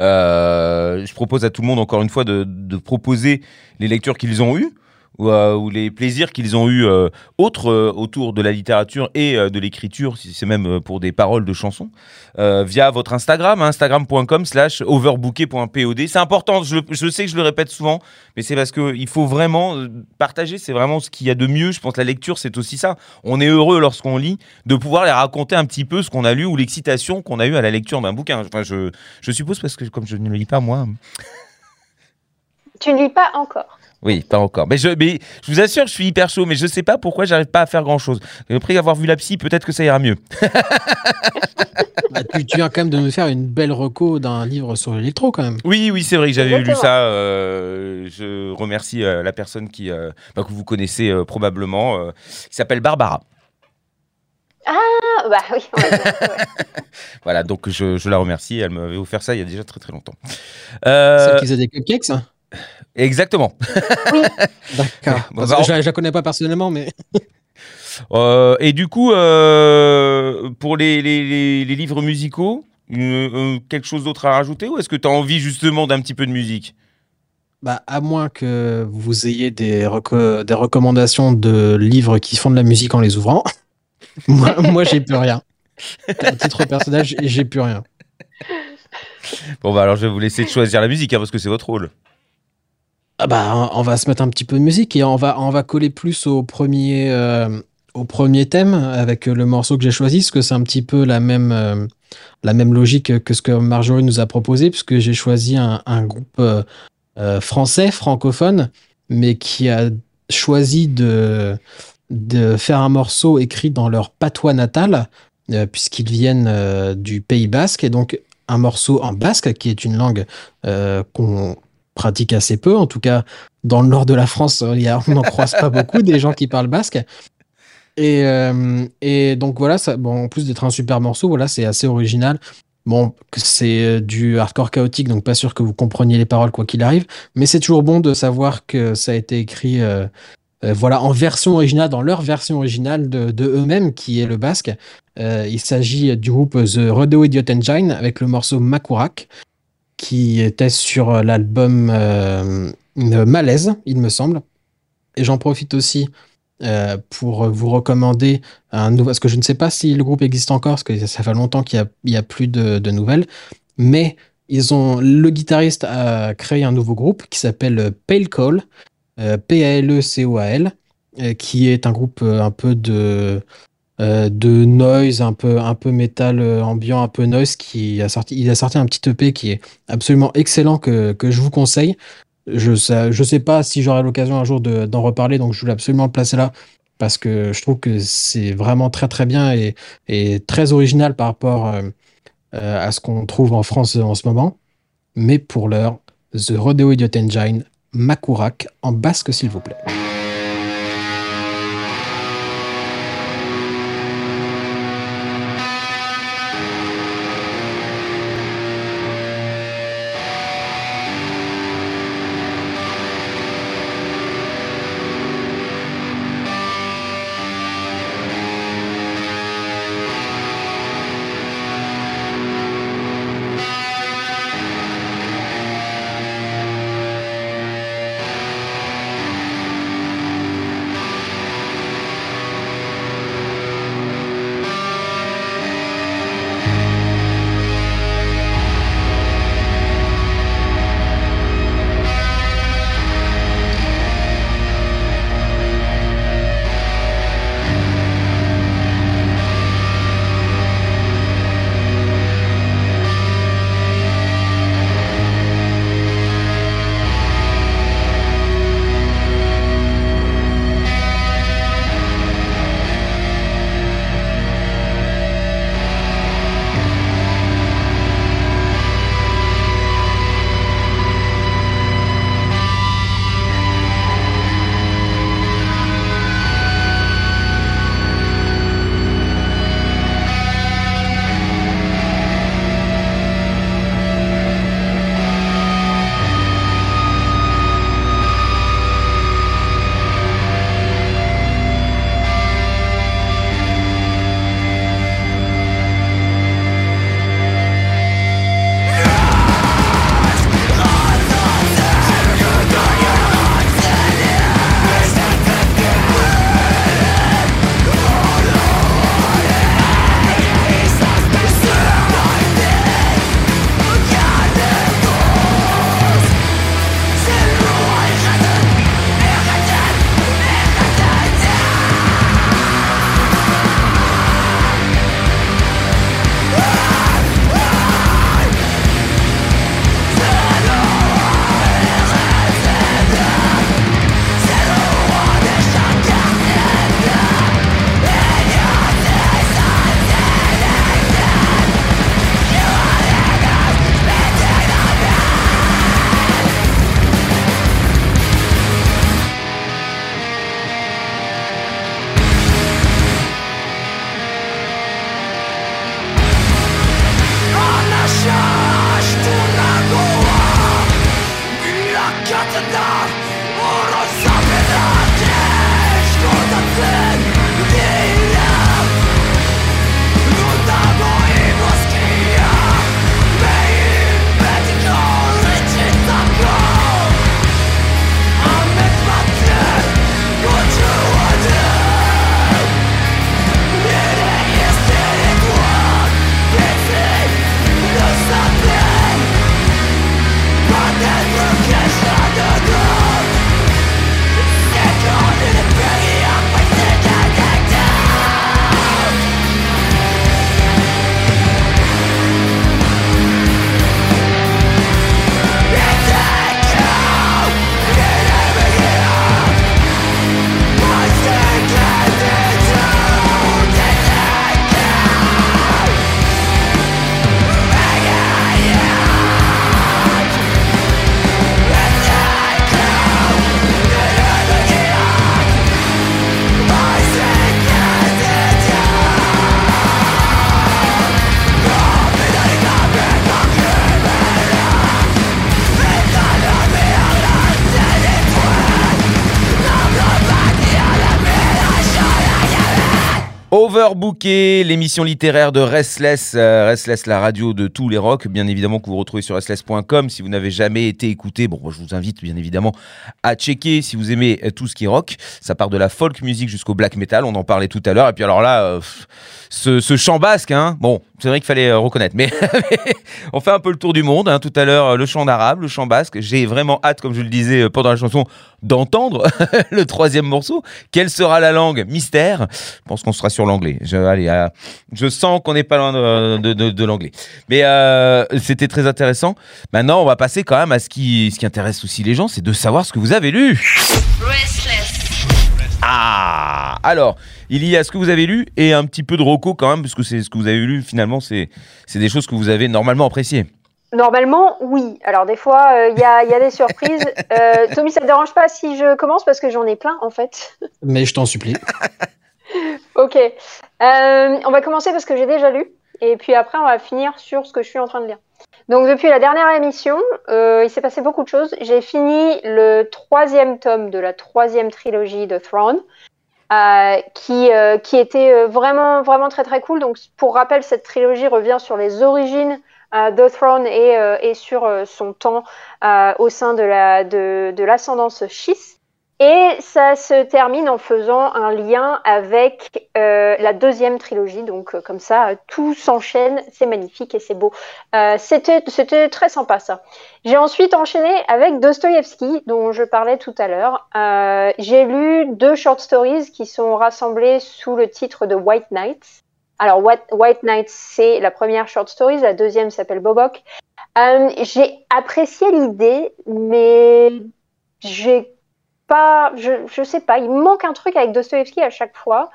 Euh, je propose à tout le monde, encore une fois, de, de proposer les lectures qu'ils ont eues ou, euh, ou les plaisirs qu'ils ont eus euh, autres euh, autour de la littérature et de l'écriture, si c'est même pour des paroles de chansons, via votre Instagram, hein, instagram.com slash overbooké.pod. C'est important, je, sais que je le répète souvent, mais c'est parce qu'il faut vraiment partager, c'est vraiment ce qu'il y a de mieux. Je pense que la lecture, c'est aussi ça. On est heureux lorsqu'on lit de pouvoir les raconter un petit peu ce qu'on a lu ou l'excitation qu'on a eue à la lecture d'un bouquin. Enfin, je suppose parce que comme je ne le lis pas moi. Tu ne lis pas encore. Oui, pas encore. Mais je, mais je vous assure, je suis hyper chaud, mais je sais pas pourquoi j'arrive pas à faire grand chose. Après avoir vu la psy, peut-être que ça ira mieux. Bah, tu, tu viens quand même de me faire une belle reco d'un livre sur l'électro quand même. Oui, oui, c'est vrai que j'avais lu ça. euh, je remercie euh, la personne qui, euh, bah, que vous connaissez euh, probablement, euh, qui s'appelle Barbara. Ah, bah oui, ouais. Voilà, donc je, je la remercie. Elle m'avait offert ça il y a déjà très très longtemps. Euh, Celle qui faisait des cupcakes hein exactement. D'accord. Bon, bah, on- je, la- je la connais pas personnellement, mais Euh, et du coup, euh, pour les, les- les- les livres musicaux, euh, euh, quelque chose d'autre à rajouter ou est-ce que tu as envie justement d'un petit peu de musique? Bah, à moins que vous ayez des, reco- des recommandations de livres qui font de la musique en les ouvrant, moi, moi j'ai plus rien. À titre personnel, j'ai- j'ai plus rien. Bon, bah alors je vais vous laisser choisir la musique hein, parce que c'est votre rôle. Ah bah, on- va se mettre un petit peu de musique et on va, coller plus au premier, euh, au premier thème avec le morceau que j'ai choisi, parce que c'est un petit peu la même, euh, logique que ce que Marjorie nous a proposé, puisque j'ai choisi un, groupe euh, français, francophone, mais qui a choisi de, de faire un morceau écrit dans leur patois natal, puisqu'ils viennent du Pays basque, et donc un morceau en basque, qui est une langue qu'on pratique assez peu. En tout cas, dans le nord de la France, il y a- on n'en croise pas beaucoup des gens qui parlent basque. Et, euh, donc voilà, ça, en plus d'être un super morceau, voilà, c'est assez original. Bon, c'est euh, du hardcore chaotique, donc pas sûr que vous compreniez les paroles quoi qu'il arrive, mais c'est toujours bon de savoir que ça a été écrit euh, euh, voilà, en version originale, dans leur version originale de, eux-mêmes, qui est le basque. Euh, il s'agit du groupe The Rodeo Idiot Engine avec le morceau Makurak, qui était sur euh, l'album euh, euh, Malaise, il me semble. Et j'en profite aussi pour vous recommander un nouveau, parce que je ne sais pas si le groupe existe encore, parce que ça fait longtemps qu'il n'y a, plus de, nouvelles, mais ils ont, le guitariste a créé un nouveau groupe qui s'appelle Pale Call, euh, P-A-L-E-C-O-A-L, euh, qui est un groupe un peu de de noise, un peu, un peu métal euh, ambiant, un peu noise, qui a sorti, il a sorti un petit EP qui est absolument excellent que, que je vous conseille. Je sais, je sais pas si j'aurai l'occasion un jour de, d'en reparler, donc je voulais absolument le placer là parce que je trouve que c'est vraiment très très bien et, et très original par rapport euh, à ce qu'on trouve en France en ce moment. Mais pour l'heure, The Rodeo Idiot Engine, Makurak, en basque s'il vous plaît. Overbooké, l'émission littéraire de Restless, euh, Restless, la radio de tous les rocks, bien évidemment que vous retrouvez sur restless.com. Si vous n'avez jamais été écouté, bon, je vous invite bien évidemment à checker si vous aimez euh, tout ce qui est rock. Ça part de la folk music jusqu'au black metal, on en parlait tout à l'heure. Et puis alors là, euh, ce, chant basque, hein, bon, c'est vrai qu'il fallait reconnaître, mais on fait un peu le tour du monde. hein. Tout à l'heure, le chant arabe, le chant basque. J'ai vraiment hâte, comme je le disais pendant la chanson, d'entendre le troisième morceau. Quelle sera la langue? Mystère. Je pense qu'on sera sur l'anglais. Je, allez, euh, je sens qu'on n'est pas loin de, de- de- de l'anglais. Mais euh, c'était très intéressant. Maintenant, on va passer quand même à ce qui, ce qui intéresse aussi les gens, c'est de savoir ce que vous avez lu. Restless. Ah Alors, il y a ce que vous avez lu et un petit peu de roco quand même, parce que c'est ce que vous avez lu finalement, c'est des choses que vous avez normalement appréciées. Normalement, oui. Alors des fois, euh, il y, a, il y a des surprises. Euh, Tommy, ça te dérange pas si je commence? Parce que j'en ai plein en fait. Mais je t'en supplie. Ok. Euh, on va commencer parce que j'ai déjà lu. Et puis après, on va finir sur ce que je suis en train de lire. Donc depuis la dernière émission, euh, il s'est passé beaucoup de choses. J'ai fini le troisième tome de la troisième trilogie de Throne, euh, qui, qui était vraiment, vraiment très très cool. Donc pour rappel, cette trilogie revient sur les origines de Throne et, et sur son temps au sein de la de, de l'ascendance. Et ça se termine en faisant un lien avec euh, la deuxième trilogie. Donc euh, comme ça, tout s'enchaîne, c'est magnifique et c'est beau. Euh, C'était très sympa ça. J'ai ensuite enchaîné avec Dostoïevski, dont je parlais tout à l'heure. J'ai lu deux short stories qui sont rassemblées sous le titre de White Nights. Alors White, Nights, c'est la première short story, la deuxième s'appelle Bobok. J'ai apprécié l'idée, mais j'ai je, je sais pas, il manque un truc avec Dostoevsky à chaque fois.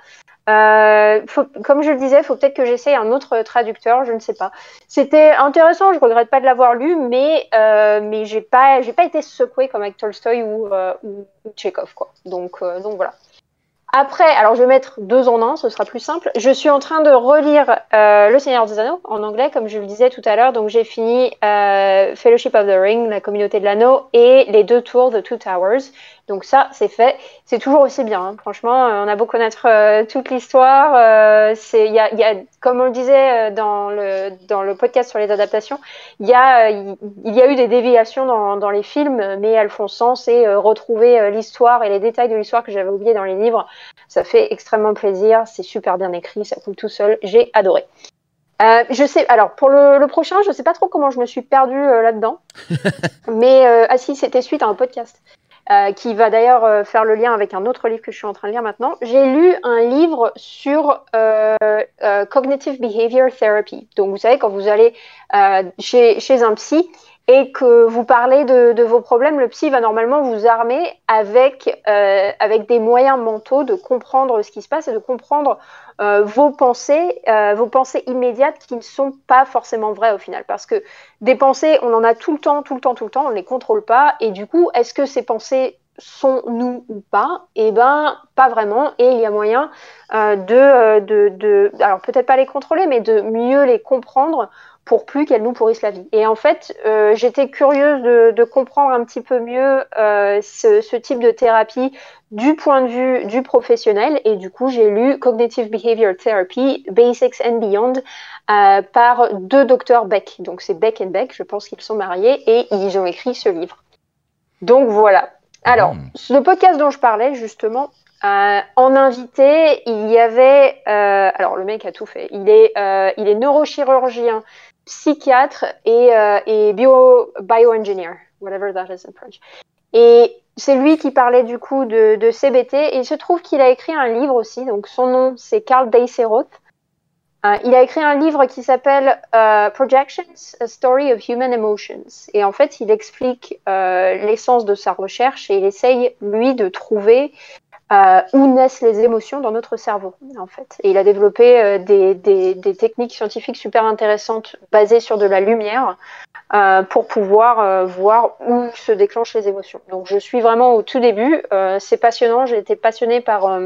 Euh, comme je le disais, il faut peut-être que j'essaye un autre traducteur, je ne sais pas. C'était intéressant, je regrette pas de l'avoir lu, mais euh, mais j'ai pas pas été secouée comme avec Tolstoy ou euh, ou, Tchekhov quoi. Donc euh, donc voilà. Après, alors je vais mettre deux en un, ce sera plus simple. Je suis en train de relire euh, Le Seigneur des Anneaux en anglais, comme je le disais tout à l'heure. Donc j'ai fini Fellowship of the Ring, la communauté de l'anneau, et les deux tours de Two Towers. Donc ça, c'est fait. C'est toujours aussi bien. hein. Franchement, euh, on a beau connaître euh, toute l'histoire. euh, c'est, y a, il y a, comme on le disait dans le dans le podcast sur les adaptations, il y a il y a eu des déviations dans, dans les films, mais elles font sens et euh, retrouver l'histoire et les détails de l'histoire que j'avais oublié dans les livres, ça fait extrêmement plaisir. C'est super bien écrit, ça coule tout seul. J'ai adoré. Euh, je sais. Alors pour le, le prochain, je sais pas trop comment je me suis perdue euh, là-dedans, mais euh, ah si, c'était suite à un podcast. Euh, qui va d'ailleurs euh, faire le lien avec un autre livre que je suis en train de lire maintenant. J'ai lu un livre sur euh, euh, cognitive behavior therapy. Donc vous savez quand vous allez euh, chez, chez un psy et que vous parlez de, vos problèmes, le psy va normalement vous armer avec euh, avec des moyens mentaux de comprendre ce qui se passe et de comprendre euh, vos pensées, euh, vos pensées immédiates qui ne sont pas forcément vraies au final. Parce que des pensées, on en a tout le temps, tout le temps, tout le temps, on ne les contrôle pas. Et du coup, est-ce que ces pensées sont nous ou pas? Eh ben, pas vraiment. Et il y a moyen de, de, de, alors peut-être pas les contrôler, mais de mieux les comprendre pour plus qu'elles nous pourrissent la vie. Et en fait, euh, j'étais curieuse de, de comprendre un petit peu mieux euh, ce, ce type de thérapie du point de vue du professionnel. Et du coup, j'ai lu Cognitive Behavior Therapy, Basics and Beyond, euh, par deux docteurs Beck. Donc c'est Beck and Beck, je pense qu'ils sont mariés, et ils ont écrit ce livre. Donc voilà. Alors, le podcast dont je parlais, justement, euh, en invité, il y avait... euh, alors, le mec a tout fait. Il est, euh, il est neurochirurgien, psychiatre et, euh, et bio, bioengineer, whatever that is in French. Et c'est lui qui parlait du coup de, de CBT. Et il se trouve qu'il a écrit un livre aussi. Donc, son nom, c'est Carl Deiseroth. Euh, il a écrit un livre qui s'appelle euh, Projections, A Story of Human Emotions. Et en fait, il explique euh, l'essence de sa recherche et il essaye, lui, de trouver euh, où naissent les émotions dans notre cerveau, en fait. Et il a développé euh, des, techniques scientifiques super intéressantes basées sur de la lumière euh, pour pouvoir voir où se déclenchent les émotions. Donc, je suis vraiment au tout début. C'est passionnant. J'ai été passionnée par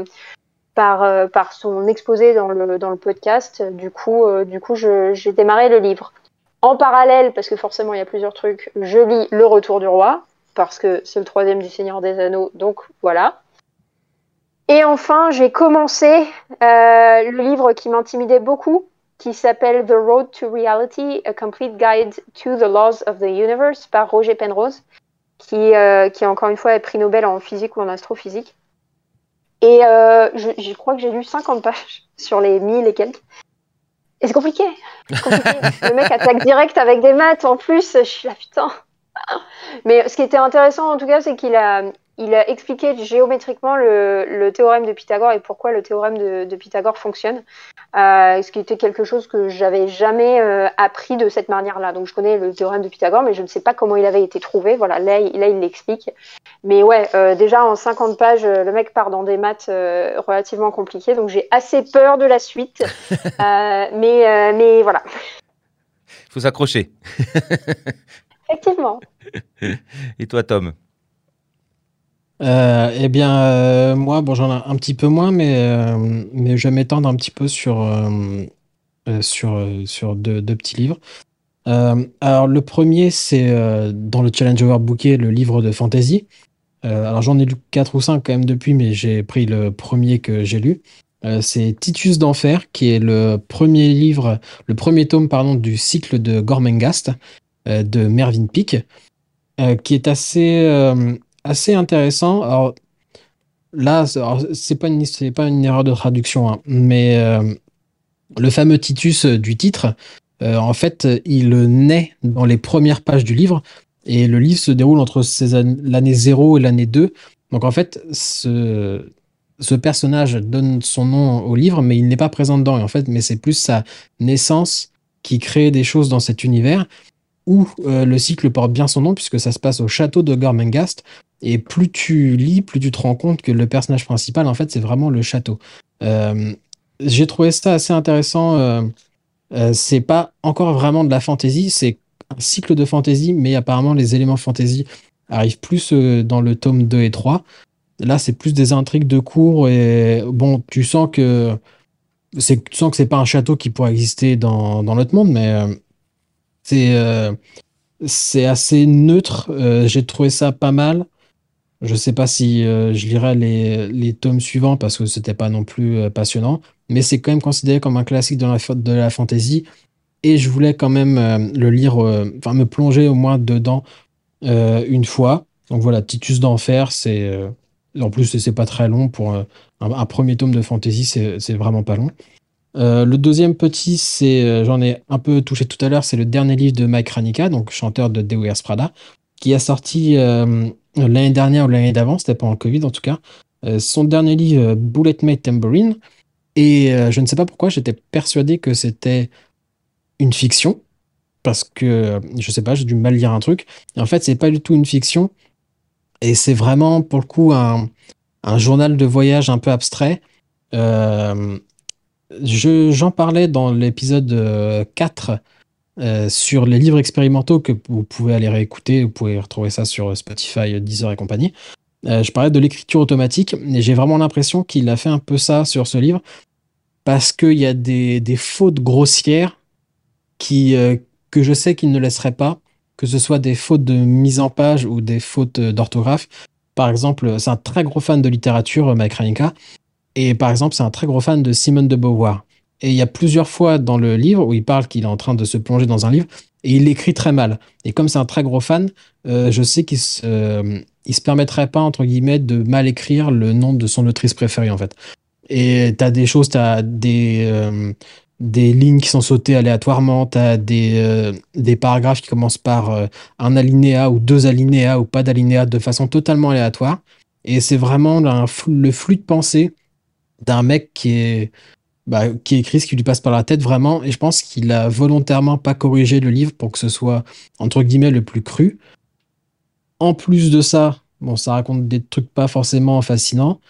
par, par son exposé dans le, dans le podcast. Du coup, du coup j'ai démarré le livre. En parallèle, parce que forcément il y a plusieurs trucs, je lis Le Retour du Roi, parce que c'est le troisième du Seigneur des Anneaux, donc voilà. Et enfin, j'ai commencé euh, le livre qui m'intimidait beaucoup, qui s'appelle The Road to Reality, A Complete Guide to the Laws of the Universe par Roger Penrose, qui, euh, qui encore une fois est prix Nobel en physique ou en astrophysique. Et euh, je, je crois que j'ai lu 50 pages sur les 1000 et quelques. Et c'est compliqué. Compliqué. le mec attaque direct avec des maths en plus. Je suis là, putain. Mais ce qui était intéressant en tout cas, c'est qu'il a, il a expliqué géométriquement le, le théorème de Pythagore et pourquoi le théorème de, de Pythagore fonctionne. Euh, ce qui était quelque chose que j'avais jamais euh, appris de cette manière-là. Donc je connais le théorème de Pythagore, mais je ne sais pas comment il avait été trouvé. Voilà, là, il- là il l'explique. Mais ouais, euh, déjà en 50 pages, euh, le mec part dans des maths relativement compliquées, donc j'ai assez peur de la suite. Mais, mais voilà, Faut s'accrocher. effectivement. Et toi, Tom? Euh, eh bien, euh, moi, bon, j'en ai un petit peu moins, mais, euh, mais je vais m'étendre un petit peu sur, sur, sur deux, deux petits livres. Alors, le premier, c'est dans le Challenge Overbooké, le livre de fantasy. Alors, j'en ai lu 4 ou 5 quand même depuis, mais j'ai pris le premier que j'ai lu. C'est Titus d'Enfer, qui est le premier livre, le premier tome, pardon, du cycle de Gormenghast, de Mervyn Peake, qui est assez, assez intéressant. Alors, là, c'est pas une, pas une erreur de traduction, hein, mais euh, le fameux Titus euh, du titre, euh, en fait, il naît dans les premières pages du livre, et le livre se déroule entre l'année 0 et l'année 2. Donc, en fait, ce, personnage donne son nom au livre, mais il n'est pas présent dedans. En fait, mais c'est plus sa naissance qui crée des choses dans cet univers où le cycle porte bien son nom, puisque ça se passe au château de Gormenghast. Et plus tu lis, plus tu te rends compte que le personnage principal, en fait, c'est vraiment le château. Euh, J'ai trouvé ça assez intéressant. euh, euh, c'est pas encore vraiment de la fantasy, c'est un cycle de fantasy, mais apparemment les éléments fantasy arrivent plus dans le tome 2 et 3. Là, c'est plus des intrigues de cours et bon, tu sens que c'est, tu sens que c'est pas un château qui pourrait exister dans, dans notre monde, mais c'est c'est assez neutre. J'ai trouvé ça pas mal. Je sais pas si euh, je lirai les, tomes suivants parce que c'était pas non plus euh, passionnant, mais c'est quand même considéré comme un classique de la, de fantasy. Et je voulais quand même euh, le lire, enfin me plonger au moins dedans une fois. Donc voilà, Titus d'Enfer, c'est en plus c'est pas très long pour un, premier tome de fantasy, c'est vraiment pas long. Le deuxième petit, c'est, j'en ai un peu touché tout à l'heure, c'est le dernier livre de Mike Ranica, donc chanteur de The Wears Prada, qui a sorti euh, l'année dernière ou l'année d'avant, c'était pendant le Covid en tout cas, euh, son dernier livre, euh, Bullet Made Tambourine. Et je ne sais pas pourquoi, j'étais persuadé que c'était une fiction, parce que, je sais pas, j'ai dû mal lire un truc. En fait, c'est pas du tout une fiction, et c'est vraiment, pour le coup, un, journal de voyage un peu abstrait. Euh, je, j'en parlais dans l'épisode euh, 4 euh, sur les livres expérimentaux que vous pouvez aller réécouter. Vous pouvez retrouver ça sur Spotify, Deezer et compagnie. Euh, je parlais de l'écriture automatique et j'ai vraiment l'impression qu'il a fait un peu ça sur ce livre parce qu'il y a des, fautes grossières euh, que je sais qu'il ne laisserait pas, que ce soit des fautes de mise en page ou des fautes euh, d'orthographe. Par exemple, c'est un très gros fan de littérature, Mike Ranica. Et par exemple, c'est un très gros fan de Simone de Beauvoir. Et il y a plusieurs fois dans le livre où il parle qu'il est en train de se plonger dans un livre et il l'écrit très mal. Et comme c'est un très gros fan, euh, je sais qu'il se, euh, se permettrait pas, entre guillemets, de mal écrire le nom de son autrice préférée, en fait. Et tu as des choses, tu as des, euh, des lignes qui sont sautées aléatoirement, tu as des, des paragraphes qui commencent par un alinéa ou deux alinéas ou pas d'alinéa de façon totalement aléatoire. Et c'est vraiment le flux de pensée d'un mec qui est bah, qui écrit ce qui lui passe par la tête vraiment. Et je pense qu'il a volontairement pas corrigé le livre pour que ce soit entre guillemets le plus cru. En plus de ça bon ça raconte des trucs pas forcément fascinants.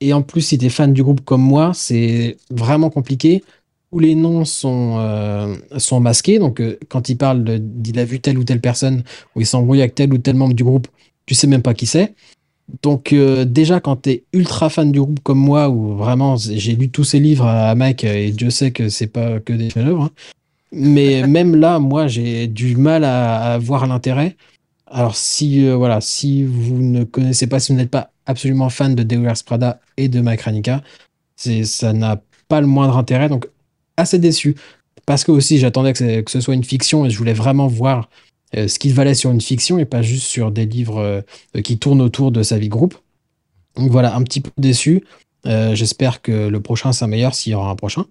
Et en plus si t'es fan du groupe comme moi c'est vraiment compliqué. Tous les noms sont, euh, sont masqués. Donc euh, quand il parle d'il a vu telle ou telle personne ou il s'embrouille avec tel ou tel membre du groupe tu sais même pas qui c'est donc euh, déjà quand t'es ultra fan du groupe comme moi où vraiment j'ai lu tous ces livres à Mike et Dieu sait que c'est pas que des chefs-d'œuvre hein. mais même là moi j'ai du mal à, à voir l'intérêt alors si euh, voilà si vous ne connaissez pas si vous n'êtes pas absolument fan de Deus Prada et de Mike Ranica. C'est, ça n'a pas le moindre intérêt, donc assez déçu. Parce que aussi, j'attendais que, que ce soit une fiction et je voulais vraiment voir euh, ce qu'il valait sur une fiction et pas juste sur des livres euh, qui tournent autour de sa vie groupe. Donc voilà, un petit peu déçu. Euh, J'espère que le prochain s'améliore s'il y aura un prochain.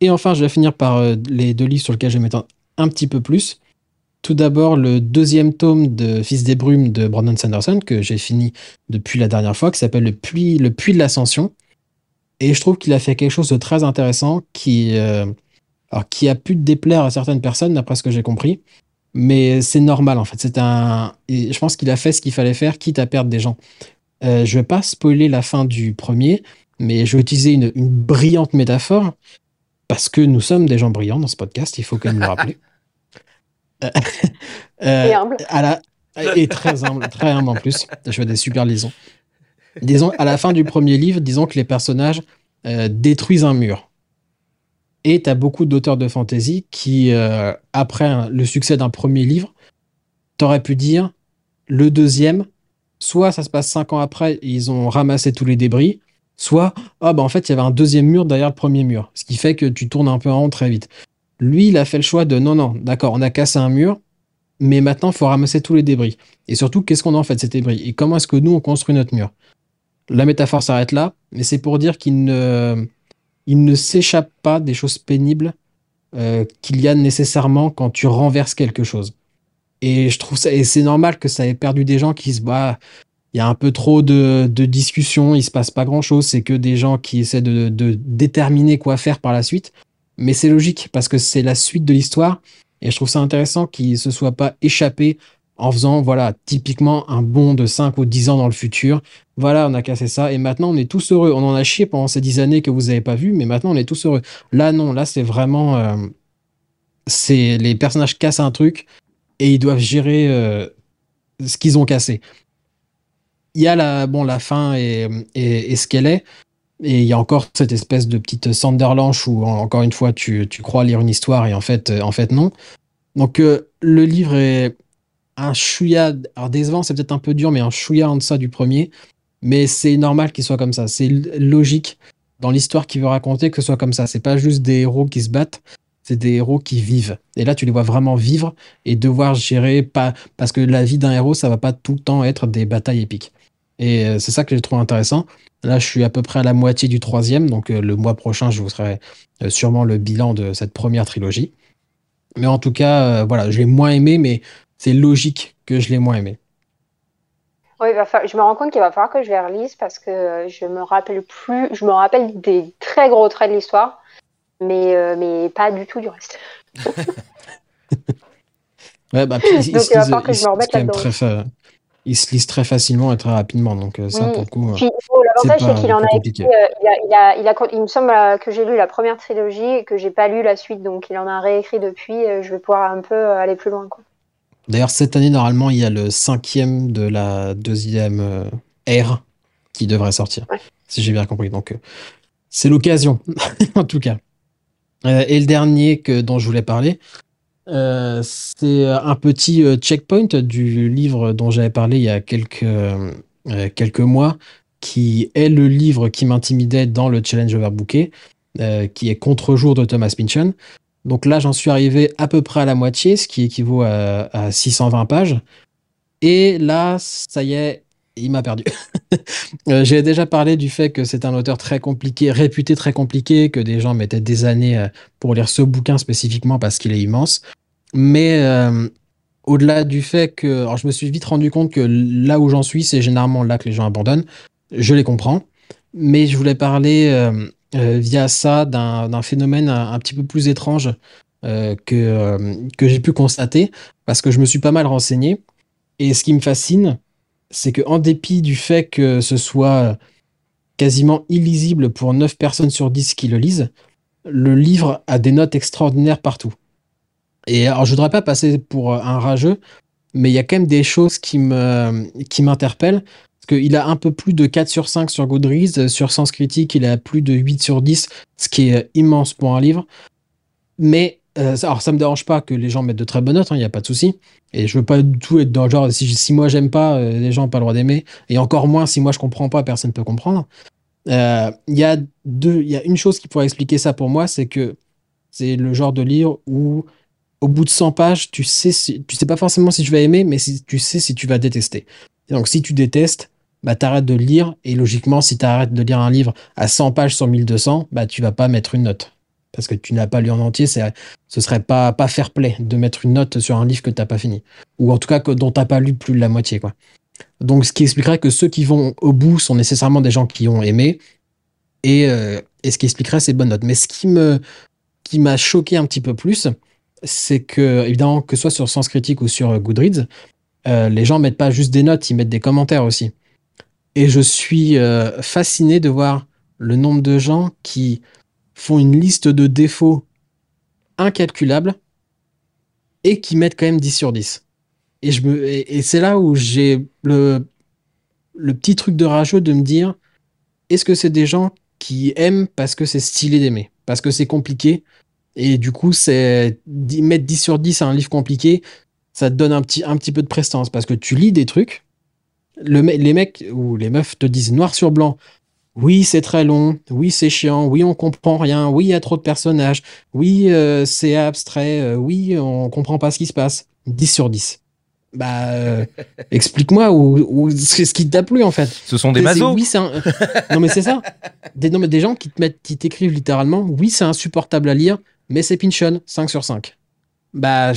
Et enfin, je vais finir par euh, les deux livres sur lesquels je vais m'étendre un petit peu plus. Tout d'abord, le deuxième tome de Fils des Brumes de Brandon Sanderson, que j'ai fini depuis la dernière fois, qui s'appelle le puits, le puits de l'Ascension. Et je trouve qu'il a fait quelque chose de très intéressant qui, euh, qui a pu déplaire à certaines personnes, d'après ce que j'ai compris. Mais c'est normal, en fait. C'est un... et je pense qu'il a fait ce qu'il fallait faire, quitte à perdre des gens. Euh, je vais pas spoiler la fin du premier, mais je vais utiliser une, une brillante métaphore, parce que nous sommes des gens brillants dans ce podcast, il faut quand même le rappeler. Euh, euh, Et humble. à la... Et très humble, très humble en plus. Je fais des super liaisons. Disons, à la fin du premier livre, disons que les personnages euh, détruisent un mur. Et tu as beaucoup d'auteurs de fantasy qui, euh, après le succès d'un premier livre, t'aurais pu dire le deuxième, soit ça se passe cinq ans après, ils ont ramassé tous les débris, soit ah bah en fait il y avait un deuxième mur derrière le premier mur, ce qui fait que tu tournes un peu en rond très vite. Lui, il a fait le choix de non, non, d'accord, on a cassé un mur, mais maintenant il faut ramasser tous les débris. Et surtout, qu'est-ce qu'on en fait de ces débris? Et comment est-ce que nous on construit notre mur? La métaphore s'arrête là, mais c'est pour dire qu'il ne, il ne s'échappe pas des choses pénibles euh, qu'il y a nécessairement quand tu renverses quelque chose. Et je trouve ça, et c'est normal que ça ait perdu des gens qui se bah, il y a un peu trop de, discussions, il se passe pas grand chose, c'est que des gens qui essaient de, de déterminer quoi faire par la suite. Mais c'est logique parce que c'est la suite de l'histoire et je trouve ça intéressant qu'il se soit pas échappé en faisant, voilà, typiquement un bond de 5 ou 10 ans dans le futur. Voilà, on a cassé ça et maintenant on est tous heureux. On en a chié pendant ces 10 années que vous avez pas vu, mais maintenant on est tous heureux. Là, non, là c'est vraiment. euh, c'est les personnages cassent un truc et ils doivent gérer euh, ce qu'ils ont cassé. Il y a la, bon, la fin et, et, et ce qu'elle est. Et il y a encore cette espèce de petite Sanderlanche où, en- encore une fois, tu, tu crois lire une histoire et en fait, euh, en fait non. Donc, le livre est un chouïa, alors décevant, c'est peut-être un peu dur, mais un chouïa en deçà du premier. Mais c'est normal qu'il soit comme ça. C'est logique dans l'histoire qu'il veut raconter que ce soit comme ça. C'est pas juste des héros qui se battent, c'est des héros qui vivent. Et là, tu les vois vraiment vivre et devoir gérer, pas, parce que la vie d'un héros, ça va pas tout le temps être des batailles épiques. Et euh, c'est ça que je trouve intéressant. Là, je suis à peu près à la moitié du troisième, donc euh, le mois prochain, je vous ferai euh, sûrement le bilan de cette première trilogie. Mais en tout cas, voilà, je l'ai moins aimé, mais c'est logique que je l'ai moins aimé. Oui, il va falloir- je me rends compte qu'il va falloir que je les relise parce que je me rappelle plus, je me rappelle des très gros traits de l'histoire, mais, euh, mais pas du tout du reste. Ouais, bah, puis, Donc, il va falloir que je se me remette là-dedans. ils se lisent très facilement et très rapidement, donc euh, ça, Oui. pour le coup, euh, Puis oh, l'avantage, c'est qu'il en a écrit, euh, il, a, il, a, il, a, il me semble que j'ai lu la première trilogie et que j'ai pas lu la suite, donc il en a réécrit depuis. je vais pouvoir un peu aller plus loin. Quoi. D'ailleurs, cette année, normalement, il y a le cinquième de la deuxième euh, ère qui devrait sortir, Ouais. si j'ai bien compris. Donc, euh, c'est l'occasion, en tout cas. Euh, et le dernier que, dont je voulais parler, c'est un petit checkpoint du livre dont j'avais parlé il y a quelques, quelques mois, qui est le livre qui m'intimidait dans le Challenge Overbooké, qui est Contre-jour de Thomas Pynchon. Donc là, j'en suis arrivé à peu près à la moitié, ce qui équivaut à, à 620 pages. Et là, ça y est, il m'a perdu. Euh, J'ai déjà parlé du fait que c'est un auteur très compliqué, réputé très compliqué, que des gens mettaient des années euh, pour lire ce bouquin spécifiquement parce qu'il est immense. Mais euh, au-delà du fait que... Alors, je me suis vite rendu compte que là où j'en suis, c'est généralement là que les gens abandonnent. Je les comprends. Mais je voulais parler via ça d'un phénomène un, petit peu plus étrange euh, que, euh, que j'ai pu constater parce que je me suis pas mal renseigné. Et ce qui me fascine, c'est que en dépit du fait que ce soit quasiment illisible pour 9 personnes sur 10 qui le lisent, le livre a des notes extraordinaires partout. Et alors, je voudrais pas passer pour un rageux, mais il y a quand même des choses qui m'interpellent. Parce qu'il a un peu plus de 4 sur 5 sur Goodreads. Sur Sens Critique, il a plus de 8 sur 10, ce qui est immense pour un livre. Mais euh, alors ça me dérange pas que les gens mettent de très bonnes notes, il n'y a pas de souci. Et je veux pas du tout être dans le genre, si, si moi j'aime pas, euh, les gens n'ont pas le droit d'aimer. Et encore moins, si moi je comprends pas, personne ne peut comprendre. Euh, Il y a y a une chose qui pourrait expliquer ça pour moi, c'est que c'est le genre de livre où au bout de 100 pages, tu sais, tu sais pas forcément si tu vas aimer, mais tu sais si tu vas détester. Donc si tu détestes, bah t'arrêtes de lire, et logiquement, si tu arrêtes de lire un livre à 100 pages sur 1200, bah tu vas pas mettre une note. Parce que tu n'as pas lu en entier, c'est, ce serait pas, pas fair play de mettre une note sur un livre que t'as pas fini. Ou en tout cas que, dont t'as pas lu plus de la moitié, quoi. Donc, ce qui expliquerait que ceux qui vont au bout sont nécessairement des gens qui ont aimé, et, euh, et ce qui expliquerait ces bonnes notes. Mais ce qui me, qui m'a choqué un petit peu plus, c'est que, évidemment, que ce soit sur Sens Critique ou sur euh, Goodreads, euh, les gens mettent pas juste des notes, ils mettent des commentaires aussi. Et je suis euh, fasciné de voir le nombre de gens qui font une liste de défauts incalculables et qui mettent quand même 10 sur 10. Et, je me, et, c'est là où j'ai le, le petit truc de rageux de me dire est-ce que c'est des gens qui aiment parce que c'est stylé d'aimer Parce que c'est compliqué? Et du coup, c'est mettre 10 sur 10 à un livre compliqué, ça te donne un petit, un petit peu de prestance parce que tu lis des trucs, le, me- les mecs ou les meufs te disent noir sur blanc oui, c'est très long. Oui, c'est chiant. Oui, on comprend rien. Oui, il y a trop de personnages. Oui, euh, c'est abstrait. Euh, oui, on comprend pas ce qui se passe. 10 sur 10. Bah, euh, explique-moi où, où c'est ce qui t'a plu en fait. Ce sont des mazos. Oui, c'est un... Non, mais c'est ça. Des, non, mais des gens qui te mettent, qui t'écrivent littéralement Oui, c'est insupportable à lire, mais c'est Pinchon, 5 sur 5. Bah,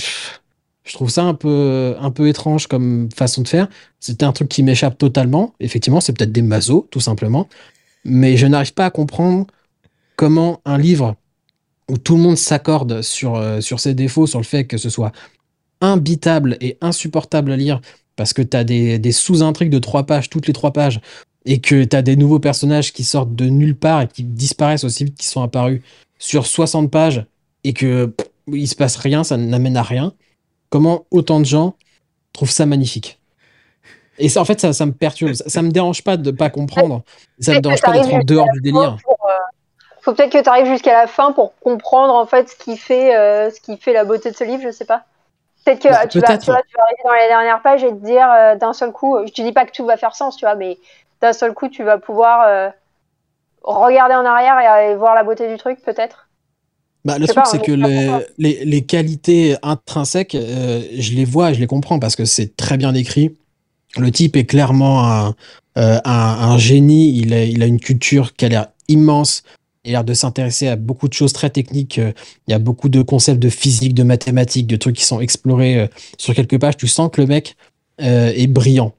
je trouve ça un peu, un peu étrange comme façon de faire. C'était un truc qui m'échappe totalement. Effectivement, c'est peut-être des mazos, tout simplement. Mais je n'arrive pas à comprendre comment un livre où tout le monde s'accorde sur, euh, sur ses défauts, sur le fait que ce soit imbitable et insupportable à lire, parce que tu as des, sous-intrigues de trois pages, toutes les trois pages, et que tu as des nouveaux personnages qui sortent de nulle part et qui disparaissent aussi vite qu'ils sont apparus sur 60 pages, et que pff, il se passe rien, ça n'amène à rien. Comment autant de gens trouvent ça magnifique Et ça, en fait, ça, ça me perturbe. Ça, ça me dérange pas de pas comprendre. Ça me dérange pas d'être en dehors du délire. pour, euh, faut peut-être que tu arrives jusqu'à la fin pour comprendre en fait ce qui fait euh, ce qui fait la beauté de ce livre, je sais pas. Peut-être que Bah, tu, vas, tu, tu vas arriver dans les dernières pages et te dire euh, d'un seul coup, je te dis pas que tout va faire sens, tu vois, mais d'un seul coup tu vas pouvoir euh, regarder en arrière et, et voir la beauté du truc peut-être. Bah, le truc, c'est que les, les, les qualités intrinsèques, euh, je les vois, je les comprends parce que c'est très bien écrit. Le type est clairement un, euh, un, un génie. Il a, il a une culture qui a l'air immense. Il a l'air de s'intéresser à beaucoup de choses très techniques. Il y a beaucoup de concepts de physique, de mathématiques, de trucs qui sont explorés euh, sur quelques pages. Tu sens que le mec euh, est brillant.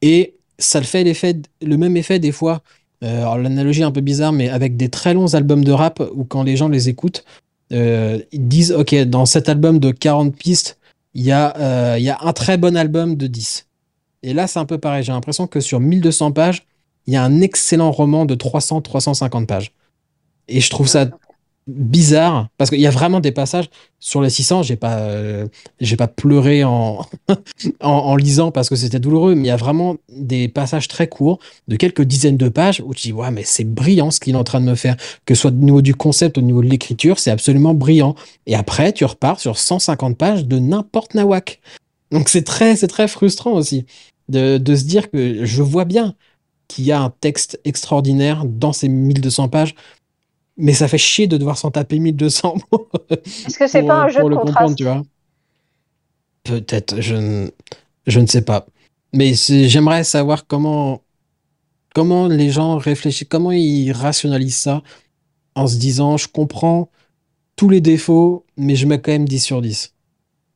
Et ça le fait l'effet, le même effet des fois. Euh, l'analogie est un peu bizarre, mais avec des très longs albums de rap où quand les gens les écoutent, euh, ils disent ok dans cet album de 40 pistes, il y euh, y a un très bon album de 10. Et là c'est un peu pareil. J'ai l'impression que sur 1200 pages, il y a un excellent roman de 300-350 pages. Et je trouve ça bizarre parce qu'il y a vraiment des passages sur les 600 j'ai pas euh, j'ai pas pleuré en, en lisant parce que c'était douloureux mais il y a vraiment des passages très courts de quelques dizaines de pages où tu dis ouais mais c'est brillant ce qu'il est en train de me faire que ce soit au niveau du concept au niveau de l'écriture c'est absolument brillant. Et après tu repars sur 150 pages de n'importe nawak. Donc c'est très c'est très frustrant aussi de, de se dire que je vois bien qu'il y a un texte extraordinaire dans ces 1200 pages mais ça fait chier de devoir s'en taper 1200 pour, Est-ce que c'est pas un jeu pour de le contraste comprendre, tu vois. Peut-être, je, ne- je ne sais pas. Mais j'aimerais savoir comment, comment les gens réfléchissent, comment ils rationalisent ça en se disant, je comprends tous les défauts, mais je mets quand même 10 sur 10.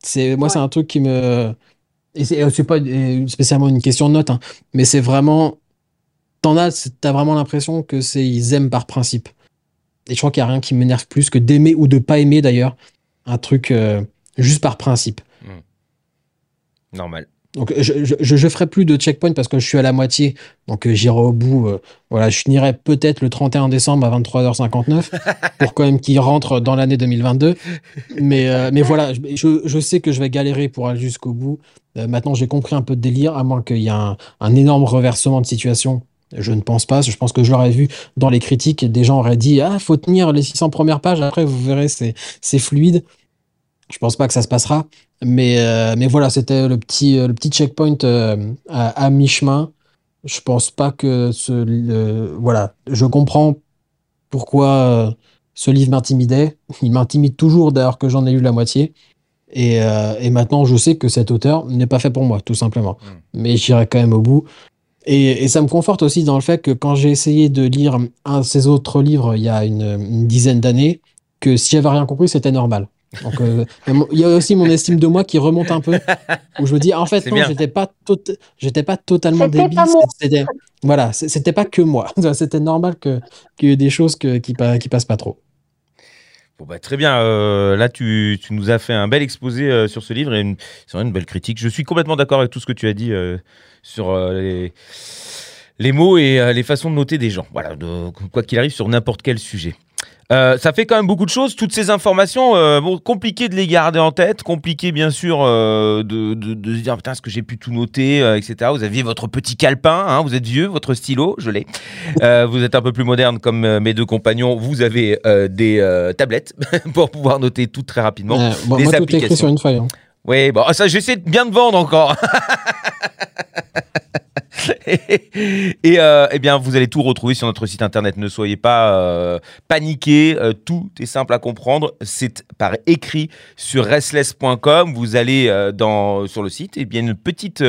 C'est, moi, Ouais. c'est un truc qui me... Et c'est pas spécialement une question de note, hein, mais c'est vraiment... T'en as, t'as vraiment l'impression que c'est ils aiment par principe. Et je crois qu'il n'y a rien qui m'énerve plus que d'aimer ou de pas aimer d'ailleurs un truc euh, juste par principe. Normal. Donc je, je, ferai plus de checkpoint parce que je suis à la moitié, donc euh, j'irai au bout. euh, voilà, je finirai peut-être le 31 décembre à 23h59 pour quand même qu'il rentre dans l'année 2022. Mais, euh, mais voilà, je, je, je sais que je vais galérer pour aller jusqu'au bout. Euh, maintenant, j'ai compris un peu de délire, à moins qu'il y ait un, un énorme reversement de situation Je ne pense pas. Je pense que je l'aurais vu dans les critiques. Des gens auraient dit Ah, faut tenir les 600 premières pages. Après, vous verrez, c'est fluide. Je pense pas que ça se passera. Mais, euh, mais voilà, c'était le petit, le petit checkpoint euh, à, à mi-chemin. Je pense pas que ce. voilà. Je comprends pourquoi euh, ce livre m'intimidait. Il m'intimide toujours d'ailleurs que j'en ai lu la moitié. Et, et maintenant, je sais que cet auteur n'est pas fait pour moi, tout simplement. Mais j'irai quand même au bout. Et, et ça me conforte aussi dans le fait que quand j'ai essayé de lire un de ses autres livres il y a une, une dizaine d'années, que si j'avais rien compris, c'était normal. Donc, euh, il y a aussi mon estime de moi qui remonte un peu, où je me dis, en fait, non, j'étais pas, j'étais pas totalement débile. C'était, voilà, c'était pas que moi. C'était normal que, qu'il y ait des choses que, qui, pa- qui passent pas trop. Bah, très bien, euh, là tu, nous as fait un bel exposé euh, sur ce livre et une- une belle critique. Je suis complètement d'accord avec tout ce que tu as dit euh, sur les, mots et les façons de noter des gens. Voilà, quoi qu'il arrive sur n'importe quel sujet. Euh, ça fait quand même beaucoup de choses, toutes ces informations, euh, bon, compliqué de les garder en tête, compliqué bien sûr euh, de, de, de se dire putain est-ce que j'ai pu tout noter, euh, etc. Vous aviez votre petit calepin, hein, vous êtes vieux, votre stylo, je l'ai. Vous êtes un peu plus moderne comme mes deux compagnons, vous avez des tablettes pour pouvoir noter tout très rapidement. Bon, des moi, tout est écrit sur une feuille. hein. Oui, bon, ça, j'essaie de bien de vendre encore. et euh, eh bien, vous allez tout retrouver sur notre site internet. Ne soyez pas euh, paniqués. euh, tout est simple à comprendre. C'est par écrit sur restless.com. Vous allez sur le site et bien une petite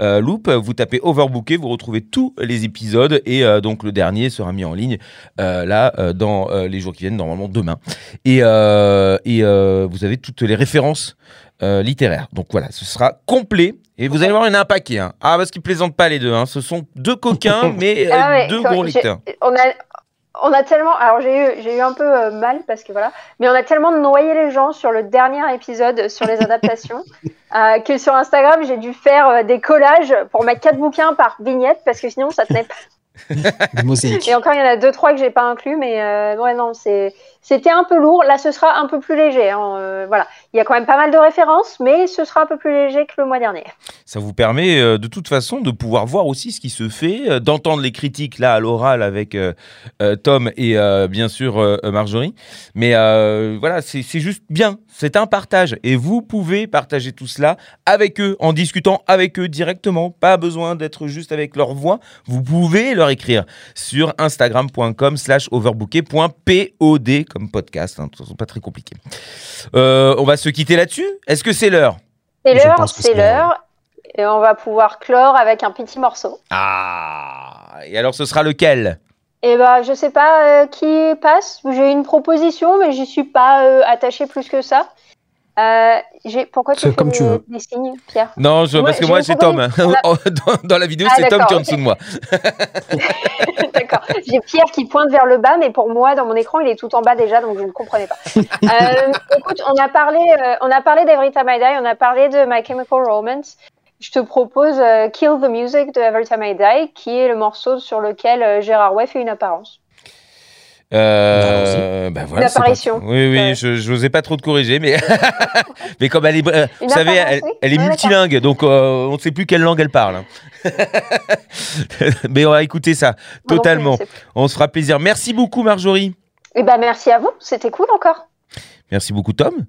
loupe. Vous tapez Overbooké. Vous retrouvez tous les épisodes et donc le dernier sera mis en ligne là dans les jours qui viennent, normalement demain. Et, et vous avez toutes les références euh, littéraire. Donc voilà, ce sera complet. Et vous allez voir, il y en a un paquet. hein. Ah, parce qu'ils plaisantent pas les deux. hein. Ce sont deux coquins, mais euh, Ah ouais, deux gros lecteurs. On a, on a tellement. Alors j'ai eu, j'ai eu un peu euh, mal parce que voilà, mais on a tellement noyé les gens sur le dernier épisode sur les adaptations euh, que sur Instagram j'ai dû faire euh, des collages pour mettre quatre bouquins par vignette parce que sinon ça tenait pas. Et encore il y en a deux trois que j'ai pas inclus, mais euh, ouais non c'est c'était un peu lourd. Là ce sera un peu plus léger. hein, euh, voilà, il y a quand même pas mal de références, mais ce sera un peu plus léger que le mois dernier. Ça vous permet euh, de toute façon de pouvoir voir aussi ce qui se fait, euh, d'entendre les critiques là à l'oral avec Tom et bien sûr Marjorie. Mais voilà, c'est c'est juste bien. C'est un partage. Et vous pouvez partager tout cela avec eux, en discutant avec eux directement. Pas besoin d'être juste avec leur voix. Vous pouvez leur écrire sur instagram.com slash overbooké.pod comme podcast. Hein, c'est pas très compliqué. Euh, on va se quitter là-dessus. Est-ce que c'est l'heure? C'est l'heure, c'est l'heure. Et on va pouvoir clore avec un petit morceau. Ah Et alors ce sera lequel? Et bah, je sais pas euh, qui passe. J'ai une proposition, mais j'y suis pas euh, attachée plus que ça. Euh, j'ai- pourquoi tu fais comme des, tu veux. des signes, Pierre? Non, je- parce que j'ai moi c'est Tom. proposition. dans, dans la vidéo, Ah, c'est Tom qui est en dessous de moi. D'accord. J'ai Pierre qui pointe vers le bas, mais pour moi, dans mon écran, il est tout en bas déjà, donc je ne comprenais pas. Euh, écoute, on a parlé, euh, on a parlé d'Every Time I Die, on a parlé de My Chemical Romance. Je te propose euh, Kill the Music de Every Time I Die, qui est le morceau sur lequel euh, Gérard Way fait une apparence. Euh, bah voilà, Une c'est apparition. parti. Oui, oui, Ouais. je n'osais pas trop te corriger, mais, mais comme elle est, euh, vous savez, elle, est Ouais, multilingue, donc euh, on ne sait plus quelle langue elle parle. hein. mais on va écouter ça totalement. On se fera plaisir. Merci beaucoup, Marjorie. Eh ben, merci à vous, c'était cool encore. Merci beaucoup, Tom.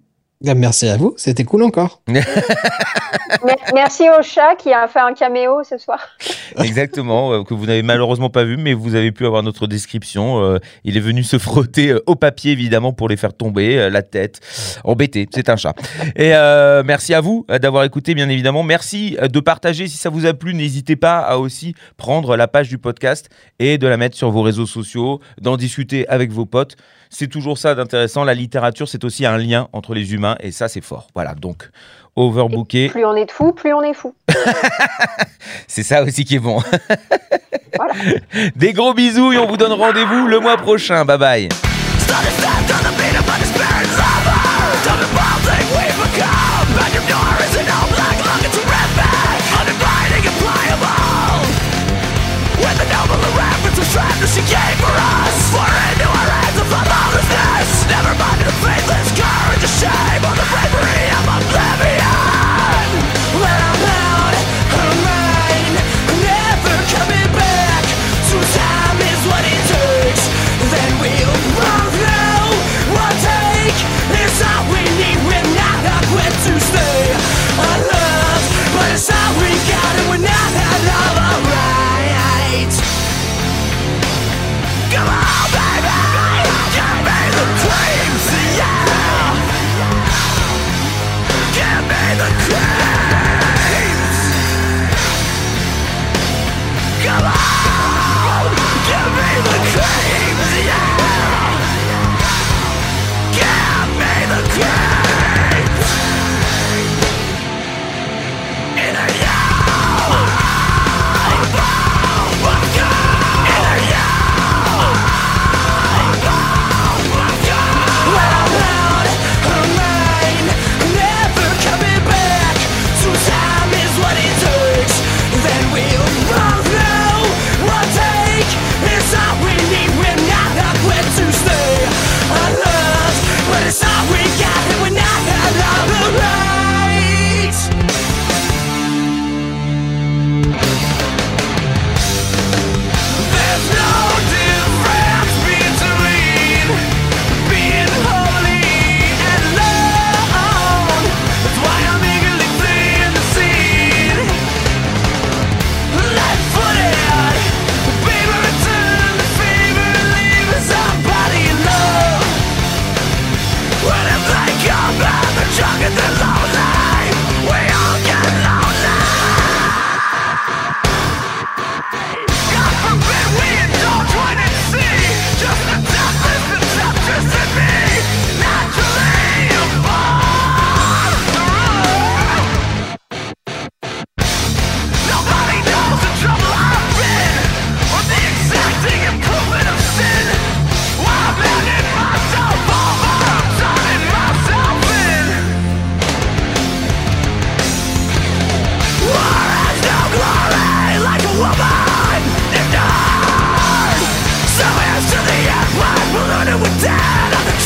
Ah, Merci à vous, c'était cool encore. Mer- merci au chat qui a fait un caméo ce soir. Exactement, euh, que vous n'avez malheureusement pas vu, mais vous avez pu avoir notre description. Euh, il est venu se frotter euh, au papier, évidemment, pour les faire tomber, la tête. Embêté, c'est un chat. Et euh, merci à vous d'avoir écouté, bien évidemment. Merci de partager si ça vous a plu. N'hésitez pas à aussi prendre la page du podcast et de la mettre sur vos réseaux sociaux, d'en discuter avec vos potes. C'est toujours ça d'intéressant. La littérature, c'est aussi un lien entre les humains, et ça, c'est fort. Voilà, donc, overbooké, Plus on est de fous, plus on est fou. c'est ça aussi qui est bon. Voilà. Des gros bisous et on vous donne rendez-vous le mois prochain. Bye bye.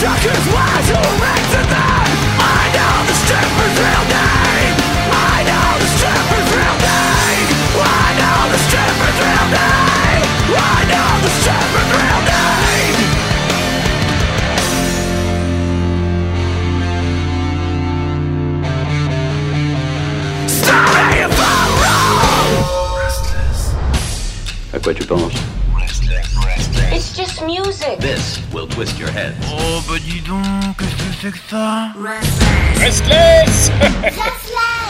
Shockers wise who in them I know the stripper's real name I know the stripper's real name I know the stripper's real name I know the stripper's real name me if I'm wrong. Quoi tu penses It's just music. This will twist your head. Oh but dis donc, qu'est-ce que c'est que ça Restless Restless.